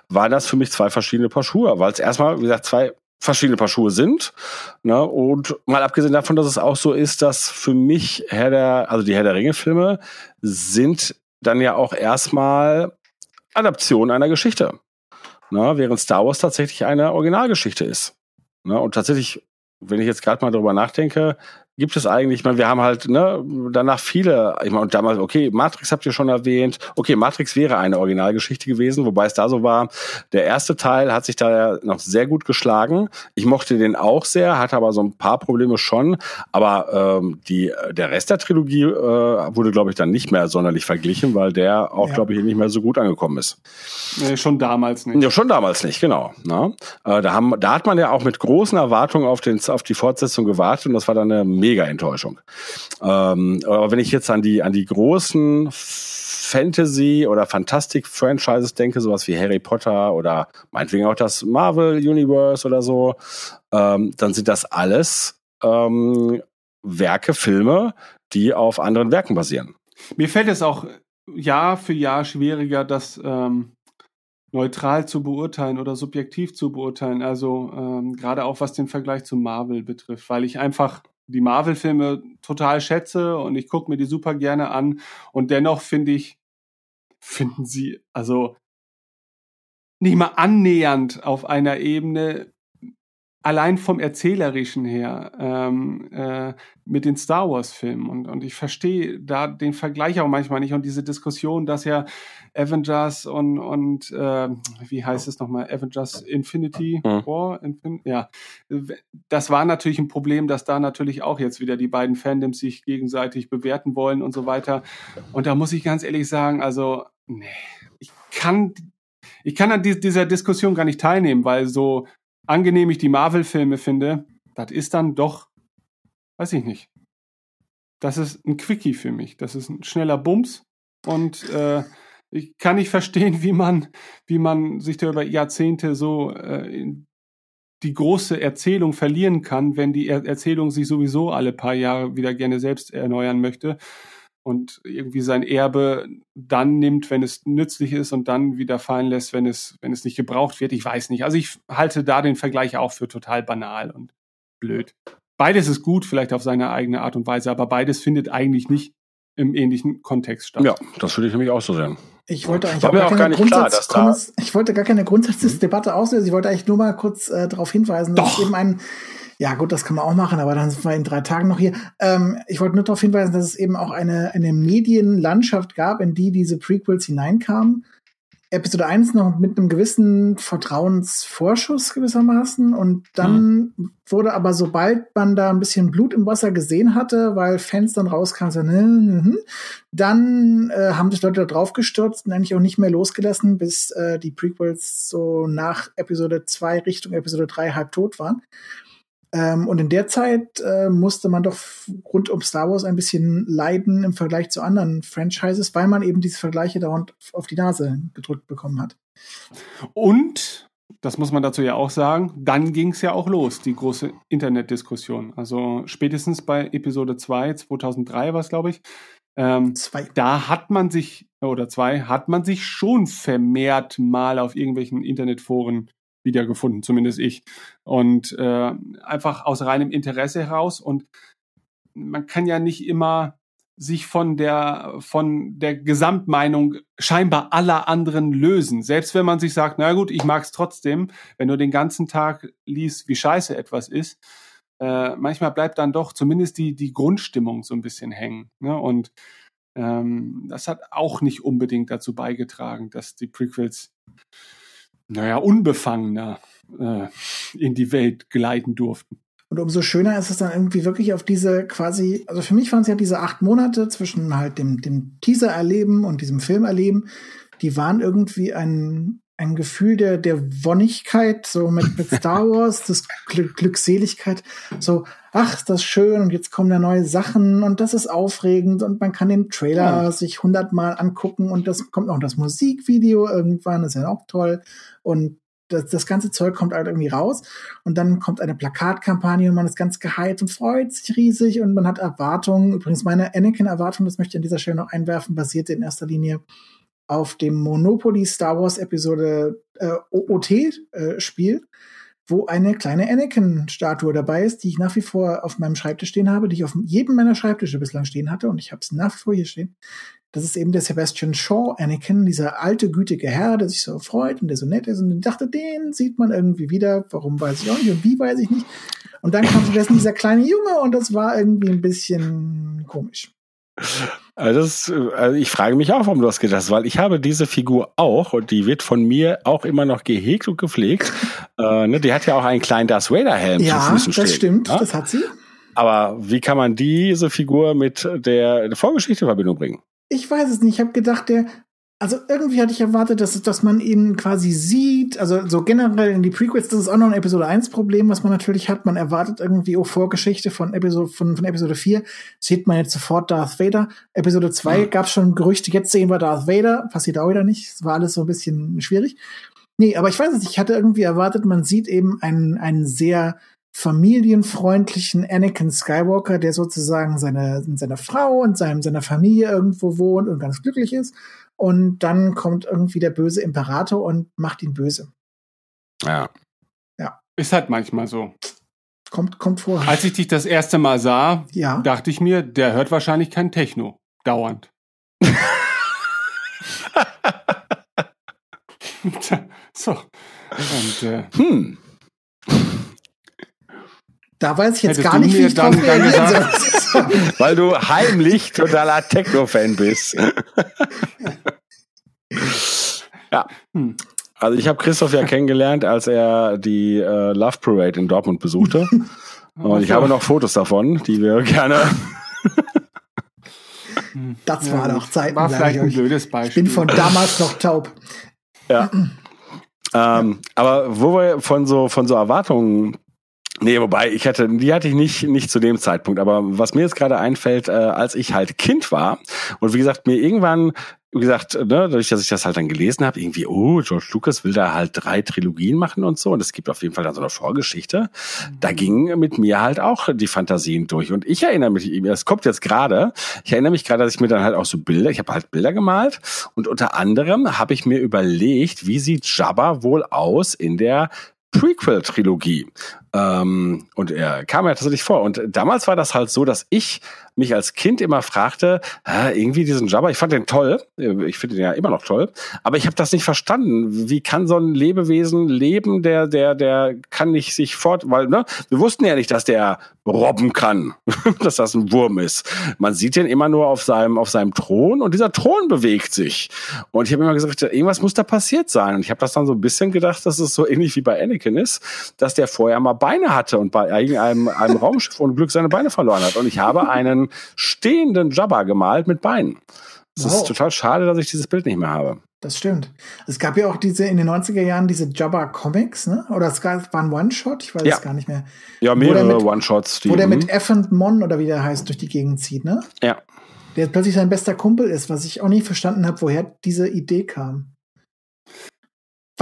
waren das für mich zwei verschiedene Paar Schuhe. Weil es erstmal, wie gesagt, zwei verschiedene Paar Schuhe sind. Ne? Und mal abgesehen davon, dass es auch so ist, dass für mich Herr der, also die Herr der Ringe-Filme sind dann ja auch erstmal Adaption einer Geschichte. Ne? Während Star Wars tatsächlich eine Originalgeschichte ist. Ne? Und tatsächlich, wenn ich jetzt gerade mal darüber nachdenke, gibt es eigentlich, ich meine, wir haben halt ne, danach viele, ich meine, und damals, okay, Matrix habt ihr schon erwähnt, okay, Matrix wäre eine Originalgeschichte gewesen, wobei es da so war, der erste Teil hat sich da noch sehr gut geschlagen. Ich mochte den auch sehr, hatte aber so ein paar Probleme schon, aber ähm, die, der Rest der Trilogie äh, wurde, glaube ich, dann nicht mehr sonderlich verglichen, weil der auch, ja. glaube ich, nicht mehr so gut angekommen ist. Nee, schon damals nicht. Ja, schon damals nicht, genau. Ne? Äh, da, haben, da hat man ja auch mit großen Erwartungen auf, den, auf die Fortsetzung gewartet und das war dann eine mega Enttäuschung. Ähm, aber wenn ich jetzt an die, an die großen Fantasy- oder Fantastik-Franchises denke, sowas wie Harry Potter oder meinetwegen auch das Marvel-Universe oder so, ähm, dann sind das alles ähm, Werke, Filme, die auf anderen Werken basieren. Mir fällt es auch Jahr für Jahr schwieriger, das ähm, neutral zu beurteilen oder subjektiv zu beurteilen. Also ähm, gerade auch was den Vergleich zu Marvel betrifft, weil ich einfach die Marvel-Filme total schätze und ich gucke mir die super gerne an. Und dennoch finde ich, finden sie also nicht mal annähernd auf einer Ebene allein vom Erzählerischen her ähm, äh, mit den Star Wars-Filmen. Und, und ich verstehe da den Vergleich auch manchmal nicht und diese Diskussion, dass ja Avengers und, und äh, wie heißt es nochmal, Avengers Infinity hm. War, Infin ja, das war natürlich ein Problem, dass da natürlich auch jetzt wieder die beiden Fandoms sich gegenseitig bewerten wollen und so weiter. Und da muss ich ganz ehrlich sagen, also, nee, ich kann ich kann an dieser Diskussion gar nicht teilnehmen, weil so angenehm ich die Marvel-Filme finde, das ist dann doch, weiß ich nicht. Das ist ein Quickie für mich. Das ist ein schneller Bums und äh, ich kann nicht verstehen, wie man, wie man sich da über Jahrzehnte so äh, die große Erzählung verlieren kann, wenn die er Erzählung sich sowieso alle paar Jahre wieder gerne selbst erneuern möchte und irgendwie sein Erbe dann nimmt, wenn es nützlich ist und dann wieder fallen lässt, wenn es, wenn es nicht gebraucht wird. Ich weiß nicht. Also ich halte da den Vergleich auch für total banal und blöd. Beides ist gut, vielleicht auf seine eigene Art und Weise, aber beides findet eigentlich nicht im ähnlichen Kontext statt. Ja, das würde ich nämlich auch so sehen. Ich wollte eigentlich auch, gar, keine klar, Grundsatz, ich wollte gar keine Grundsatzdebatte mhm. auslösen. Ich wollte eigentlich nur mal kurz äh, darauf hinweisen, dass Doch. eben ein ja, gut, das kann man auch machen, aber dann sind wir in drei Tagen noch hier. Ähm, ich wollte nur darauf hinweisen, dass es eben auch eine, eine Medienlandschaft gab, in die diese Prequels hineinkamen. Episode 1 noch mit einem gewissen Vertrauensvorschuss gewissermaßen und dann mhm. wurde aber sobald man da ein bisschen Blut im Wasser gesehen hatte, weil Fans dann rauskamen, so, ne, ne, ne, dann äh, haben sich Leute da drauf gestürzt und eigentlich auch nicht mehr losgelassen, bis äh, die Prequels so nach Episode 2 Richtung Episode 3 halb tot waren. Ähm, und in der Zeit äh, musste man doch rund um Star Wars ein bisschen leiden im Vergleich zu anderen Franchises, weil man eben diese Vergleiche dauernd auf die Nase gedrückt bekommen hat. Und, das muss man dazu ja auch sagen, dann ging es ja auch los, die große Internetdiskussion. Also spätestens bei Episode 2, 2003 war es, glaube ich. Ähm, zwei. Da hat man sich, oder zwei, hat man sich schon vermehrt mal auf irgendwelchen Internetforen wiedergefunden, zumindest ich. Und äh, einfach aus reinem Interesse heraus. Und man kann ja nicht immer sich von der von der Gesamtmeinung scheinbar aller anderen lösen. Selbst wenn man sich sagt, na gut, ich mag es trotzdem, wenn du den ganzen Tag liest, wie scheiße etwas ist, äh, manchmal bleibt dann doch zumindest die die Grundstimmung so ein bisschen hängen. Ne? Und ähm, das hat auch nicht unbedingt dazu beigetragen, dass die Prequels naja, unbefangener äh, in die Welt gleiten durften. Und umso schöner ist es dann irgendwie wirklich auf diese quasi, also für mich waren es ja diese acht Monate zwischen halt dem, dem Teaser erleben und diesem Film erleben, die waren irgendwie ein, ein Gefühl der, der Wonnigkeit, so mit, mit Star Wars, das Gl Glückseligkeit, so, ach, ist das schön und jetzt kommen da neue Sachen und das ist aufregend und man kann den Trailer ja. sich hundertmal angucken und das kommt auch das Musikvideo irgendwann, ist ja auch toll und das, das ganze Zeug kommt halt irgendwie raus und dann kommt eine Plakatkampagne und man ist ganz geheilt und freut sich riesig und man hat Erwartungen. Übrigens meine Anakin-Erwartung, das möchte ich an dieser Stelle noch einwerfen, basierte in erster Linie auf dem Monopoly Star Wars Episode äh, OT-Spiel, äh, wo eine kleine Anakin-Statue dabei ist, die ich nach wie vor auf meinem Schreibtisch stehen habe, die ich auf jedem meiner Schreibtische bislang stehen hatte und ich habe es nach wie vor hier stehen. Das ist eben der Sebastian Shaw Anakin, dieser alte, gütige Herr, der sich so freut und der so nett ist. Und ich dachte, den sieht man irgendwie wieder. Warum weiß ich auch nicht und wie weiß ich nicht. Und dann kam stattdessen dieser kleine Junge und das war irgendwie ein bisschen komisch. Also, das, also ich frage mich auch, warum du das gedacht hast, weil ich habe diese Figur auch und die wird von mir auch immer noch gehegt und gepflegt. äh, ne, die hat ja auch einen kleinen Darth Vader Helm ja, zu Füßen stehen. Ja, das stimmt, ja? das hat sie. Aber wie kann man diese Figur mit der Vorgeschichte in Verbindung bringen? Ich weiß es nicht. Ich habe gedacht, der, also irgendwie hatte ich erwartet, dass, dass man ihn quasi sieht, also so generell in die Prequels, das ist auch noch ein Episode 1 Problem, was man natürlich hat. Man erwartet irgendwie auch Vorgeschichte von Episode, von, von Episode 4, sieht man jetzt sofort Darth Vader. Episode 2 mhm. gab es schon Gerüchte, jetzt sehen wir Darth Vader, passiert auch wieder nicht. Es war alles so ein bisschen schwierig. Nee, aber ich weiß es, ich hatte irgendwie erwartet, man sieht eben einen, einen sehr familienfreundlichen Anakin Skywalker, der sozusagen seine, seine Frau und seinem, seiner Familie irgendwo wohnt und ganz glücklich ist. Und dann kommt irgendwie der böse Imperator und macht ihn böse. Ja. Ja. Ist halt manchmal so. Kommt, kommt vor. Als ich dich das erste Mal sah, ja. dachte ich mir, der hört wahrscheinlich kein Techno. Dauernd. so. Und, äh, hm. Da weiß ich jetzt Hättest gar nicht, wie ich dann, drauf reagieren soll. Weil du heimlich totaler Techno-Fan bist. ja. Hm. Also ich habe Christoph ja kennengelernt, als er die äh, Love Parade in Dortmund besuchte. Und ich habe noch Fotos davon, die wir gerne. das ja, war doch Zeiten. War vielleicht ein blödes Beispiel. Ich bin von damals noch taub. Ja. ähm, aber wo wir von so von so Erwartungen Nee, wobei ich hatte, die hatte ich nicht, nicht zu dem Zeitpunkt. Aber was mir jetzt gerade einfällt, äh, als ich halt Kind war und wie gesagt, mir irgendwann, wie gesagt, ne, dadurch, dass ich das halt dann gelesen habe, irgendwie, oh, George Lucas will da halt drei Trilogien machen und so. Und es gibt auf jeden Fall dann so eine Vorgeschichte. Da ging mit mir halt auch die Fantasien durch. Und ich erinnere mich, es kommt jetzt gerade, ich erinnere mich gerade, dass ich mir dann halt auch so Bilder, ich habe halt Bilder gemalt und unter anderem habe ich mir überlegt, wie sieht Jabba wohl aus in der Prequel-Trilogie. Ähm, und er kam ja tatsächlich vor. Und damals war das halt so, dass ich mich als Kind immer fragte, irgendwie diesen Jabba, ich fand den toll, ich finde den ja immer noch toll, aber ich habe das nicht verstanden. Wie kann so ein Lebewesen leben, der, der, der kann nicht sich fort, weil, ne, wir wussten ja nicht, dass der robben kann, dass das ein Wurm ist. Man sieht den immer nur auf seinem, auf seinem Thron und dieser Thron bewegt sich. Und ich habe immer gesagt, irgendwas muss da passiert sein. Und ich habe das dann so ein bisschen gedacht, dass es so ähnlich wie bei Anakin ist, dass der vorher mal Beine hatte und bei einem, einem Raumschiff und Glück seine Beine verloren hat. Und ich habe einen stehenden Jabba gemalt mit Beinen. Es wow. ist total schade, dass ich dieses Bild nicht mehr habe. Das stimmt. Es gab ja auch diese in den 90er Jahren diese Jabba Comics, ne? Oder es war ein One-Shot, ich weiß ja. es gar nicht mehr. Ja, mehrere One-Shots. Wo der mit F und Mon oder wie der heißt durch die Gegend zieht, ne? Ja. Der plötzlich sein bester Kumpel ist, was ich auch nicht verstanden habe, woher diese Idee kam.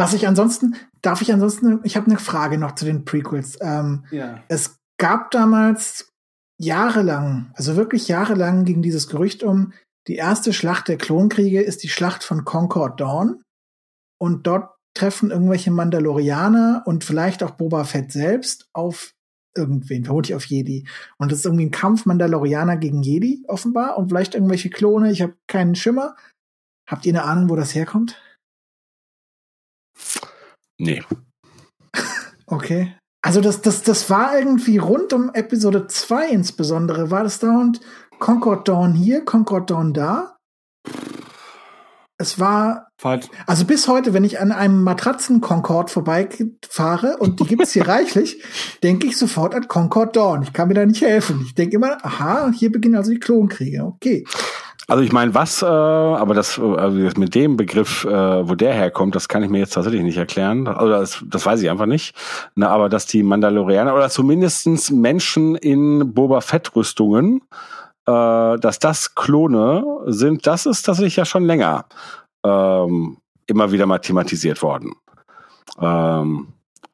Was ich ansonsten, darf ich ansonsten, ich habe eine Frage noch zu den Prequels. Ähm, ja. Es gab damals jahrelang, also wirklich jahrelang ging dieses Gerücht um, die erste Schlacht der Klonkriege ist die Schlacht von Concord Dawn. Und dort treffen irgendwelche Mandalorianer und vielleicht auch Boba Fett selbst auf irgendwen, vermutlich auf Jedi. Und das ist irgendwie ein Kampf Mandalorianer gegen Jedi, offenbar. Und vielleicht irgendwelche Klone, ich habe keinen Schimmer. Habt ihr eine Ahnung, wo das herkommt? Nee. okay. Also das, das, das war irgendwie rund um Episode 2 insbesondere, war das dauernd Concord Dawn hier, Concord Dawn da. Es war. Falsch. Also bis heute, wenn ich an einem Matratzen-Concord vorbeifahre und die gibt es hier reichlich, denke ich sofort an Concord Dawn. Ich kann mir da nicht helfen. Ich denke immer, aha, hier beginnen also die Klonkriege. Okay. Also ich meine, was, äh, aber das also mit dem Begriff, äh, wo der herkommt, das kann ich mir jetzt tatsächlich nicht erklären. Also das, das weiß ich einfach nicht. Na, aber dass die Mandalorianer oder zumindestens Menschen in Boba Fett-Rüstungen, äh, dass das Klone sind, das ist tatsächlich ja schon länger ähm, immer wieder mal thematisiert worden. Ähm,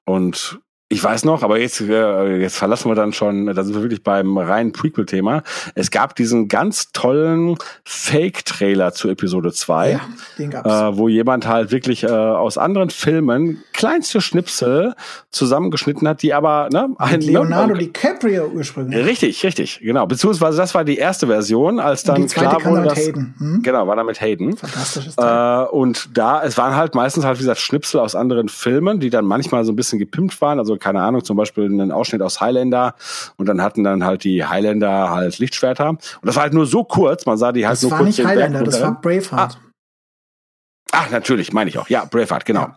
und ich weiß noch, aber jetzt, äh, jetzt verlassen wir dann schon, da sind wir wirklich beim reinen Prequel-Thema. Es gab diesen ganz tollen Fake-Trailer zu Episode 2, ja, den gab's. Äh, wo jemand halt wirklich äh, aus anderen Filmen kleinste Schnipsel zusammengeschnitten hat, die aber ne, ein Leonardo ne, DiCaprio ursprünglich. Richtig, richtig, genau. Beziehungsweise das war die erste Version, als dann und die klar wurde, dass, Hayden. Hm? genau, war da mit Hayden. Fantastisches Teil. Äh, und da, es waren halt meistens halt wie gesagt Schnipsel aus anderen Filmen, die dann manchmal so ein bisschen gepimpt waren, also keine Ahnung, zum Beispiel einen Ausschnitt aus Highlander und dann hatten dann halt die Highlander halt Lichtschwerter. Und das war halt nur so kurz, man sah die halt das so war kurz. nicht Highlander, das war Braveheart. Ah. Ach, natürlich, meine ich auch. Ja, Braveheart, genau.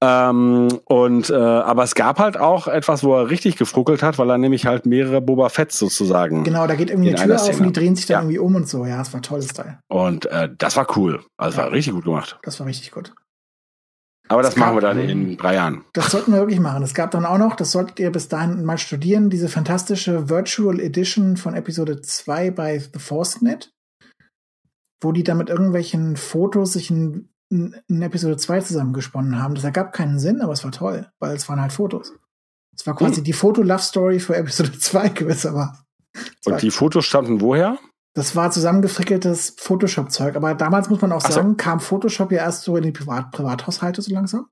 Ja. Ähm, und äh, aber es gab halt auch etwas, wo er richtig gefruckelt hat, weil er nämlich halt mehrere Boba Fett sozusagen. Genau, da geht irgendwie eine Tür auf und die drehen sich dann ja. irgendwie um und so. Ja, das war ein tolles Teil. Und äh, das war cool. Also ja. war richtig gut gemacht. Das war richtig gut. Aber das, das machen wir dann in drei Jahren. Das sollten wir wirklich machen. Es gab dann auch noch, das solltet ihr bis dahin mal studieren, diese fantastische Virtual Edition von Episode 2 bei The Forcenet, wo die dann mit irgendwelchen Fotos sich in, in Episode 2 zusammengesponnen haben. Das ergab keinen Sinn, aber es war toll, weil es waren halt Fotos. Es war quasi hm. die Foto-Love-Story für Episode 2 gewissermaßen. Und die Fotos stammten woher? Das war zusammengefrickeltes Photoshop-Zeug. Aber damals muss man auch Ach so. sagen, kam Photoshop ja erst so in die Privat Privathaushalte so langsam.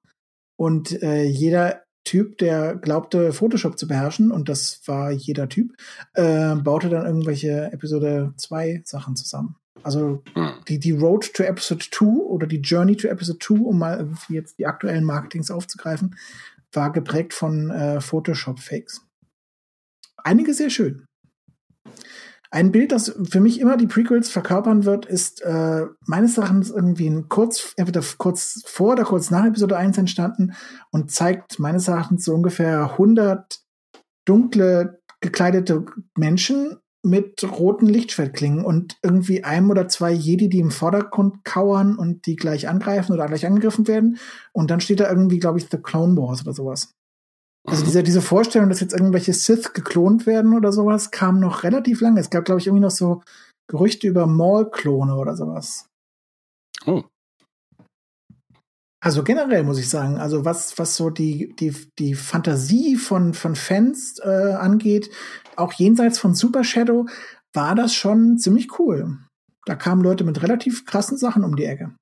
Und äh, jeder Typ, der glaubte, Photoshop zu beherrschen, und das war jeder Typ, äh, baute dann irgendwelche Episode 2 Sachen zusammen. Also Hm. die, die Road to Episode 2 oder die Journey to Episode 2, um mal irgendwie jetzt die aktuellen Marketings aufzugreifen, war geprägt von äh, Photoshop-Fakes. Einige sehr schön. Ein Bild, das für mich immer die Prequels verkörpern wird, ist äh, meines Erachtens irgendwie ein kurz, entweder kurz vor oder kurz nach Episode 1 entstanden und zeigt meines Erachtens so ungefähr 100 dunkle gekleidete Menschen mit roten Lichtschwertklingen und irgendwie einem oder zwei Jedi, die im Vordergrund kauern und die gleich angreifen oder gleich angegriffen werden. Und dann steht da irgendwie, glaube ich, The Clone Wars oder sowas. Also diese, diese Vorstellung, dass jetzt irgendwelche Sith geklont werden oder sowas, kam noch relativ lange. Es gab, glaube ich, irgendwie noch so Gerüchte über Maul-Klone oder sowas. Oh. Also generell muss ich sagen, also was, was so die, die, die Fantasie von, von Fans äh, angeht, auch jenseits von Super Shadow, war das schon ziemlich cool. Da kamen Leute mit relativ krassen Sachen um die Ecke.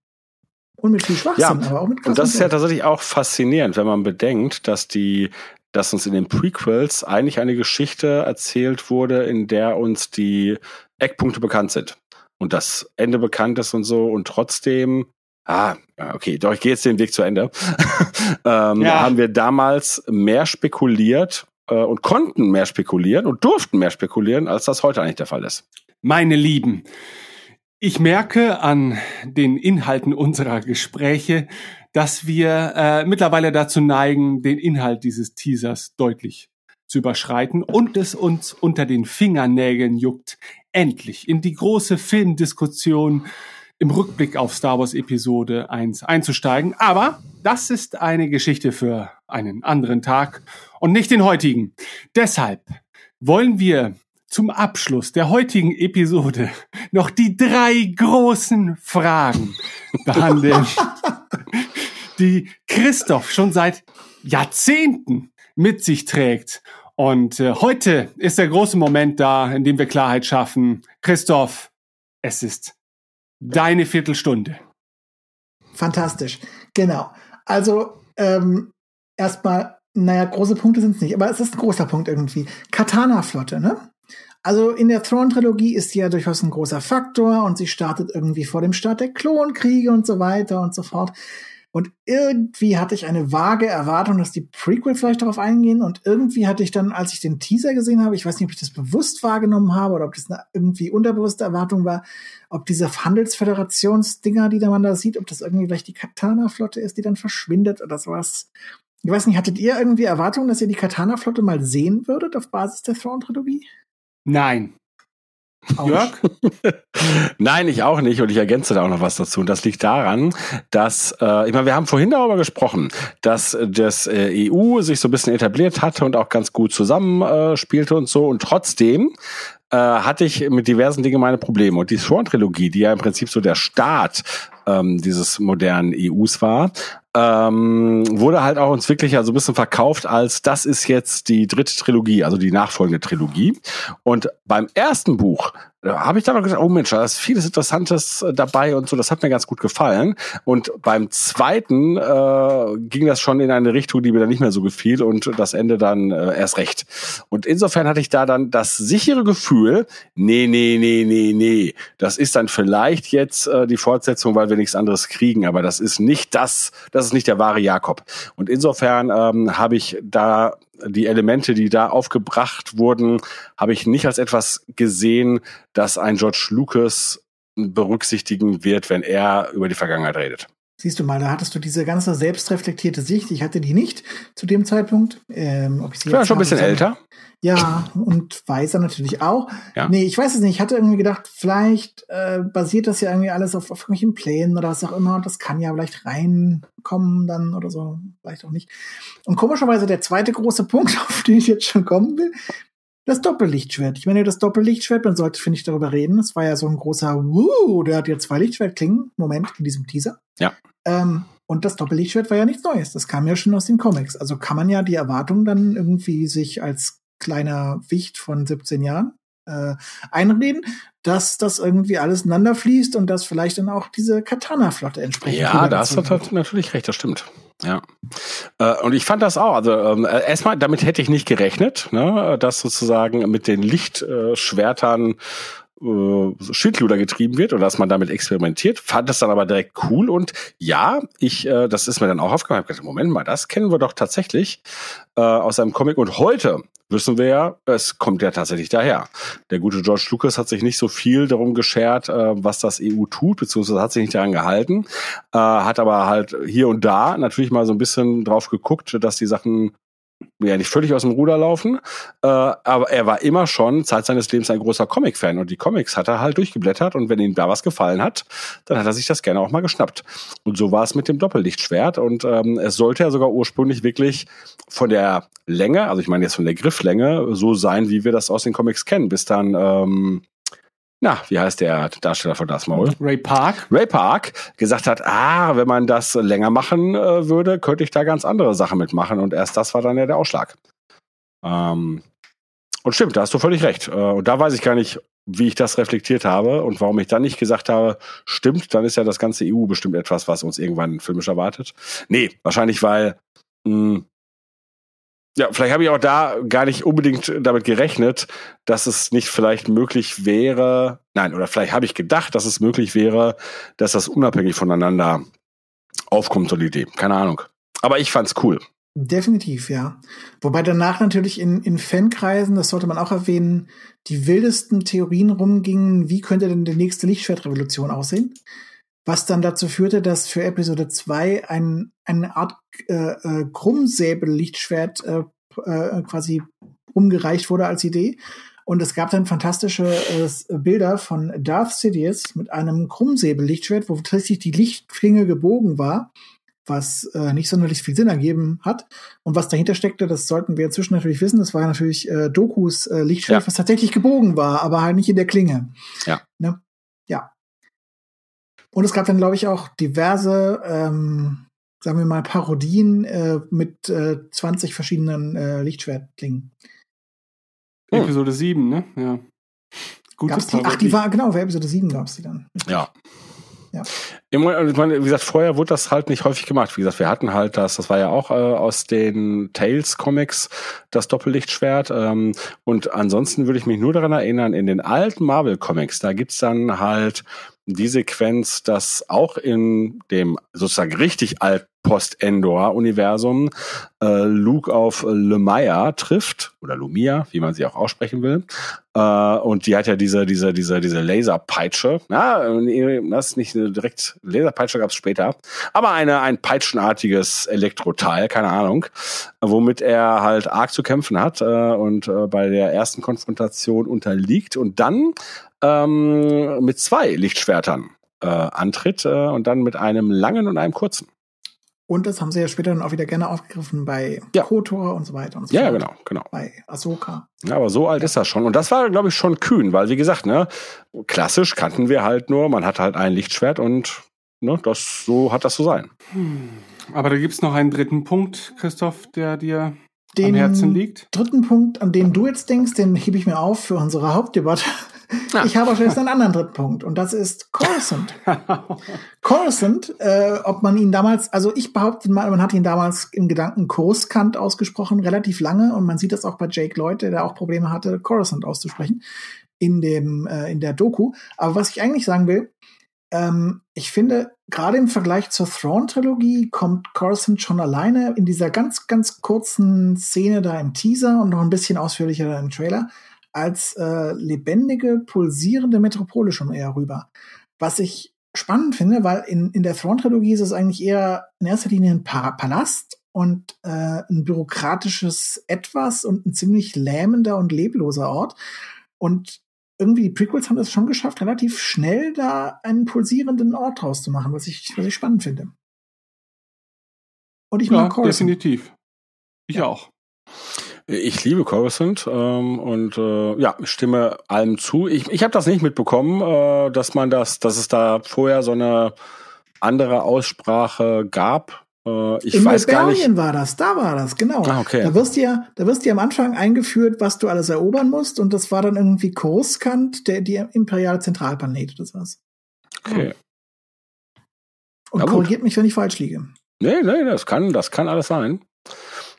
Und mit viel Schwachsinn, Ja, aber auch mit Und das ist ja tatsächlich auch faszinierend, wenn man bedenkt, dass die, dass uns in den Prequels eigentlich eine Geschichte erzählt wurde, in der uns die Eckpunkte bekannt sind. Und das Ende bekannt ist und so. Und trotzdem, ah, okay, doch, ich gehe jetzt den Weg zu Ende. ähm, Ja. Haben wir damals mehr spekuliert äh, und konnten mehr spekulieren und durften mehr spekulieren, als das heute eigentlich der Fall ist. Meine Lieben, ich merke an den Inhalten unserer Gespräche, dass wir äh, mittlerweile dazu neigen, den Inhalt dieses Teasers deutlich zu überschreiten und es uns unter den Fingernägeln juckt, endlich in die große Filmdiskussion im Rückblick auf Star Wars Episode 1 einzusteigen. Aber das ist eine Geschichte für einen anderen Tag und nicht den heutigen. Deshalb wollen wir zum Abschluss der heutigen Episode noch die drei großen Fragen behandeln, die Christoph schon seit Jahrzehnten mit sich trägt. Und äh, heute ist der große Moment da, in dem wir Klarheit schaffen. Christoph, es ist deine Viertelstunde. Fantastisch. Genau. Also, ähm, erstmal, naja, große Punkte sind es nicht, aber es ist ein großer Punkt irgendwie. Katana-Flotte, ne? Also in der Thrawn-Trilogie ist sie ja durchaus ein großer Faktor und sie startet irgendwie vor dem Start der Klonkriege und so weiter und so fort. Und irgendwie hatte ich eine vage Erwartung, dass die Prequel vielleicht darauf eingehen. Und irgendwie hatte ich dann, als ich den Teaser gesehen habe, ich weiß nicht, ob ich das bewusst wahrgenommen habe oder ob das eine irgendwie unterbewusste Erwartung war, ob diese Handelsföderationsdinger, die da man da sieht, ob das irgendwie vielleicht die Katana-Flotte ist, die dann verschwindet oder sowas. Ich weiß nicht, hattet ihr irgendwie Erwartungen, dass ihr die Katana-Flotte mal sehen würdet auf Basis der Throne-Trilogie? Nein. Jörg? Nein, ich auch nicht. Und ich ergänze da auch noch was dazu. Und das liegt daran, dass, äh, ich meine, wir haben vorhin darüber gesprochen, dass das äh, EU sich so ein bisschen etabliert hatte und auch ganz gut zusammenspielte äh, und so. Und trotzdem äh, hatte ich mit diversen Dingen meine Probleme. Und die Thrawn-Trilogie, die ja im Prinzip so der Start ähm, dieses modernen EUs war, ähm, wurde halt auch uns wirklich ja so ein bisschen verkauft als das ist jetzt die dritte Trilogie, also die nachfolgende Trilogie. Und beim ersten Buch habe ich dann noch gesagt, oh Mensch, da ist vieles Interessantes äh, dabei und so, das hat mir ganz gut gefallen. Und beim zweiten äh, ging das schon in eine Richtung, die mir dann nicht mehr so gefiel und das Ende dann äh, erst recht. Und insofern hatte ich da dann das sichere Gefühl, nee, nee, nee, nee, nee, das ist dann vielleicht jetzt äh, die Fortsetzung, weil wir nichts anderes kriegen, aber das ist nicht das, das ist nicht der wahre Jakob. Und insofern ähm, habe ich da die Elemente, die da aufgebracht wurden, habe ich nicht als etwas gesehen, das ein George Lucas berücksichtigen wird, wenn er über die Vergangenheit redet. Siehst du mal, da hattest du diese ganze selbstreflektierte Sicht. Ich hatte die nicht zu dem Zeitpunkt. Ähm, ob ich sie war schon ein bisschen älter. Ja, und weiser natürlich auch. Ja. Nee, ich weiß es nicht. Ich hatte irgendwie gedacht, vielleicht äh, basiert das ja irgendwie alles auf, auf irgendwelchen Plänen oder was auch immer. Und das kann ja vielleicht reinkommen dann oder so. Vielleicht auch nicht. Und komischerweise der zweite große Punkt, auf den ich jetzt schon kommen will, das Doppellichtschwert. Ich meine, das Doppellichtschwert, man sollte, finde ich, darüber reden. Das war ja so ein großer Wuh, der hat ja zwei Lichtschwertklingen. Moment, in diesem Teaser. Ja. Ähm, und das Doppellichtschwert war ja nichts Neues. Das kam ja schon aus den Comics. Also kann man ja die Erwartung dann irgendwie sich als kleiner Wicht von 17 Jahren äh, einreden, dass das irgendwie alles ineinander fließt und dass vielleicht dann auch diese Katana-Flotte entsprechend. Ja, da hast du natürlich recht, das stimmt. Ja. Äh, und ich fand das auch. Also ähm, erstmal, damit hätte ich nicht gerechnet, ne, dass sozusagen mit den Lichtschwertern äh, Schildluder getrieben wird oder dass man damit experimentiert, fand das dann aber direkt cool und ja, ich, äh, das ist mir dann auch aufgefallen. Ich gedacht, Moment mal, das kennen wir doch tatsächlich äh, aus einem Comic und heute wissen wir ja, es kommt ja tatsächlich daher. Der gute George Lucas hat sich nicht so viel darum geschert, äh, was das EU tut, beziehungsweise hat sich nicht daran gehalten, äh, hat aber halt hier und da natürlich mal so ein bisschen drauf geguckt, dass die Sachen ja nicht völlig aus dem Ruder laufen, äh, aber er war immer schon Zeit seines Lebens ein großer Comic-Fan und die Comics hat er halt durchgeblättert und wenn ihm da was gefallen hat, dann hat er sich das gerne auch mal geschnappt. Und so war es mit dem Doppellichtschwert und ähm, es sollte ja sogar ursprünglich wirklich von der Länge, also ich meine jetzt von der Grifflänge, so sein, wie wir das aus den Comics kennen, bis dann ähm, na, wie heißt der Darsteller von Das Maul? Ray Park. Ray Park gesagt hat, ah, wenn man das länger machen äh, würde, könnte ich da ganz andere Sachen mitmachen. Und erst das war dann ja der Ausschlag. Ähm, und stimmt, da hast du völlig recht. Äh, und da weiß ich gar nicht, wie ich das reflektiert habe und warum ich dann nicht gesagt habe, stimmt, dann ist ja das ganze EU bestimmt etwas, was uns irgendwann filmisch erwartet. Nee, wahrscheinlich, weil mh, hm, ja, vielleicht habe ich auch da gar nicht unbedingt damit gerechnet, dass es nicht vielleicht möglich wäre, nein, oder vielleicht habe ich gedacht, dass es möglich wäre, dass das unabhängig voneinander aufkommt, so die Idee. Keine Ahnung. Aber ich fand's cool. Definitiv, ja. Wobei danach natürlich in, in Fankreisen, das sollte man auch erwähnen, die wildesten Theorien rumgingen, wie könnte denn die nächste Lichtschwertrevolution aussehen? Was dann dazu führte, dass für Episode 2 ein, eine Art äh, äh, Krummsäbel-Lichtschwert äh, äh, quasi umgereicht wurde als Idee. Und es gab dann fantastische äh, Bilder von Darth Sidious mit einem Krummsäbel-Lichtschwert, wo tatsächlich die Lichtklinge gebogen war, was äh, nicht sonderlich viel Sinn ergeben hat. Und was dahinter steckte, das sollten wir inzwischen natürlich wissen, das war natürlich äh, Dokus äh, Lichtschwert, ja. was tatsächlich gebogen war, aber halt nicht in der Klinge. Ja. Ne? Und es gab dann, glaube ich, auch diverse, ähm, sagen wir mal, Parodien äh, mit äh, 20 verschiedenen äh, Lichtschwertklingen. Hm. Episode 7, ne? Ja. Gutes die, ach, die war, genau, für Episode 7 gab es die dann. Ja. Ja. Ich meine, wie gesagt, vorher wurde das halt nicht häufig gemacht. Wie gesagt, wir hatten halt das, das war ja auch äh, aus den Tales-Comics, das Doppellichtschwert. Ähm, und ansonsten würde ich mich nur daran erinnern, in den alten Marvel-Comics, da gibt's dann halt die Sequenz, dass auch in dem sozusagen richtig alt Post-Endor-Universum äh, Luke auf Lemaya trifft, oder Lumia, wie man sie auch aussprechen will. Äh, und die hat ja diese, diese, diese, diese Laserpeitsche. Na, das ist nicht direkt, Laserpeitsche gab es später, aber eine, ein peitschenartiges Elektroteil, keine Ahnung, womit er halt arg zu kämpfen hat äh, und äh, bei der ersten Konfrontation unterliegt und dann ähm, mit zwei Lichtschwertern äh, antritt äh, und dann mit einem langen und einem kurzen. Und das haben sie ja später dann auch wieder gerne aufgegriffen bei ja. KOTOR und so weiter und so ja, fort. genau, genau. Bei Ahsoka. Ja, aber so alt ist das schon. Und das war, glaube ich, schon kühn, weil, wie gesagt, ne, klassisch kannten wir halt nur, man hat halt ein Lichtschwert und ne, das, so hat das zu sein. Hm. Aber da gibt's noch einen dritten Punkt, Christoph, der dir den am Herzen liegt. Dritten Punkt, an den du jetzt denkst, den hebe ich mir auf für unsere Hauptdebatte. Ja. Ich habe auch schon jetzt einen anderen dritten Punkt und das ist Coruscant. Coruscant, äh, ob man ihn damals, also ich behaupte mal, man hat ihn damals im Gedanken Coruscant ausgesprochen, relativ lange und man sieht das auch bei Jake Lloyd, der da auch Probleme hatte, Coruscant auszusprechen in dem äh, in der Doku. Aber was ich eigentlich sagen will, ähm, ich finde, gerade im Vergleich zur Thrawn-Trilogie kommt Coruscant schon alleine in dieser ganz, ganz kurzen Szene da im Teaser und noch ein bisschen ausführlicher da im Trailer als äh, lebendige, pulsierende Metropole schon eher rüber. Was ich spannend finde, weil in, in der Thrawn-Trilogie ist es eigentlich eher in erster Linie ein pa Palast und äh, ein bürokratisches Etwas und ein ziemlich lähmender und lebloser Ort. Und irgendwie die Prequels haben es schon geschafft, relativ schnell da einen pulsierenden Ort draus zu machen, was ich, was ich spannend finde. Und ich ja, mag Coruscant. definitiv. Ich ja. auch. Ich liebe Coruscant ähm, und äh, ja, stimme allem zu. Ich, ich habe das nicht mitbekommen, äh, dass man das, dass es da vorher so eine andere Aussprache gab. Äh, ich In weiß gar nicht. war das, da war das, genau. Ah, okay. Da wirst du ja, da wirst du ja am Anfang eingeführt, was du alles erobern musst und das war dann irgendwie Coruscant, der die imperiale Zentralplanet oder sowas. Okay. Und Ja, gut. korrigiert mich, wenn ich falsch liege. Nee, nee, das kann, das kann alles sein.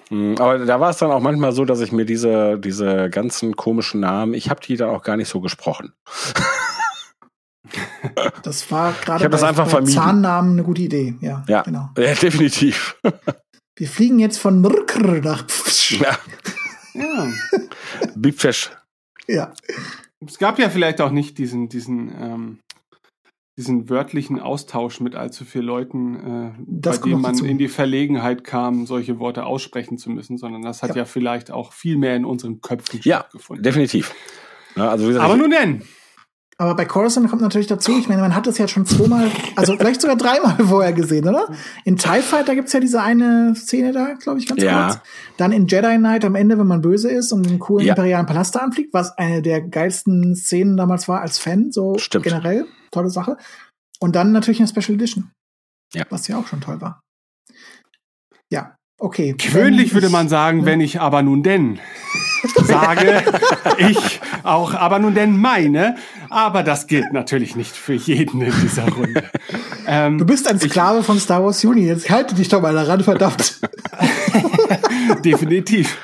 Hm, Aber da war es dann auch manchmal so, dass ich mir diese, diese ganzen komischen Namen, ich habe die dann auch gar nicht so gesprochen. Das war Ich gerade das einfach bei vermieden. Zahnnamen eine gute Idee. Ja, Ja, genau. ja definitiv. Wir fliegen jetzt von Mrkr nach Pfsch. Ja, Ja. Big Fish. Ja. Es gab ja vielleicht auch nicht diesen, diesen, ähm, diesen wörtlichen Austausch mit allzu vielen Leuten, äh, Das bei dem man dazu. in die Verlegenheit kam, solche Worte aussprechen zu müssen, sondern das hat ja, Ja. vielleicht auch viel mehr in unseren Köpfen Ja, stattgefunden. definitiv. Ja, also wie gesagt, Aber nun denn, Aber bei Coruscant kommt natürlich dazu, ich meine, man hat das ja schon zweimal, also vielleicht sogar dreimal vorher gesehen, oder? In TIE Fighter gibt's ja diese eine Szene da, glaube ich, ganz Ja. kurz. Dann in Jedi Knight am Ende, wenn man böse ist und den coolen Ja. imperialen Palast da anfliegt, was eine der geilsten Szenen damals war als Fan, so Stimmt. generell. Tolle Sache. Und dann natürlich eine Special Edition. Ja. Was ja auch schon toll war. Ja, okay. gewöhnlich würde man sagen, wenn ich aber nun denn sage, ich auch aber nun denn meine, aber das gilt natürlich nicht für jeden in dieser Runde. Ähm, Du bist ein Sklave von Star Wars Uni. Jetzt halte dich doch mal daran, verdammt. Definitiv.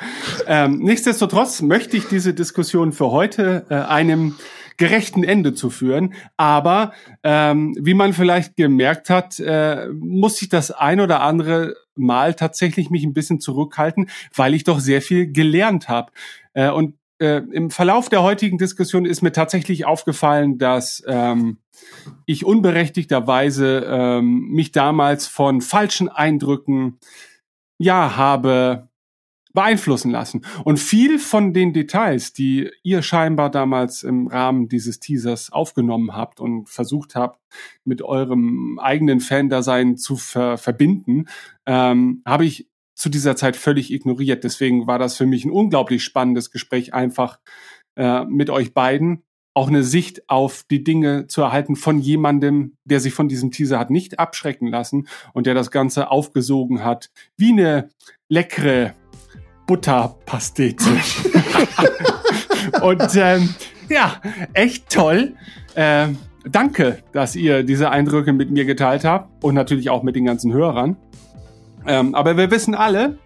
Ähm, nichtsdestotrotz möchte ich diese Diskussion für heute äh, einem gerechten Ende zu führen. Aber ähm, wie man vielleicht gemerkt hat, äh, muss ich das ein oder andere Mal tatsächlich mich ein bisschen zurückhalten, weil ich doch sehr viel gelernt habe. Äh, und äh, im Verlauf der heutigen Diskussion ist mir tatsächlich aufgefallen, dass ähm, ich unberechtigterweise ähm, mich damals von falschen Eindrücken ja habe beeinflussen lassen. Und viel von den Details, die ihr scheinbar damals im Rahmen dieses Teasers aufgenommen habt und versucht habt, mit eurem eigenen Fan-Dasein zu ver verbinden, ähm, habe ich zu dieser Zeit völlig ignoriert. Deswegen war das für mich ein unglaublich spannendes Gespräch, einfach äh, mit euch beiden auch eine Sicht auf die Dinge zu erhalten von jemandem, der sich von diesem Teaser hat nicht abschrecken lassen und der das Ganze aufgesogen hat, wie eine leckere Butterpastete. und ähm, ja, echt toll. Ähm, danke, dass ihr diese Eindrücke mit mir geteilt habt und natürlich auch mit den ganzen Hörern. Ähm, aber wir wissen alle,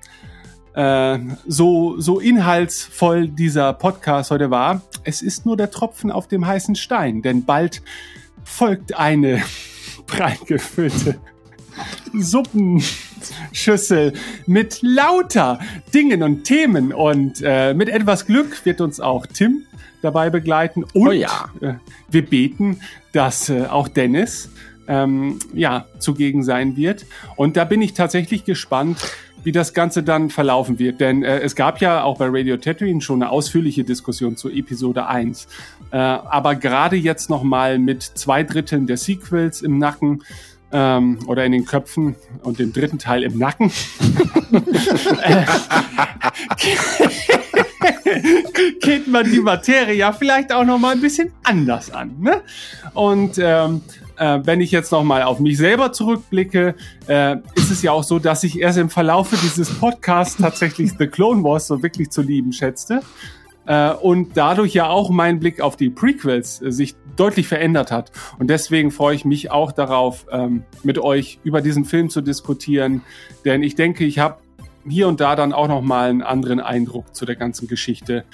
äh, so, so inhaltsvoll dieser Podcast heute war, es ist nur der Tropfen auf dem heißen Stein, denn bald folgt eine prall gefüllte Suppenschüssel mit lauter Dingen und Themen und äh, mit etwas Glück wird uns auch Tim dabei begleiten und oh ja. äh, wir beten, dass äh, auch Dennis ähm, ja zugegen sein wird und da bin ich tatsächlich gespannt, wie das Ganze dann verlaufen wird. Denn äh, es gab ja auch bei Radio Tatooine schon eine ausführliche Diskussion zu Episode 1. Äh, aber gerade jetzt nochmal mit zwei Dritteln der Sequels im Nacken ähm, oder in den Köpfen und dem dritten Teil im Nacken. Äh, geht man die Materie ja vielleicht auch noch mal ein bisschen anders an. Ne? Und ähm, äh, wenn ich jetzt noch mal auf mich selber zurückblicke, äh, ist es ja auch so, dass ich erst im Verlaufe dieses Podcasts tatsächlich The Clone Wars so wirklich zu lieben schätzte. Äh, und dadurch ja auch mein Blick auf die Prequels äh, sich deutlich verändert hat. Und deswegen freue ich mich auch darauf, ähm, mit euch über diesen Film zu diskutieren. Denn ich denke, ich habe hier und da dann auch noch mal einen anderen Eindruck zu der ganzen Geschichte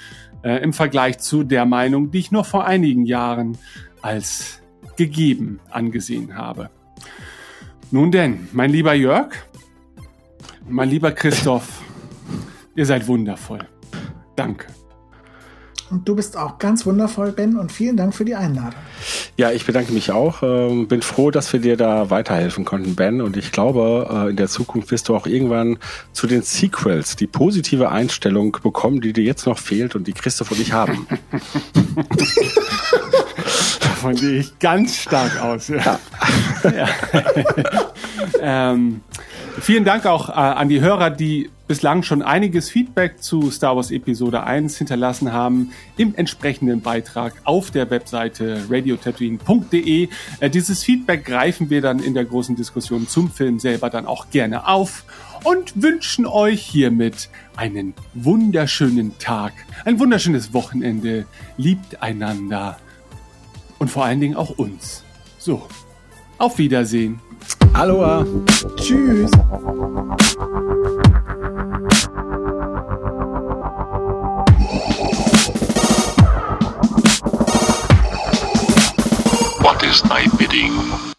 äh, im Vergleich zu der Meinung, die ich noch vor einigen Jahren als gegeben angesehen habe. Nun denn, mein lieber Jörg, mein lieber Christoph, ihr seid wundervoll. Danke. Und du bist auch ganz wundervoll, Ben, und vielen Dank für die Einladung. Ja, ich bedanke mich auch. Ähm, bin froh, dass wir dir da weiterhelfen konnten, Ben. Und ich glaube, äh, in der Zukunft wirst du auch irgendwann zu den Sequels die positive Einstellung bekommen, die dir jetzt noch fehlt und die Christoph und ich haben. Davon gehe ich ganz stark aus. Ja. ja. ähm, vielen Dank auch äh, an die Hörer, die bislang schon einiges Feedback zu Star Wars Episode 1 hinterlassen haben im entsprechenden Beitrag auf der Webseite radiotatooine.de. Äh, dieses Feedback greifen wir dann in der großen Diskussion zum Film selber dann auch gerne auf und wünschen euch hiermit einen wunderschönen Tag, ein wunderschönes Wochenende, liebt einander und vor allen Dingen auch uns. So, auf Wiedersehen. Aloha. Tschüss. What is thy bidding?